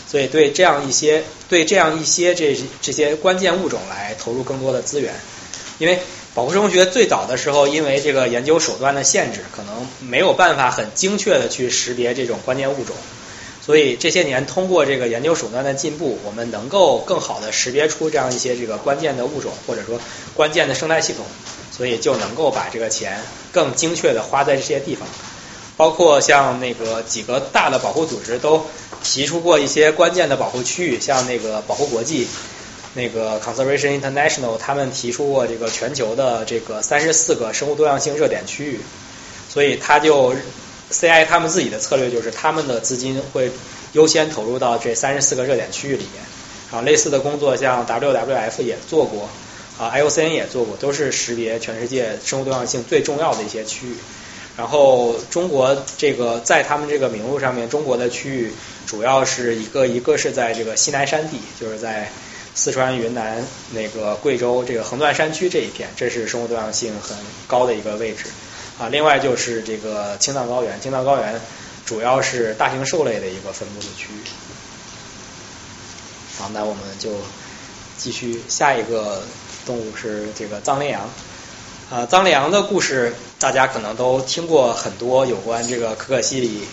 所以对这样一些对这样一些这这些关键物种来投入更多的资源，因为保护生物学最早的时候，因为这个研究手段的限制，可能没有办法很精确的去识别这种关键物种。所以这些年通过这个研究手段的进步，我们能够更好的识别出这样一些这个关键的物种，或者说关键的生态系统，所以就能够把这个钱更精确的花在这些地方。包括像那个几个大的保护组织都提出过一些关键的保护区域，像那个保护国际、那个 Conservation International，他们提出过这个全球的这个三十四个生物多样性热点区域，所以他就。CI 他们自己的策略就是，他们的资金会优先投入到这三十四个热点区域里面。啊，类似的工作像 WWF 也做过，啊，IOCN 也做过，都是识别全世界生物多样性最重要的一些区域。然后中国这个在他们这个名录上面，中国的区域主要是一个一个是在这个西南山地，就是在四川、云南、那个贵州这个横断山区这一片，这是生物多样性很高的一个位置。啊，另外就是这个青藏高原，青藏高原主要是大型兽类的一个分布的区域。好，那我们就继续下一个动物是这个藏羚羊。啊，藏羚羊的故事大家可能都听过很多，有关这个可可西里，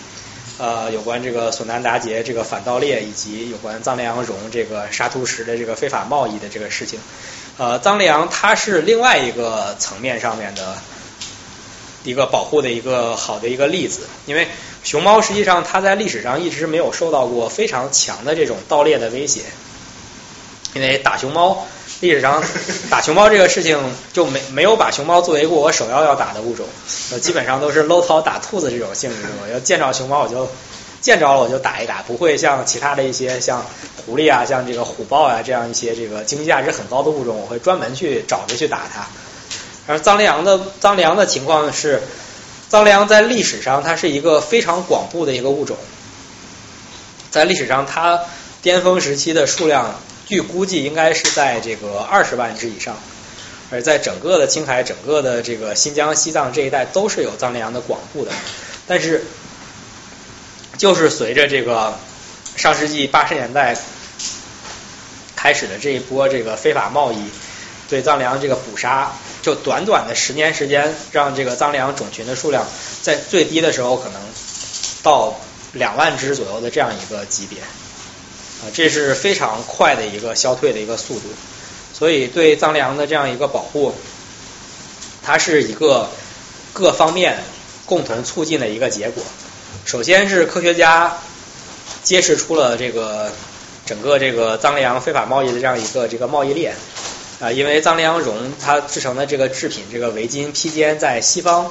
呃，有关这个索南达杰这个反盗猎，以及有关藏羚羊绒这个沙突石的这个非法贸易的这个事情。呃，藏羚羊它是另外一个层面上面的。一个保护的一个好的一个例子，因为熊猫实际上它在历史上一直没有受到过非常强的这种盗猎的威胁，因为打熊猫历史上打熊猫这个事情就没没有把熊猫作为过我首要要打的物种，呃基本上都是搂草打兔子这种性质，我要见着熊猫我就见着了我就打一打，不会像其他的一些像狐狸啊、像这个虎豹啊这样一些这个经济价值很高的物种，我会专门去找着去打它。而藏羚羊的藏羚羊的情况是，藏羚羊在历史上它是一个非常广布的一个物种，在历史上它巅峰时期的数量，据估计应该是在这个二十万只以上，而在整个的青海、整个的这个新疆、西藏这一带都是有藏羚羊的广布的，但是就是随着这个上世纪八十年代开始的这一波这个非法贸易对藏羚羊这个捕杀。就短短的十年时间，让这个藏羚羊种群的数量在最低的时候可能到两万只左右的这样一个级别，这是非常快的一个消退的一个速度。所以对藏羚的这样一个保护，它是一个各方面共同促进的一个结果。首先是科学家揭示出了这个整个这个藏羚非法贸易的这样一个这个贸易链。啊，因为藏羚绒它制成的这个制品，这个围巾、披肩，在西方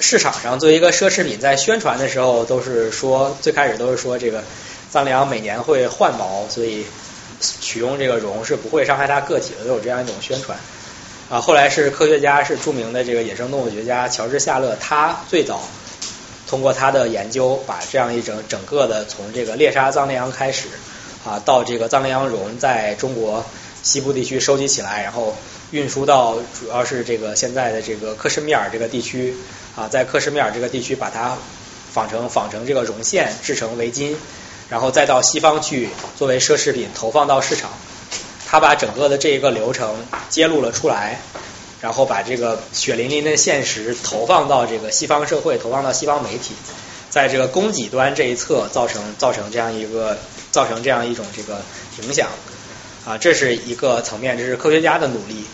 市场上作为一个奢侈品，在宣传的时候都是说，最开始都是说这个藏羚羊每年会换毛，所以取用这个绒是不会伤害它个体的，都有这样一种宣传。啊，后来是科学家，是著名的这个野生动物学家乔治夏勒，他最早通过他的研究，把这样一整整个的从这个猎杀藏羚羊开始啊，到这个藏羚羊绒在中国。西部地区收集起来，然后运输到主要是这个现在的这个克什米尔这个地区啊，在克什米尔这个地区把它纺成纺成这个绒线，制成围巾，然后再到西方去作为奢侈品投放到市场。他把整个的这一个流程揭露了出来，然后把这个血淋淋的现实投放到这个西方社会，投放到西方媒体，在这个供给端这一侧造成造成这样一个造成这样一种这个影响。啊，这是一个层面，这是科学家的努力。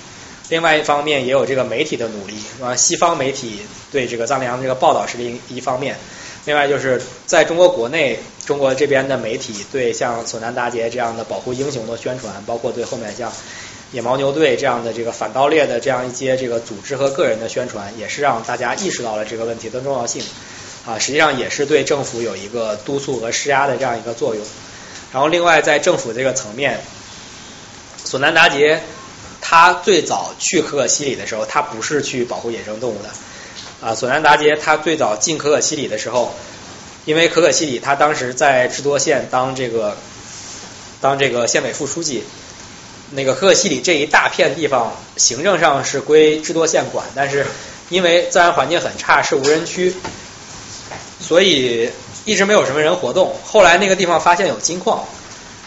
另外一方面也有这个媒体的努力，啊，西方媒体对这个藏羚羊这个报道是另一方面，另外就是在中国国内，中国这边的媒体对像索南达杰这样的保护英雄的宣传，包括对后面像野牦牛队这样的这个反盗猎的这样一些这个组织和个人的宣传，也是让大家意识到了这个问题的重要性，啊，实际上也是对政府有一个督促和施压的这样一个作用。然后另外在政府这个层面，索南达杰。他最早去可可西里的时候，他不是去保护野生动物的。啊，索南达杰他最早进可可西里的时候，因为可可西里他当时在智多县当这个当这个县委副书记，那个可可西里这一大片地方行政上是归智多县管，但是因为自然环境很差，是无人区，所以一直没有什么人活动。后来那个地方发现有金矿。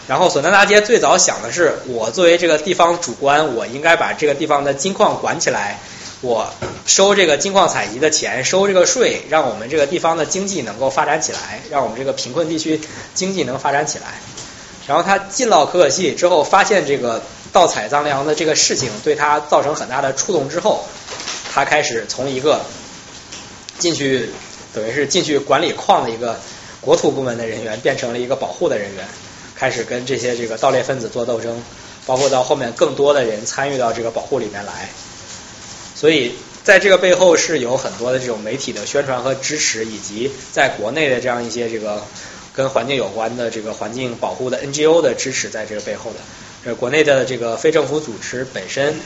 然后索南达街最早想的是，我作为这个地方主官，我应该把这个地方的金矿管起来，我收这个金矿采集的钱，收这个税，让我们这个地方的经济能够发展起来，让我们这个贫困地区经济能发展起来。然后他进到可可西里之后，发现这个盗采藏羚羊的这个事情对他造成很大的触动之后，他开始从一个进去等于是进去管理矿的一个国土部门的人员，变成了一个保护的人员。开始跟这些这个盗猎分子做斗争，包括到后面更多的人参与到这个保护里面来，所以在这个背后是有很多的这种媒体的宣传和支持，以及在国内的这样一些这个跟环境有关的这个环境保护的 NGO 的支持在这个背后的。呃国内的这个非政府组织本身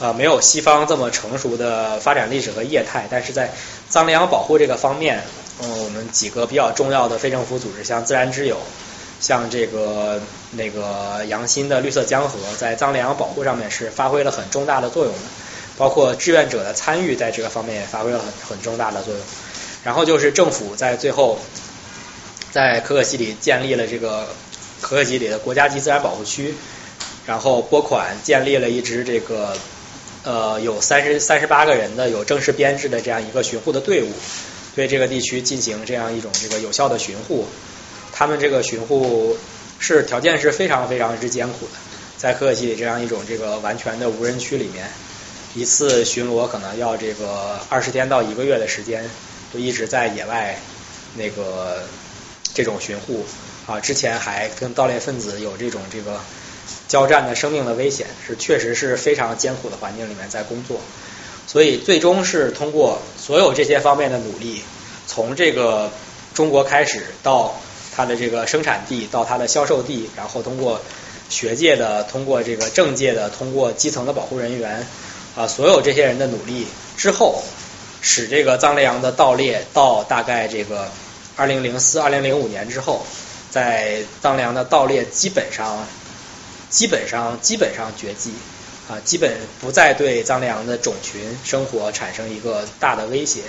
啊没有西方这么成熟的发展历史和业态，但是在藏羚羊保护这个方面，嗯，我们几个比较重要的非政府组织，像自然之友。像这个那个杨新的绿色江河，在藏羚羊保护上面是发挥了很重大的作用的，包括志愿者的参与在这个方面也发挥了很很重大的作用。然后就是政府在最后在可可西里建立了这个可可西里的国家级自然保护区，然后拨款建立了一支这个呃有三十三十八个人的有正式编制的这样一个巡护的队伍，对这个地区进行这样一种这个有效的巡护。他们这个巡护是条件是非常非常之艰苦的，在可可西里这样一种这个完全的无人区里面，一次巡逻可能要这个二十天到一个月的时间，就一直在野外那个这种巡护啊，之前还跟盗猎分子有这种这个交战的生命的危险，是确实是非常艰苦的环境里面在工作，所以最终是通过所有这些方面的努力，从这个中国开始到。它的这个生产地到它的销售地，然后通过学界的、通过这个政界的、通过基层的保护人员啊，所有这些人的努力之后，使这个藏羚羊的盗猎到大概这个二零零四、二零零五年之后，在藏羚羊的盗猎基本上、基本上、基本上绝迹啊，基本不再对藏羚羊的种群生活产生一个大的威胁。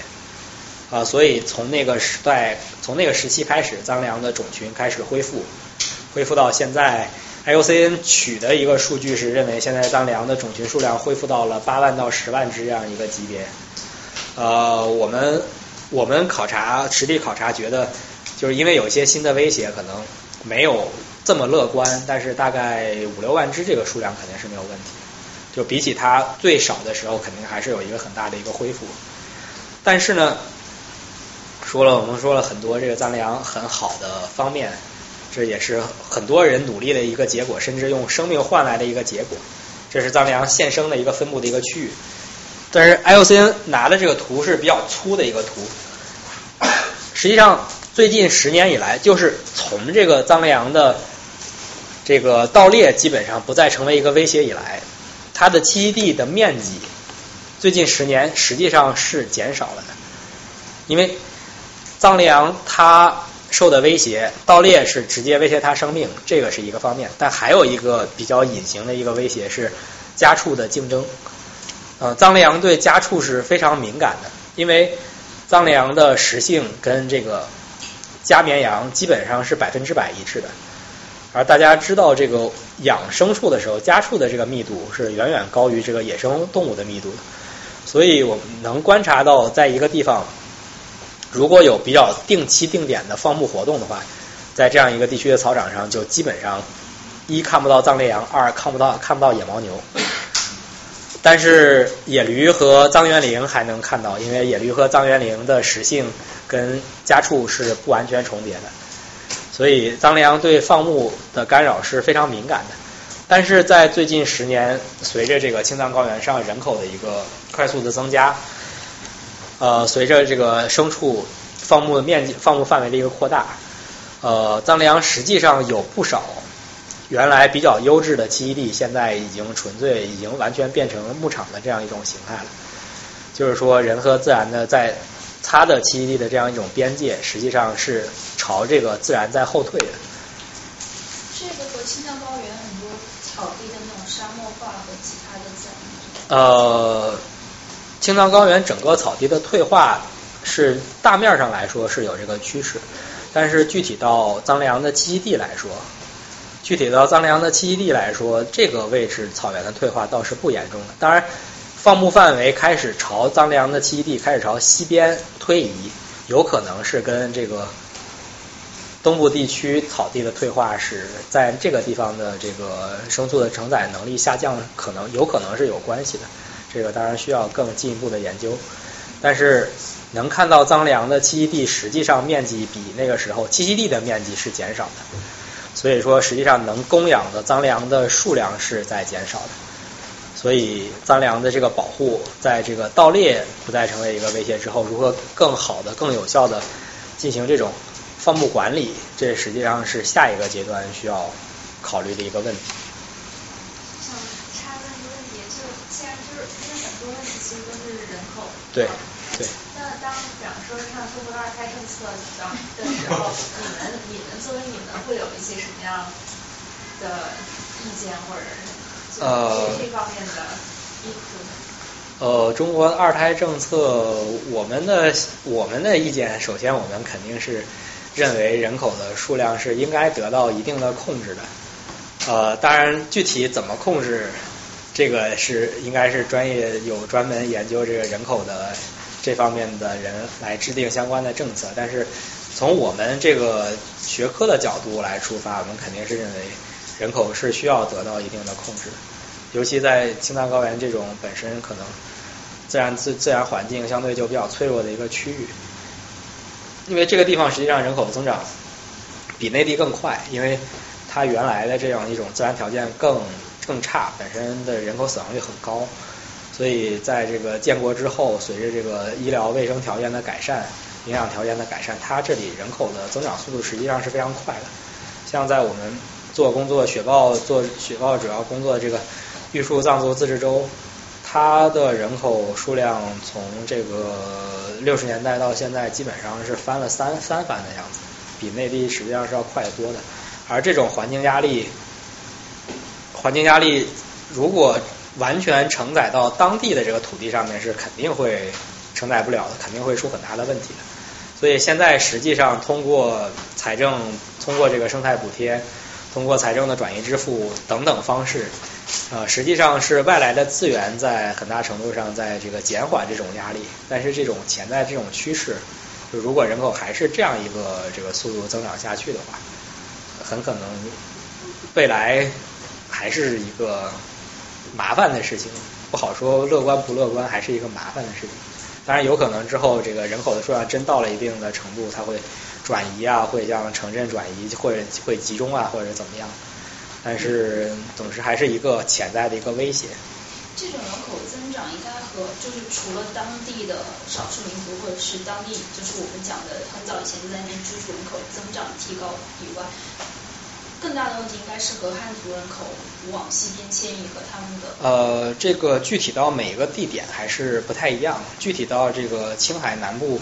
啊，所以从那个时代，从那个时期开始，藏羚羊的种群开始恢复，恢复到现在，IUCN 取的一个数据是认为现在藏羚的种群数量恢复到了八万到十万只这样一个级别。呃，我们我们考察实地考察觉得，就是因为有一些新的威胁，可能没有这么乐观，但是大概五六万只这个数量肯定是没有问题。就比起它最少的时候，肯定还是有一个很大的一个恢复。但是呢？说了，我们说了很多这个藏羚很好的方面，这也是很多人努力的一个结果，甚至用生命换来的一个结果。这是藏羚羊现生的一个分布的一个区域。但是 IUCN 拿的这个图是比较粗的一个图。实际上，最近十年以来，就是从这个藏羚羊的这个盗猎基本上不再成为一个威胁以来，它的栖息地的面积最近十年实际上是减少了的，因为。藏羚羊它受的威胁，盗猎是直接威胁它生命，这个是一个方面。但还有一个比较隐形的一个威胁是家畜的竞争。呃，藏羚羊对家畜是非常敏感的，因为藏羚羊的食性跟这个家绵羊基本上是百分之百一致的。而大家知道，这个养牲畜的时候，家畜的这个密度是远远高于这个野生动物的密度的。所以我们能观察到，在一个地方。如果有比较定期定点的放牧活动的话，在这样一个地区的草场上，就基本上一看不到藏羚羊，二看不到看不到野牦牛。但是野驴和藏原羚还能看到，因为野驴和藏原羚的食性跟家畜是不完全重叠的，所以藏羚羊对放牧的干扰是非常敏感的。但是在最近十年，随着这个青藏高原上人口的一个快速的增加，呃，随着这个牲畜放牧的面积、放牧范围的一个扩大，呃，藏羚羊实际上有不少原来比较优质的栖息地，现在已经纯粹、已经完全变成了牧场的这样一种形态了。就是说，人和自然的在它的栖息地的这样一种边界，实际上是朝这个自然在后退的。这个和青藏高原很多草地的那种沙漠化和其他的自然呃，青藏高原整个草地的退化是大面上来说是有这个趋势，但是具体到藏羚羊的栖息地来说，具体到藏羚羊的栖息地来说，这个位置草原的退化倒是不严重的。当然，放牧范围开始朝藏羚羊的栖息地开始朝西边推移，有可能是跟这个东部地区草地的退化是在这个地方的这个牲畜的承载能力下降，可能有可能是有关系的。这个当然需要更进一步的研究，但是能看到藏羚羊的栖息地实际上面积比那个时候栖息地的面积是减少的，所以说实际上能供养的藏羚羊的数量是在减少的。所以藏羚羊的这个保护，在这个盗猎不再成为一个威胁之后，如何更好的、更有效的进行这种放牧管理，这实际上是下一个阶段需要考虑的一个问题。想插问一个问题，就现在就是因为很多问题其实都是人口对对。那当比方说上中国的二胎政策当的时候，你们你们作为你们会有一些什么样的意见或者呃这这方面的意图？呃，中国二胎政策，我们的我们的意见，首先我们肯定是认为人口的数量是应该得到一定的控制的。呃，当然具体怎么控制，这个是应该是专业有专门研究这个人口的这方面的人来制定相关的政策。但是从我们这个学科的角度来出发，我们肯定是认为人口是需要得到一定的控制。尤其在青藏高原这种本身可能自然自自然环境相对就比较脆弱的一个区域，因为这个地方实际上人口增长比内地更快，因为它原来的这样一种自然条件更更差，本身的人口死亡率很高，所以在这个建国之后，随着这个医疗卫生条件的改善、营养条件的改善，它这里人口的增长速度实际上是非常快的。像在我们做工作雪豹做雪豹主要工作这个玉树藏族自治州，它的人口数量从这个六十年代到现在，基本上是翻了三三番的样子，比内地实际上是要快得多的。而这种环境压力，环境压力如果完全承载到当地的这个土地上面，是肯定会承载不了的，肯定会出很大的问题的。所以现在实际上通过财政，通过这个生态补贴，通过财政的转移支付等等方式，呃，实际上是外来的资源在很大程度上在这个减缓这种压力。但是这种潜在这种趋势，就如果人口还是这样一个这个速度增长下去的话，很可能未来还是一个麻烦的事情，不好说乐观不乐观，还是一个麻烦的事情。当然有可能之后这个人口的数量真到了一定的程度，它会转移啊，会向城镇转移，或者会集中啊，或者怎么样。但是总之还是一个潜在的一个威胁。这种人口增长应该和就是除了当地的少数民族或者是当地就是我们讲的很早以前就在那边居住人口增长提高以外，更大的问题应该是和汉族人口往西边迁移和他们的呃，这个具体到每个地点还是不太一样。具体到这个青海南部，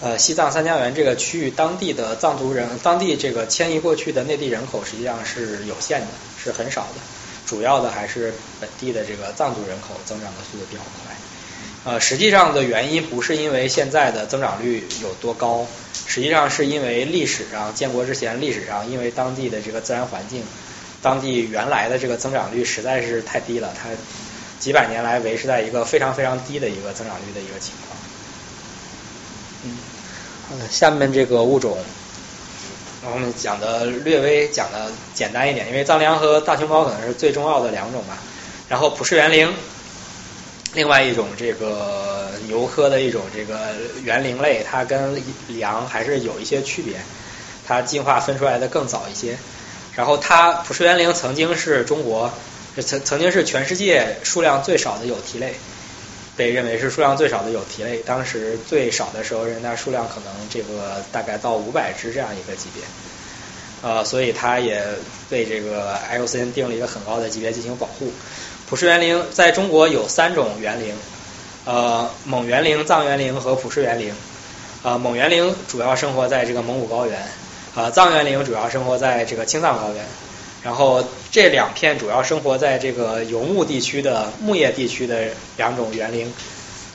呃，西藏三江源这个区域，当地的藏族人，当地这个迁移过去的内地人口实际上是有限的，是很少的。主要的还是本地的这个藏族人口增长的速度比较快。呃，实际上的原因不是因为现在的增长率有多高，实际上是因为历史上建国之前历史上因为当地的这个自然环境，当地原来的这个增长率实在是太低了，它几百年来维持在一个非常非常低的一个增长率的一个情况。嗯，下面这个物种。我们讲的略微讲的简单一点，因为藏羚羊和大熊猫可能是最重要的两种吧。然后普氏园羚，另外一种这个牛科的一种这个园林类，它跟羊还是有一些区别，它进化分出来的更早一些。然后它普氏园林曾经是中国曾曾经是全世界数量最少的有蹄类，被认为是数量最少的有蹄类。当时最少的时候，人家数量可能这个大概到五百只这样一个级别。呃，所以它也被这个 IUCN 定了一个很高的级别进行保护。普氏园林在中国有三种园林，呃，蒙园林、藏园林和普氏园林。呃，蒙园林主要生活在这个蒙古高原，呃，藏园林主要生活在这个青藏高原。然后这两片主要生活在这个游牧地区的牧业地区的两种园林，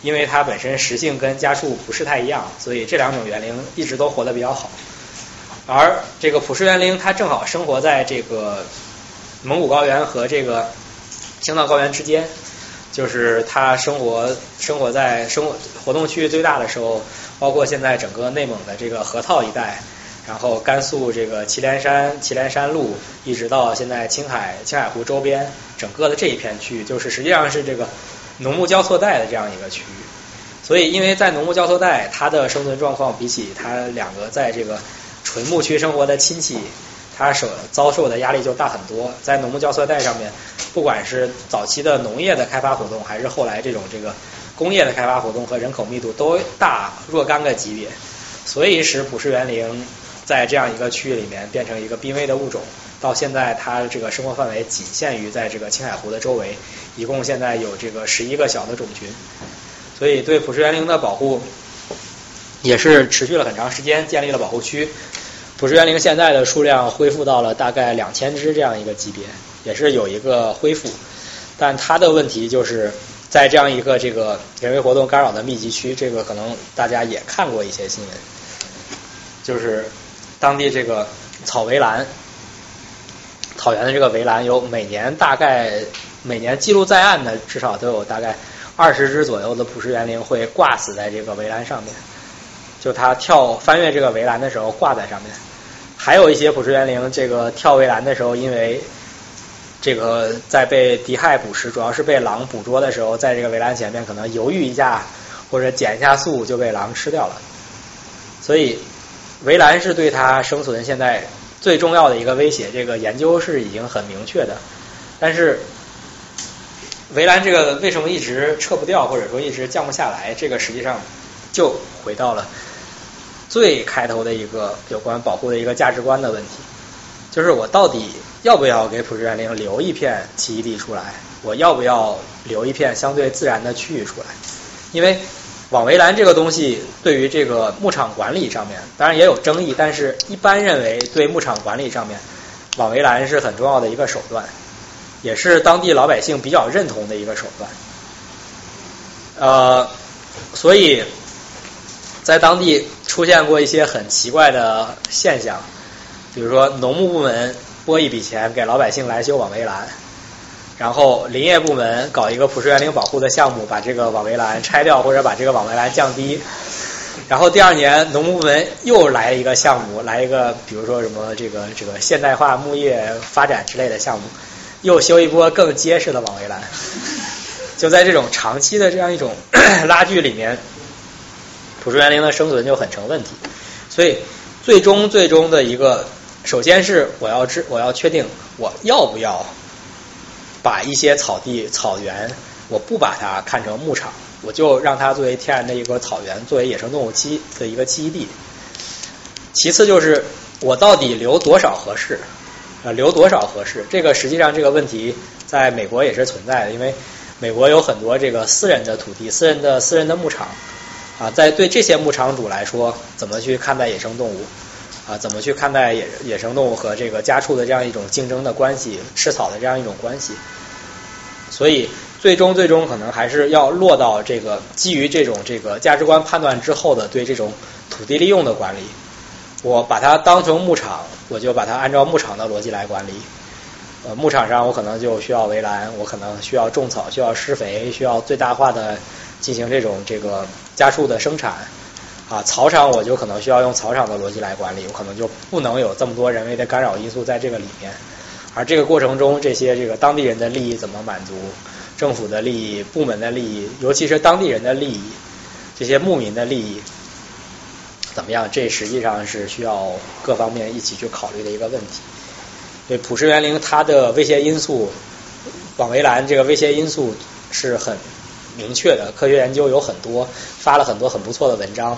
因为它本身食性跟家畜不是太一样，所以这两种园林一直都活得比较好。而这个普氏园林，它正好生活在这个蒙古高原和这个青藏高原之间，就是它生活生活在生活活动区域最大的时候，包括现在整个内蒙的这个河套一带，然后甘肃这个祁连山祁连山路，一直到现在青海青海湖周边，整个的这一片区域，就是实际上是这个农牧交错带的这样一个区域。所以，因为在农牧交错带，它的生存状况比起它两个在这个纯牧区生活的亲戚，它所遭受的压力就大很多。在农牧交错带上面，不管是早期的农业的开发活动，还是后来这种这个工业的开发活动和人口密度都大若干个级别，所以使普氏园羚在这样一个区域里面变成一个濒危的物种。到现在，它这个生活范围仅限于在这个青海湖的周围，一共现在有这个十一个小的种群。所以，对普氏园羚的保护也是持续了很长时间，建立了保护区。普氏园羚现在的数量恢复到了大概两千只这样一个级别，也是有一个恢复。但它的问题就是在这样一个这个人为活动干扰的密集区，这个可能大家也看过一些新闻，就是当地这个草围栏，草原的这个围栏有每年大概每年记录在案的至少都有大概。二十只左右的普氏园羚会挂死在这个围栏上面，就它跳翻越这个围栏的时候挂在上面。还有一些捕食园林，这个跳围栏的时候，因为这个在被敌害捕食，主要是被狼捕捉的时候，在这个围栏前面可能犹豫一下或者减一下速，就被狼吃掉了。所以围栏是对它生存现在最重要的一个威胁，这个研究是已经很明确的，但是。围栏这个为什么一直撤不掉，或者说一直降不下来？这个实际上就回到了最开头的一个有关保护的一个价值观的问题，就是我到底要不要给普氏园羚留一片栖息地出来？我要不要留一片相对自然的区域出来？因为网围栏这个东西对于这个牧场管理上面，当然也有争议，但是一般认为对牧场管理上面，网围栏是很重要的一个手段。也是当地老百姓比较认同的一个手段，呃，所以在当地出现过一些很奇怪的现象，比如说农牧部门拨一笔钱给老百姓来修网围栏，然后林业部门搞一个普氏园林保护的项目，把这个网围栏拆掉或者把这个网围栏降低，然后第二年农牧部门又来一个项目，来一个比如说什么这个这个现代化牧业发展之类的项目。又修一波更结实的网围栏，就在这种长期的这样一种 [clears throat] 拉锯里面，普氏园林的生存就很成问题。所以最终最终的一个，首先是我要知我要确定我要不要把一些草地草原，我不把它看成牧场，我就让它作为天然的一个草原，作为野生动物栖的一个栖息地。其次就是我到底留多少合适。呃，留多少合适？这个实际上这个问题在美国也是存在的，因为美国有很多这个私人的土地、私人的私人的牧场啊，在对这些牧场主来说，怎么去看待野生动物啊？怎么去看待野野生动物和这个家畜的这样一种竞争的关系、吃草的这样一种关系？所以最终最终可能还是要落到这个基于这种这个价值观判断之后的对这种土地利用的管理。我把它当成牧场，我就把它按照牧场的逻辑来管理。呃，牧场上我可能就需要围栏，我可能需要种草，需要施肥，需要最大化的进行这种这个家畜的生产。啊，草场我就可能需要用草场的逻辑来管理，我可能就不能有这么多人为的干扰因素在这个里面。而这个过程中，这些这个当地人的利益怎么满足？政府的利益、部门的利益，尤其是当地人的利益，这些牧民的利益怎么样？这实际上是需要各方面一起去考虑的一个问题。对普氏园林，它的威胁因素，网围栏这个威胁因素是很明确的，科学研究有很多，发了很多很不错的文章。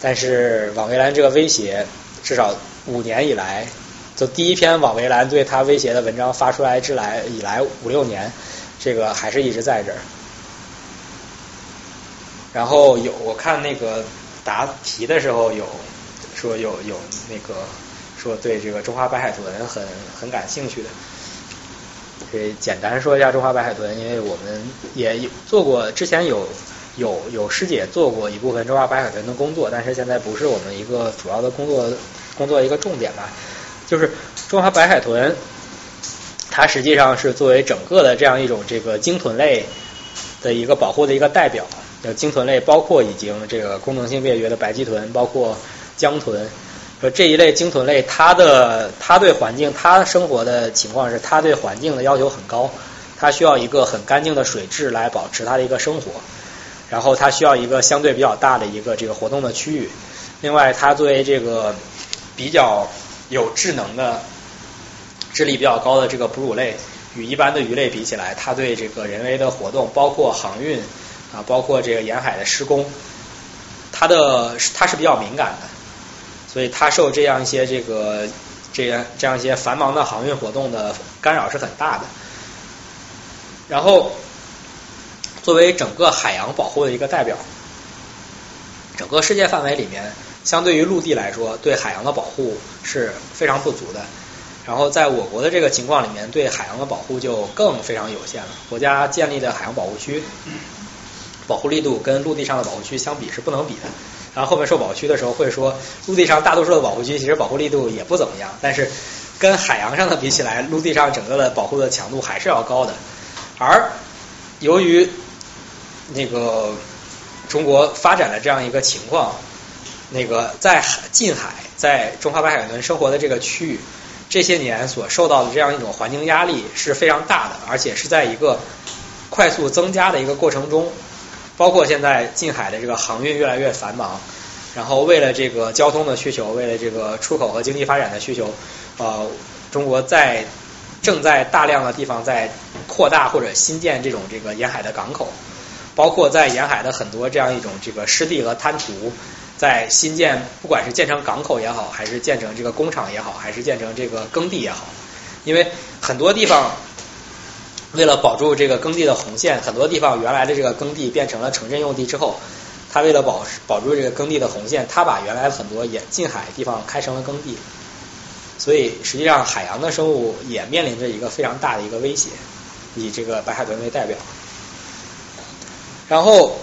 但是网围栏这个威胁，至少五年以来，就第一篇网围栏对它威胁的文章发出来之来以来五六年，这个还是一直在这儿。然后有我看那个答题的时候有说有有那个说对这个中华白海豚很很感兴趣的，可以简单说一下中华白海豚，因为我们也做过之前有。有有师姐做过一部分中华白海豚的工作，但是现在不是我们一个主要的工作工作一个重点吧。就是中华白海豚，它实际上是作为整个的这样一种这个鲸豚类的一个保护的一个代表。鲸豚类包括已经这个功能性灭绝的白鳍豚，包括江豚，说这一类鲸豚类，它的它对环境，它生活的情况是，它对环境的要求很高，它需要一个很干净的水质来保持它的一个生活。然后它需要一个相对比较大的一个这个活动的区域。另外，它作为这个比较有智能的、智力比较高的这个哺乳类，与一般的鱼类比起来，它对这个人为的活动，包括航运啊，包括这个沿海的施工，它的它是比较敏感的，所以它受这样一些这个这样这样一些繁忙的航运活动的干扰是很大的。然后。作为整个海洋保护的一个代表，整个世界范围里面，相对于陆地来说，对海洋的保护是非常不足的。然后在我国的这个情况里面，对海洋的保护就更非常有限了。国家建立的海洋保护区，保护力度跟陆地上的保护区相比是不能比的。然后后面说保护区的时候会说，陆地上大多数的保护区其实保护力度也不怎么样，但是跟海洋上的比起来，陆地上整个的保护的强度还是要高的。而由于那个中国发展的这样一个情况，那个在近海，在中华白海豚生活的这个区域，这些年所受到的这样一种环境压力是非常大的，而且是在一个快速增加的一个过程中。包括现在近海的这个航运越来越繁忙，然后为了这个交通的需求，为了这个出口和经济发展的需求，呃，中国在正在大量的地方在扩大或者新建这种这个沿海的港口。包括在沿海的很多这样一种这个湿地和滩涂，在新建，不管是建成港口也好，还是建成这个工厂也好，还是建成这个耕地也好，因为很多地方为了保住这个耕地的红线，很多地方原来的这个耕地变成了城镇用地之后，他为了保保住这个耕地的红线，他把原来很多沿近海地方开成了耕地，所以实际上海洋的生物也面临着一个非常大的一个威胁，以这个白海豚为代表。然后，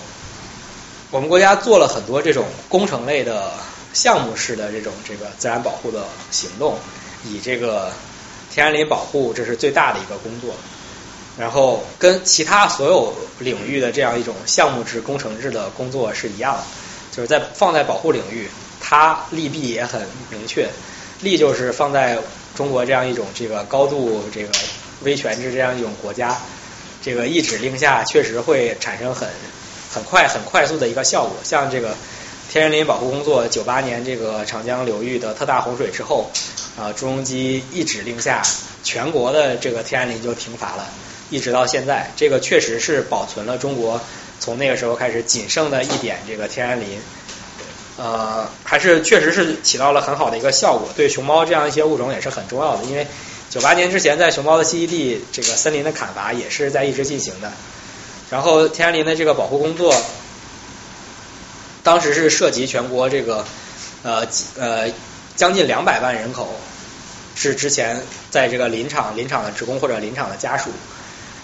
我们国家做了很多这种工程类的项目式的这种这个自然保护的行动，以这个天然林保护这是最大的一个工作。然后跟其他所有领域的这样一种项目制、工程制的工作是一样的，就是在放在保护领域，它利弊也很明确。利就是放在中国这样一种这个高度这个威权制这样一种国家。这个一指令下，确实会产生很很快、很快速的一个效果。像这个天然林保护工作，九八年这个长江流域的特大洪水之后，啊，朱镕基一指令下，全国的这个天然林就停伐了，一直到现在，这个确实是保存了中国从那个时候开始仅剩的一点这个天然林，呃，还是确实是起到了很好的一个效果，对熊猫这样一些物种也是很重要的，因为。九八年之前，在熊猫的栖息地，这个森林的砍伐也是在一直进行的。然后，天然林的这个保护工作，当时是涉及全国这个呃呃将近两百万人口，是之前在这个林场林场的职工或者林场的家属。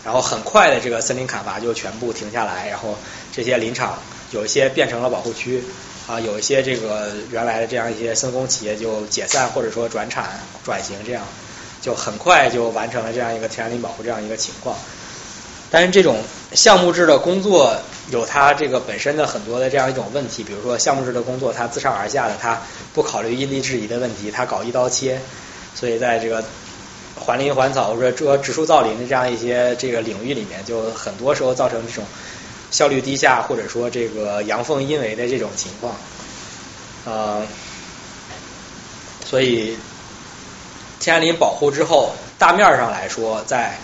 然后，很快的这个森林砍伐就全部停下来，然后这些林场有一些变成了保护区啊，有一些这个原来的这样一些森工企业就解散或者说转产转型这样。就很快就完成了这样一个天然林保护这样一个情况，但是这种项目制的工作有它这个本身的很多的这样一种问题，比如说项目制的工作它自上而下的它不考虑因地制宜的问题，它搞一刀切，所以在这个还林还草或者说植树造林的这样一些这个领域里面，就很多时候造成这种效率低下或者说这个阳奉阴违的这种情况。呃，所以天然林保护之后，大面上来说，在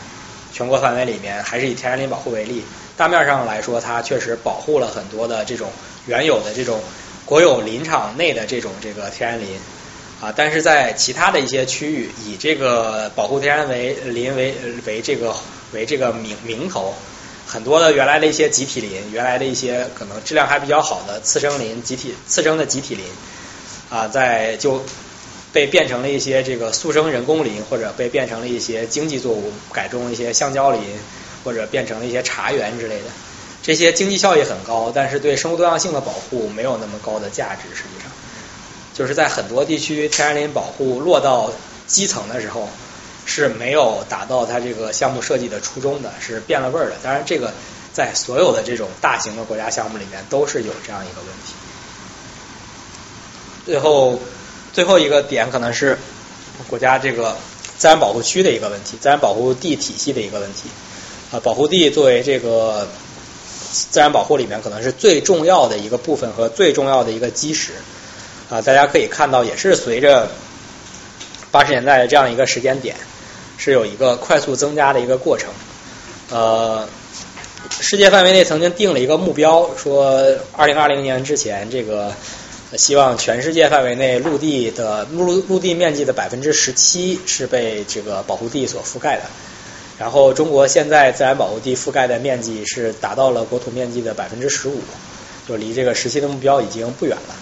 全国范围里面还是以天然林保护为例。大面上来说，它确实保护了很多的这种原有的这种国有林场内的这种这个天然林啊，但是在其他的一些区域，以这个保护天然为林为为这个为这个名名头，很多的原来的一些集体林，原来的一些可能质量还比较好的次生林、集体次生的集体林啊，在就被变成了一些这个速生人工林，或者被变成了一些经济作物改种一些橡胶林。或者变成了一些茶园之类的，这些经济效益很高，但是对生物多样性的保护没有那么高的价值。实际上，就是在很多地区，天然林保护落到基层的时候是没有达到它这个项目设计的初衷的，是变了味儿的。当然，这个在所有的这种大型的国家项目里面都是有这样一个问题。最后，最后一个点可能是国家这个自然保护区的一个问题，自然保护地体系的一个问题。啊，保护地作为这个自然保护里面可能是最重要的一个部分和最重要的一个基石啊，大家可以看到，也是随着八十年代的这样一个时间点，是有一个快速增加的一个过程。呃，世界范围内曾经定了一个目标，说二零二零年之前，这个希望全世界范围内陆地的陆陆地面积的百分之十七是被这个保护地所覆盖的。然后，中国现在自然保护地覆盖的面积是达到了国土面积的百分之十五，就离这个十七的目标已经不远了。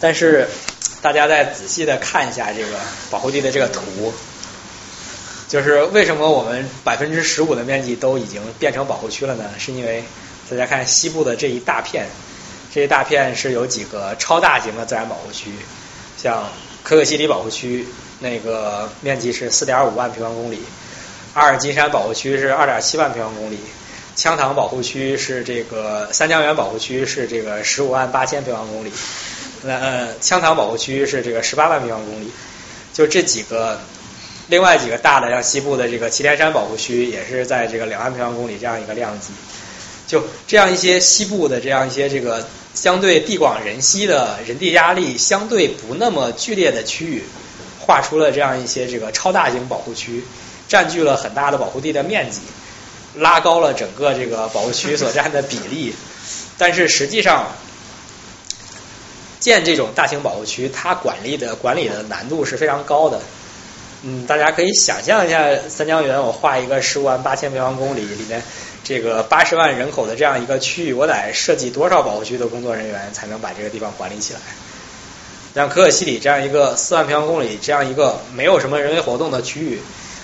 但是，大家再仔细的看一下这个保护地的这个图，就是为什么我们百分之十五的面积都已经变成保护区了呢？是因为大家看西部的这一大片，这一大片是有几个超大型的自然保护区，像可可西里保护区，那个面积是四点五万平方公里。阿尔金山保护区是二点七万平方公里，羌塘保护区是这个三江源保护区是这个十五万八千平方公里，那呃，羌塘保护区是这个十八万平方公里，就这几个，另外几个大的像西部的这个祁连山保护区也是在这个两万平方公里这样一个量级，就这样一些西部的这样一些这个相对地广人稀的人地压力相对不那么剧烈的区域，画出了这样一些这个超大型保护区。占据了很大的保护地的面积，拉高了整个这个保护区所占的比例。但是实际上，建这种大型保护区，它管理的管理的难度是非常高的。嗯，大家可以想象一下，三江源我画一个十五万八千平方公里里面这个八十万人口的这样一个区域，我得设计多少保护区的工作人员才能把这个地方管理起来？像可可西里这样一个四万平方公里这样一个没有什么人为活动的区域。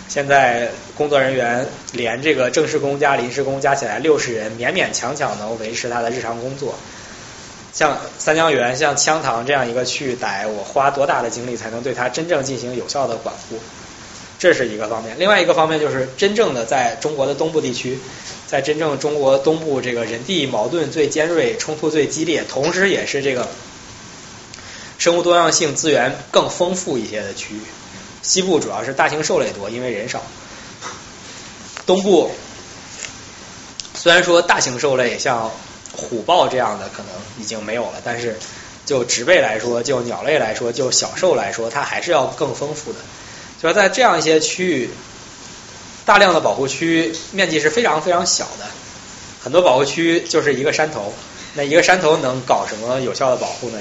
现在工作人员连这个正式工加临时工加起来六十人，勉勉强强能维持他的日常工作。像三江源、像羌塘这样一个区域，得我花多大的精力才能对它真正进行有效的管护？这是一个方面。另外一个方面就是真正的在中国的东部地区，在真正中国东部这个人地矛盾最尖锐、冲突最激烈，同时也是这个生物多样性资源更丰富一些的区域。西部主要是大型兽类多，因为人少。东部虽然说大型兽类像虎豹这样的可能已经没有了，但是就植被来说，就鸟类来说，就小兽来说，它还是要更丰富的。就是在这样一些区域，大量的保护区面积是非常非常小的，很多保护区就是一个山头，那一个山头能搞什么有效的保护呢？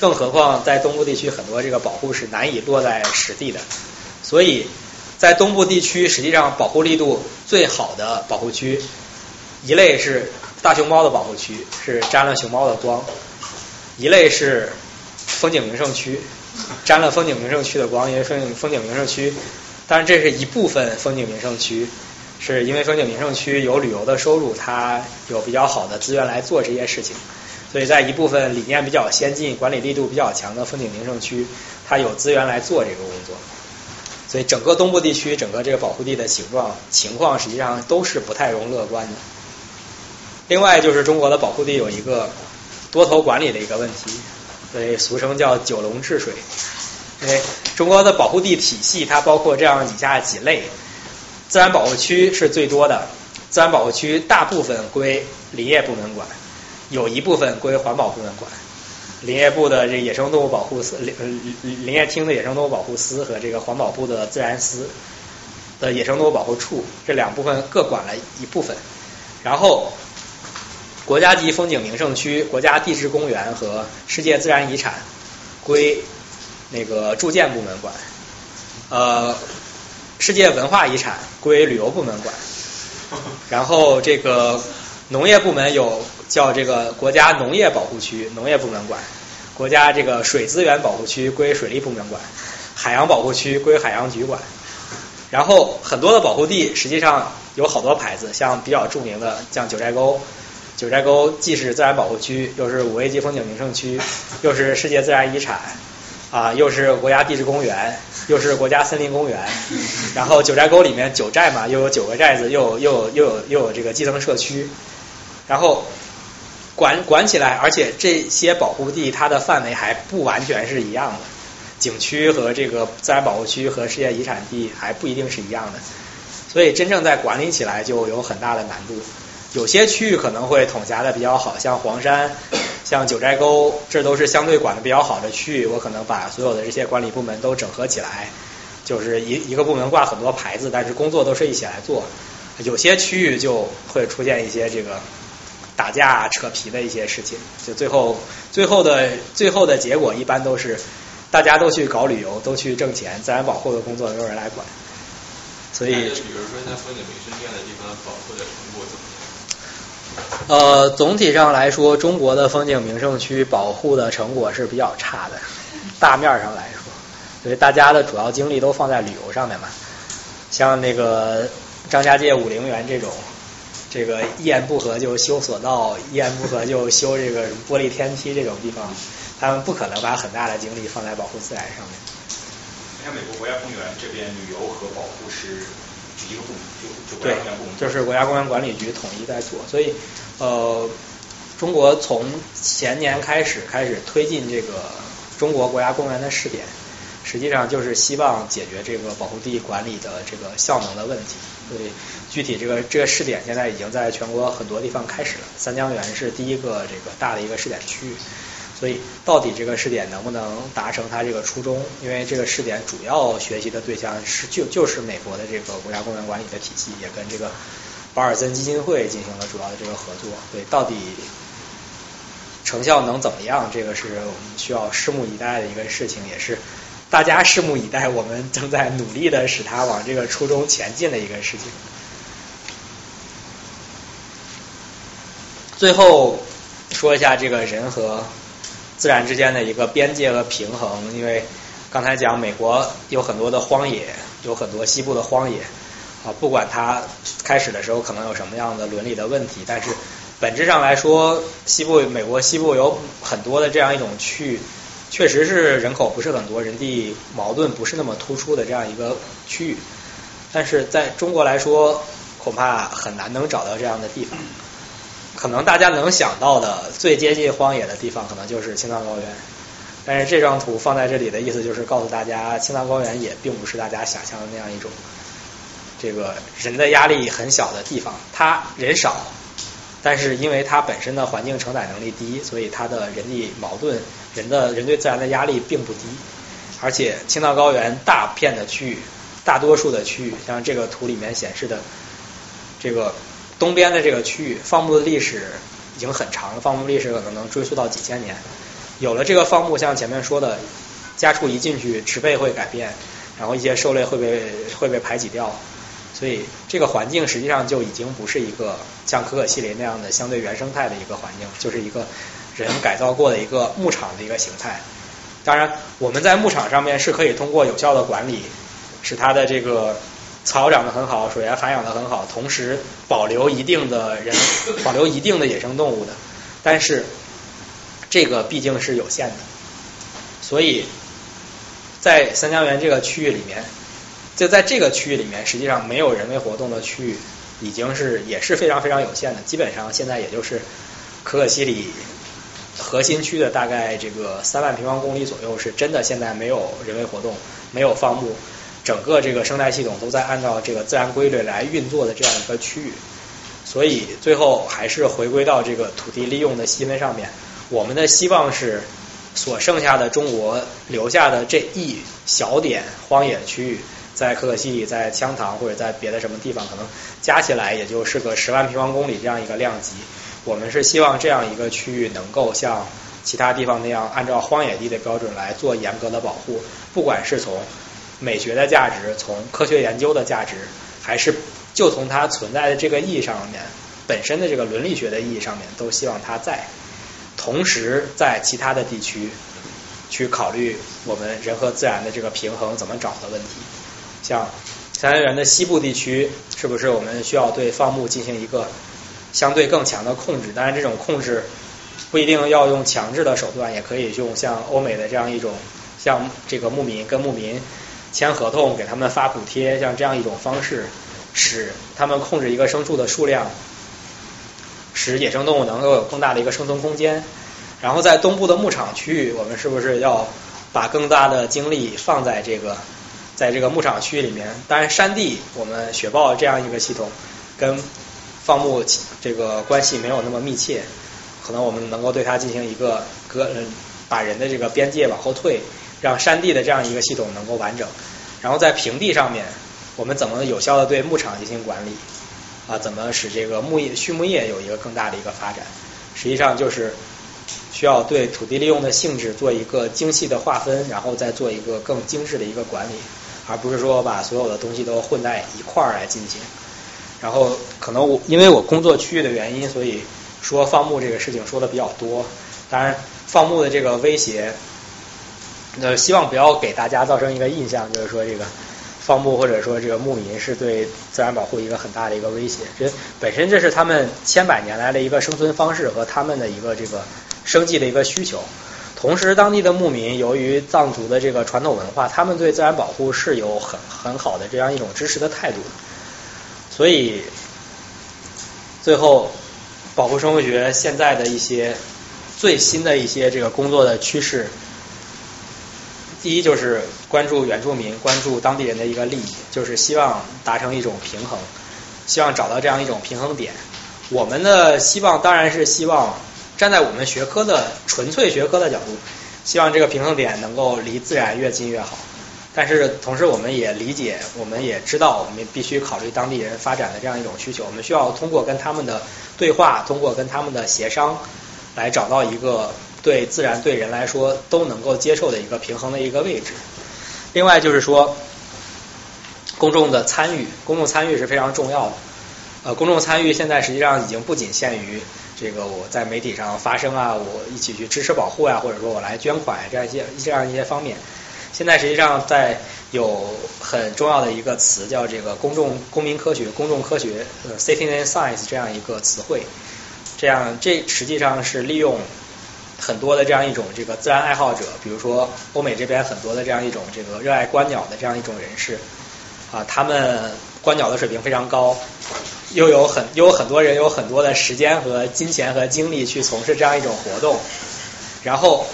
更何况在东部地区，很多这个保护是难以落在实地的，所以在东部地区，实际上保护力度最好的保护区，一类是大熊猫的保护区，是沾了熊猫的光；一类是风景名胜区，沾了风景名胜区的光，因为风景风景名胜区，当然这是一部分风景名胜区，是因为风景名胜区有旅游的收入，它有比较好的资源来做这些事情。所以在一部分理念比较先进、管理力度比较强的风景名胜区，它有资源来做这个工作。所以整个东部地区、整个这个保护地的形状情况，实际上都是不太容乐观的。另外就是中国的保护地有一个多头管理的一个问题，所以俗称叫九龙治水。因为中国的保护地体系它包括这样以下几类，自然保护区是最多的，自然保护区大部分归林业部门管，有一部分归环保部门管。林业部的这野生动物保护司、林林林业厅的野生动物保护司和这个环保部的自然司的野生动物保护处这两部分各管了一部分，然后国家级风景名胜区、国家地质公园和世界自然遗产归那个住建部门管，呃，世界文化遗产归旅游部门管，然后这个农业部门有叫这个国家农业保护区，农业部门管；国家这个水资源保护区归水利部门管；海洋保护区归海洋局管。然后很多的保护地实际上有好多牌子，像比较著名的像九寨沟，九寨沟既是自然保护区，又是五 A 级风景名胜区，又是世界自然遗产。啊，又是国家地质公园，又是国家森林公园，然后九寨沟里面九寨嘛，又有九个寨子，又又又有又有这个基层社区，然后管管起来，而且这些保护地它的范围还不完全是一样的，景区和这个自然保护区和世界遗产地还不一定是一样的，所以真正在管理起来就有很大的难度。有些区域可能会统辖的比较好，像黄山。[coughs] 像九寨沟，这都是相对管的比较好的区域，我可能把所有的这些管理部门都整合起来，就是一一个部门挂很多牌子，但是工作都是一起来做。有些区域就会出现一些这个打架扯皮的一些事情，就最后最后的最后的结果一般都是大家都去搞旅游，都去挣钱，自然保护的工作没有人来管。所以，比如说在风景名胜这样的地方，保护的程度怎么？呃，总体上来说，中国的风景名胜区保护的成果是比较差的。大面上来说，因为大家的主要精力都放在旅游上面嘛。像那个张家界武陵源这种，这个一言不合就修索道，一言不合就修这个玻璃天梯这种地方，他们不可能把很大的精力放在保护自然上面。你看美国国家公园这边旅游和保护是一个部门，就就国对家公园部门。，就是国家公园管理局统一在做，所以呃，中国从前年开始开始推进这个中国国家公园的试点，实际上就是希望解决这个保护地管理的这个效能的问题。所以具体这个这个试点现在已经在全国很多地方开始了，三江源是第一个这个大的一个试点区域。所以，到底这个试点能不能达成它这个初衷？因为这个试点主要学习的对象是就就是美国的这个国家公园管理的体系，也跟这个保尔森基金会进行了主要的这个合作。所以，到底成效能怎么样？这个是我们需要拭目以待的一个事情，也是大家拭目以待，我们正在努力的使它往这个初衷前进的一个事情。最后说一下这个人和自然之间的一个边界和平衡，因为刚才讲美国有很多的荒野，有很多西部的荒野啊，不管它开始的时候可能有什么样的伦理的问题，但是本质上来说，西部美国西部有很多的这样一种区域，确实是人口不是很多，人地矛盾不是那么突出的这样一个区域，但是在中国来说，恐怕很难能找到这样的地方。可能大家能想到的最接近荒野的地方，可能就是青藏高原。但是这张图放在这里的意思就是告诉大家，青藏高原也并不是大家想象的那样一种，这个人的压力很小的地方。它人少，但是因为它本身的环境承载能力低，所以它的人力矛盾、人的人对自然的压力并不低。而且青藏高原大片的区域，大多数的区域，像这个图里面显示的这个。东边的这个区域，放牧的历史已经很长了，放牧历史可能能追溯到几千年。有了这个放牧，像前面说的，家畜一进去，植被会改变，然后一些兽类会被会被排挤掉，所以这个环境实际上就已经不是一个像可可西里那样的相对原生态的一个环境，就是一个人改造过的一个牧场的一个形态。当然，我们在牧场上面是可以通过有效的管理，使它的这个。草长得很好，水源涵养得很好，同时保留一定的人，[coughs] 保留一定的野生动物的，但是这个毕竟是有限的，所以在三江源这个区域里面，就在这个区域里面，实际上没有人为活动的区域已经是也是非常非常有限的，基本上现在也就是可可西里核心区的大概这个三万平方公里左右是真的现在没有人为活动，没有放牧，整个这个生态系统都在按照这个自然规律来运作的这样一个区域。所以最后还是回归到这个土地利用的细分上面。我们的希望是，所剩下的中国留下的这一小点荒野区域，在可可西里、在羌塘或者在别的什么地方，可能加起来也就是个十万平方公里这样一个量级。我们是希望这样一个区域能够像其他地方那样，按照荒野地的标准来做严格的保护，不管是从美学的价值、从科学研究的价值，还是就从它存在的这个意义上面，本身的这个伦理学的意义上面，都希望它在。同时，在其他的地区去考虑我们人和自然的这个平衡怎么找的问题，像三元园的西部地区，是不是我们需要对放牧进行一个相对更强的控制？当然，这种控制不一定要用强制的手段，也可以用像欧美的这样一种，像这个牧民跟牧民签合同，给他们发补贴，像这样一种方式，使他们控制一个牲畜的数量。使野生动物能够有更大的一个生存空间，然后在东部的牧场区域，我们是不是要把更大的精力放在这个，在这个牧场区域里面？当然，山地我们雪豹这样一个系统跟放牧这个关系没有那么密切，可能我们能够对它进行一个隔，把人的这个边界往后退，让山地的这样一个系统能够完整。然后在平地上面，我们怎么有效的对牧场进行管理？啊，怎么使这个牧业、畜牧业有一个更大的一个发展？实际上就是需要对土地利用的性质做一个精细的划分，然后再做一个更精致的一个管理，而不是说把所有的东西都混在一块儿来进行。然后可能我因为我工作区域的原因，所以说放牧这个事情说的比较多。当然，放牧的这个威胁，呃，希望不要给大家造成一个印象，就是说这个。放牧或者说这个牧民是对自然保护一个很大的一个威胁，这本身这是他们千百年来的一个生存方式和他们的一个这个生计的一个需求。同时，当地的牧民由于藏族的这个传统文化，他们对自然保护是有很很好的这样一种支持的态度。所以，最后保护生物学现在的一些最新的一些这个工作的趋势。第一就是关注原住民，关注当地人的一个利益，就是希望达成一种平衡，希望找到这样一种平衡点。我们的希望当然是希望站在我们学科的纯粹学科的角度，希望这个平衡点能够离自然越近越好。但是同时我们也理解，我们也知道，我们必须考虑当地人发展的这样一种需求。我们需要通过跟他们的对话，通过跟他们的协商，来找到一个。对自然对人来说都能够接受的一个平衡的一个位置。另外就是说，公众的参与，公众参与是非常重要的。呃，公众参与现在实际上已经不仅限于这个我在媒体上发声啊，我一起去支持保护呀，或者说我来捐款这样一些这样一些方面。现在实际上在有很重要的一个词叫这个公众公民科学、公众科学呃 citizen science 这样一个词汇。这样这实际上是利用。很多的这样一种这个自然爱好者，比如说欧美这边很多的这样一种这个热爱观鸟的这样一种人士啊，他们观鸟的水平非常高，又有很又有很多人有很多的时间和金钱和精力去从事这样一种活动，然后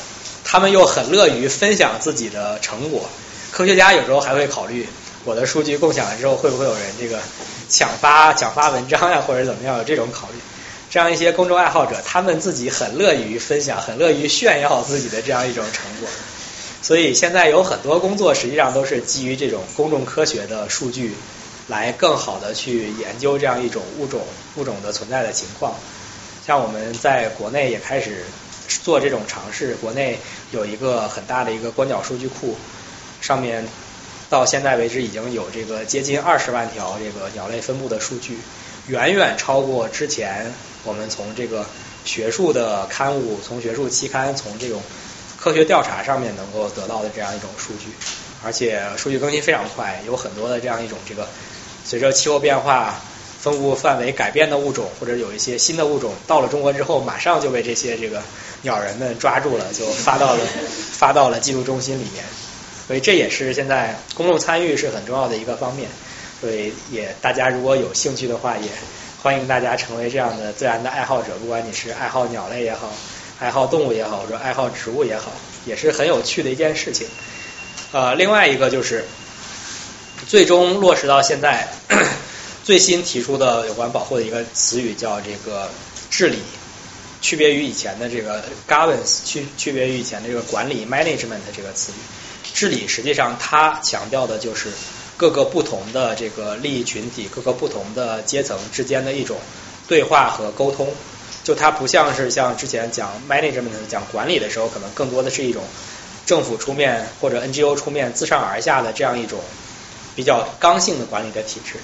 他们又很乐于分享自己的成果。科学家有时候还会考虑，我的数据共享了之后，会不会有人这个抢发抢发文章呀，或者怎么样有这种考虑。这样一些公众爱好者，他们自己很乐于分享，很乐于炫耀自己的这样一种成果。所以现在有很多工作实际上都是基于这种公众科学的数据，来更好的去研究这样一种物种物种的存在的情况。像我们在国内也开始做这种尝试，国内有一个很大的一个观鸟数据库，上面到现在为止已经有这个接近二十万条这个鸟类分布的数据。远远超过之前我们从这个学术的刊物、从学术期刊、从这种科学调查上面能够得到的这样一种数据，而且数据更新非常快，有很多的这样一种这个随着气候变化分布范围改变的物种，或者有一些新的物种到了中国之后，马上就被这些这个鸟人们抓住了，就发到了 [laughs] 发到了记录中心里面。所以这也是现在公众参与是很重要的一个方面。所以也，大家如果有兴趣的话，也欢迎大家成为这样的自然的爱好者。不管你是爱好鸟类也好，爱好动物也好，或者爱好植物也好，也是很有趣的一件事情。呃，另外一个就是最终落实到现在 [coughs] 最新提出的有关保护的一个词语叫这个治理，区别于以前的这个 governance，区区别于以前的这个管理 management 这个词语。治理实际上它强调的就是各个不同的这个利益群体、各个不同的阶层之间的一种对话和沟通。就它不像是像之前讲 management 讲管理的时候，可能更多的是一种政府出面或者 NGO 出面自上而下的这样一种比较刚性的管理的体制，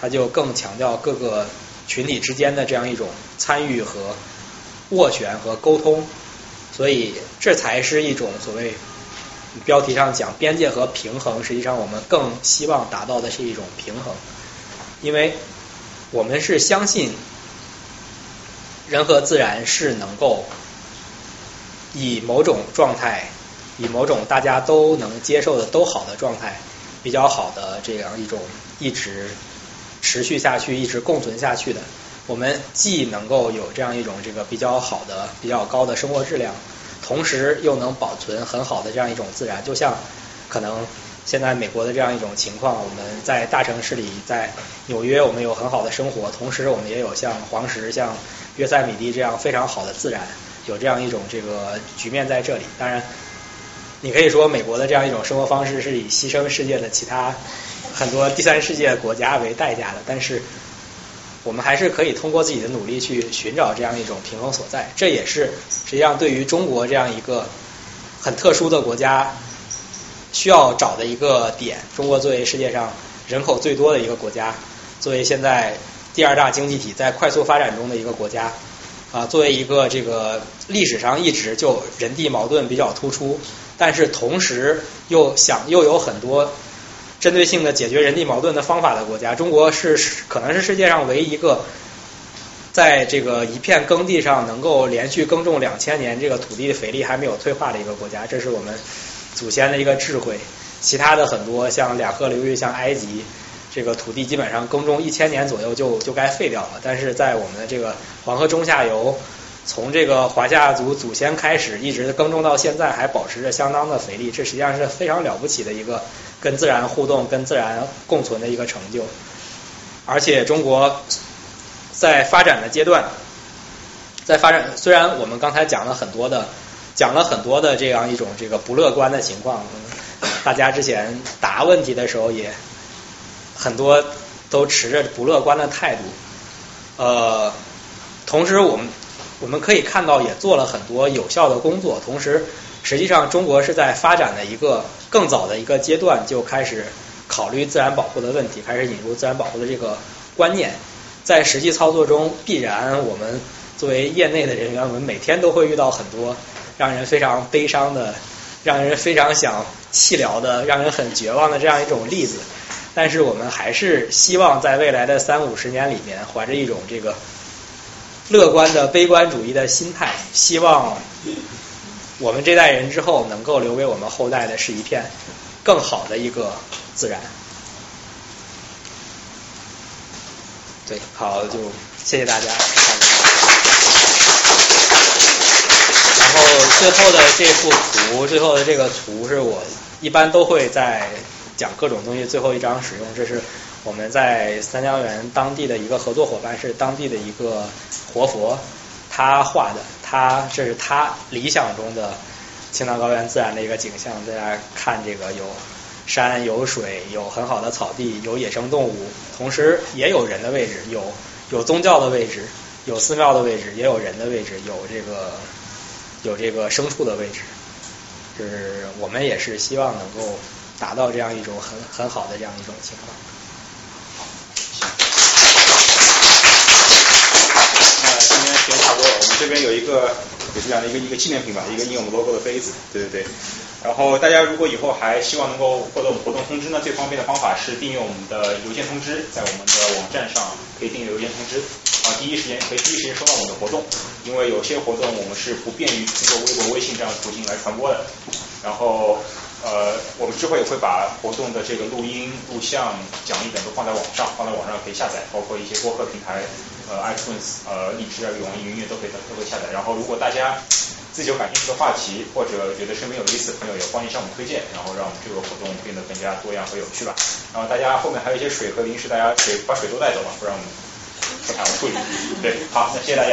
它就更强调各个群体之间的这样一种参与和斡旋和沟通，所以这才是一种所谓标题上讲边界和平衡，实际上我们更希望达到的是一种平衡，因为我们是相信人和自然是能够以某种状态。以某种大家都能接受的都好的状态，比较好的这样一种一直持续下去、一直共存下去的，我们既能够有这样一种这个比较好的、比较高的生活质量，同时又能保存很好的这样一种自然。就像可能现在美国的这样一种情况，我们在大城市里，在纽约，我们有很好的生活，同时我们也有像黄石、像约塞米蒂这样非常好的自然，有这样一种这个局面在这里。当然。你可以说美国的这样一种生活方式是以牺牲世界的其他很多第三世界国家为代价的，但是我们还是可以通过自己的努力去寻找这样一种平衡所在。这也是实际上对于中国这样一个很特殊的国家需要找的一个点。中国作为世界上人口最多的一个国家，作为现在第二大经济体在快速发展中的一个国家啊，作为一个这个历史上一直就人地矛盾比较突出。但是同时又想又有很多针对性的解决人地矛盾的方法的国家，中国是可能是世界上唯一一个在这个一片耕地上能够连续耕种两千年，这个土地的肥力还没有退化的一个国家，这是我们祖先的一个智慧。其他的很多像两河流域，像埃及，这个土地基本上耕种一千年左右就就该废掉了，但是在我们的这个黄河中下游。从这个华夏族祖先开始，一直耕种到现在，还保持着相当的肥力，这实际上是非常了不起的一个跟自然互动、跟自然共存的一个成就。而且中国在发展的阶段，在发展，虽然我们刚才讲了很多的，讲了很多的这样一种这个不乐观的情况，大家之前答问题的时候也很多都持着不乐观的态度。呃，同时我们。我们可以看到，也做了很多有效的工作。同时，实际上中国是在发展的一个更早的一个阶段，就开始考虑自然保护的问题，开始引入自然保护的这个观念。在实际操作中，必然我们作为业内的人员，我们每天都会遇到很多让人非常悲伤的、让人非常想弃疗的、让人很绝望的这样一种例子。但是，我们还是希望在未来的三五十年里面，怀着一种这个。乐观的悲观主义的心态，希望我们这代人之后能够留给我们后代的是一片更好的一个自然。对，好，就谢谢大家。然后最后的这幅图，最后的这个图是我一般都会在讲各种东西最后一张使用，这是。我们在三江源当地的一个合作伙伴是当地的一个活佛，他画的，他这是他理想中的青藏高原自然的一个景象。大家看这个有山有水，有很好的草地，有野生动物，同时也有人的位置，有有宗教的位置，有寺庙的位置，也有人的位置，有这个有这个牲畜的位置。就是我们也是希望能够达到这样一种很很好的这样一种情况。这边有一个也是这样的一个一个纪念品吧，一个印我们 logo 的杯子，对对对。然后大家如果以后还希望能够获得我们活动通知呢，最方便的方法是订阅我们的邮件通知，在我们的网站上可以订阅邮件通知，啊，第一时间可以第一时间收到我们的活动，因为有些活动我们是不便于通过微博、微信这样的途径来传播的。然后呃，我们之后也会把活动的这个录音、录像、讲义等都放在网上，放在网上可以下载，包括一些播客平台。呃，iTunes，呃，荔枝啊，网易云音乐都可以都可以下载。然后，如果大家自己有感兴趣的话题，或者觉得身边有意思的朋友，也欢迎向我们推荐，然后让我们这个活动变得更加多样和有趣吧。然后大家后面还有一些水和零食，大家水把水都带走吧，不然我们不太好处理。对，好，那谢谢大家。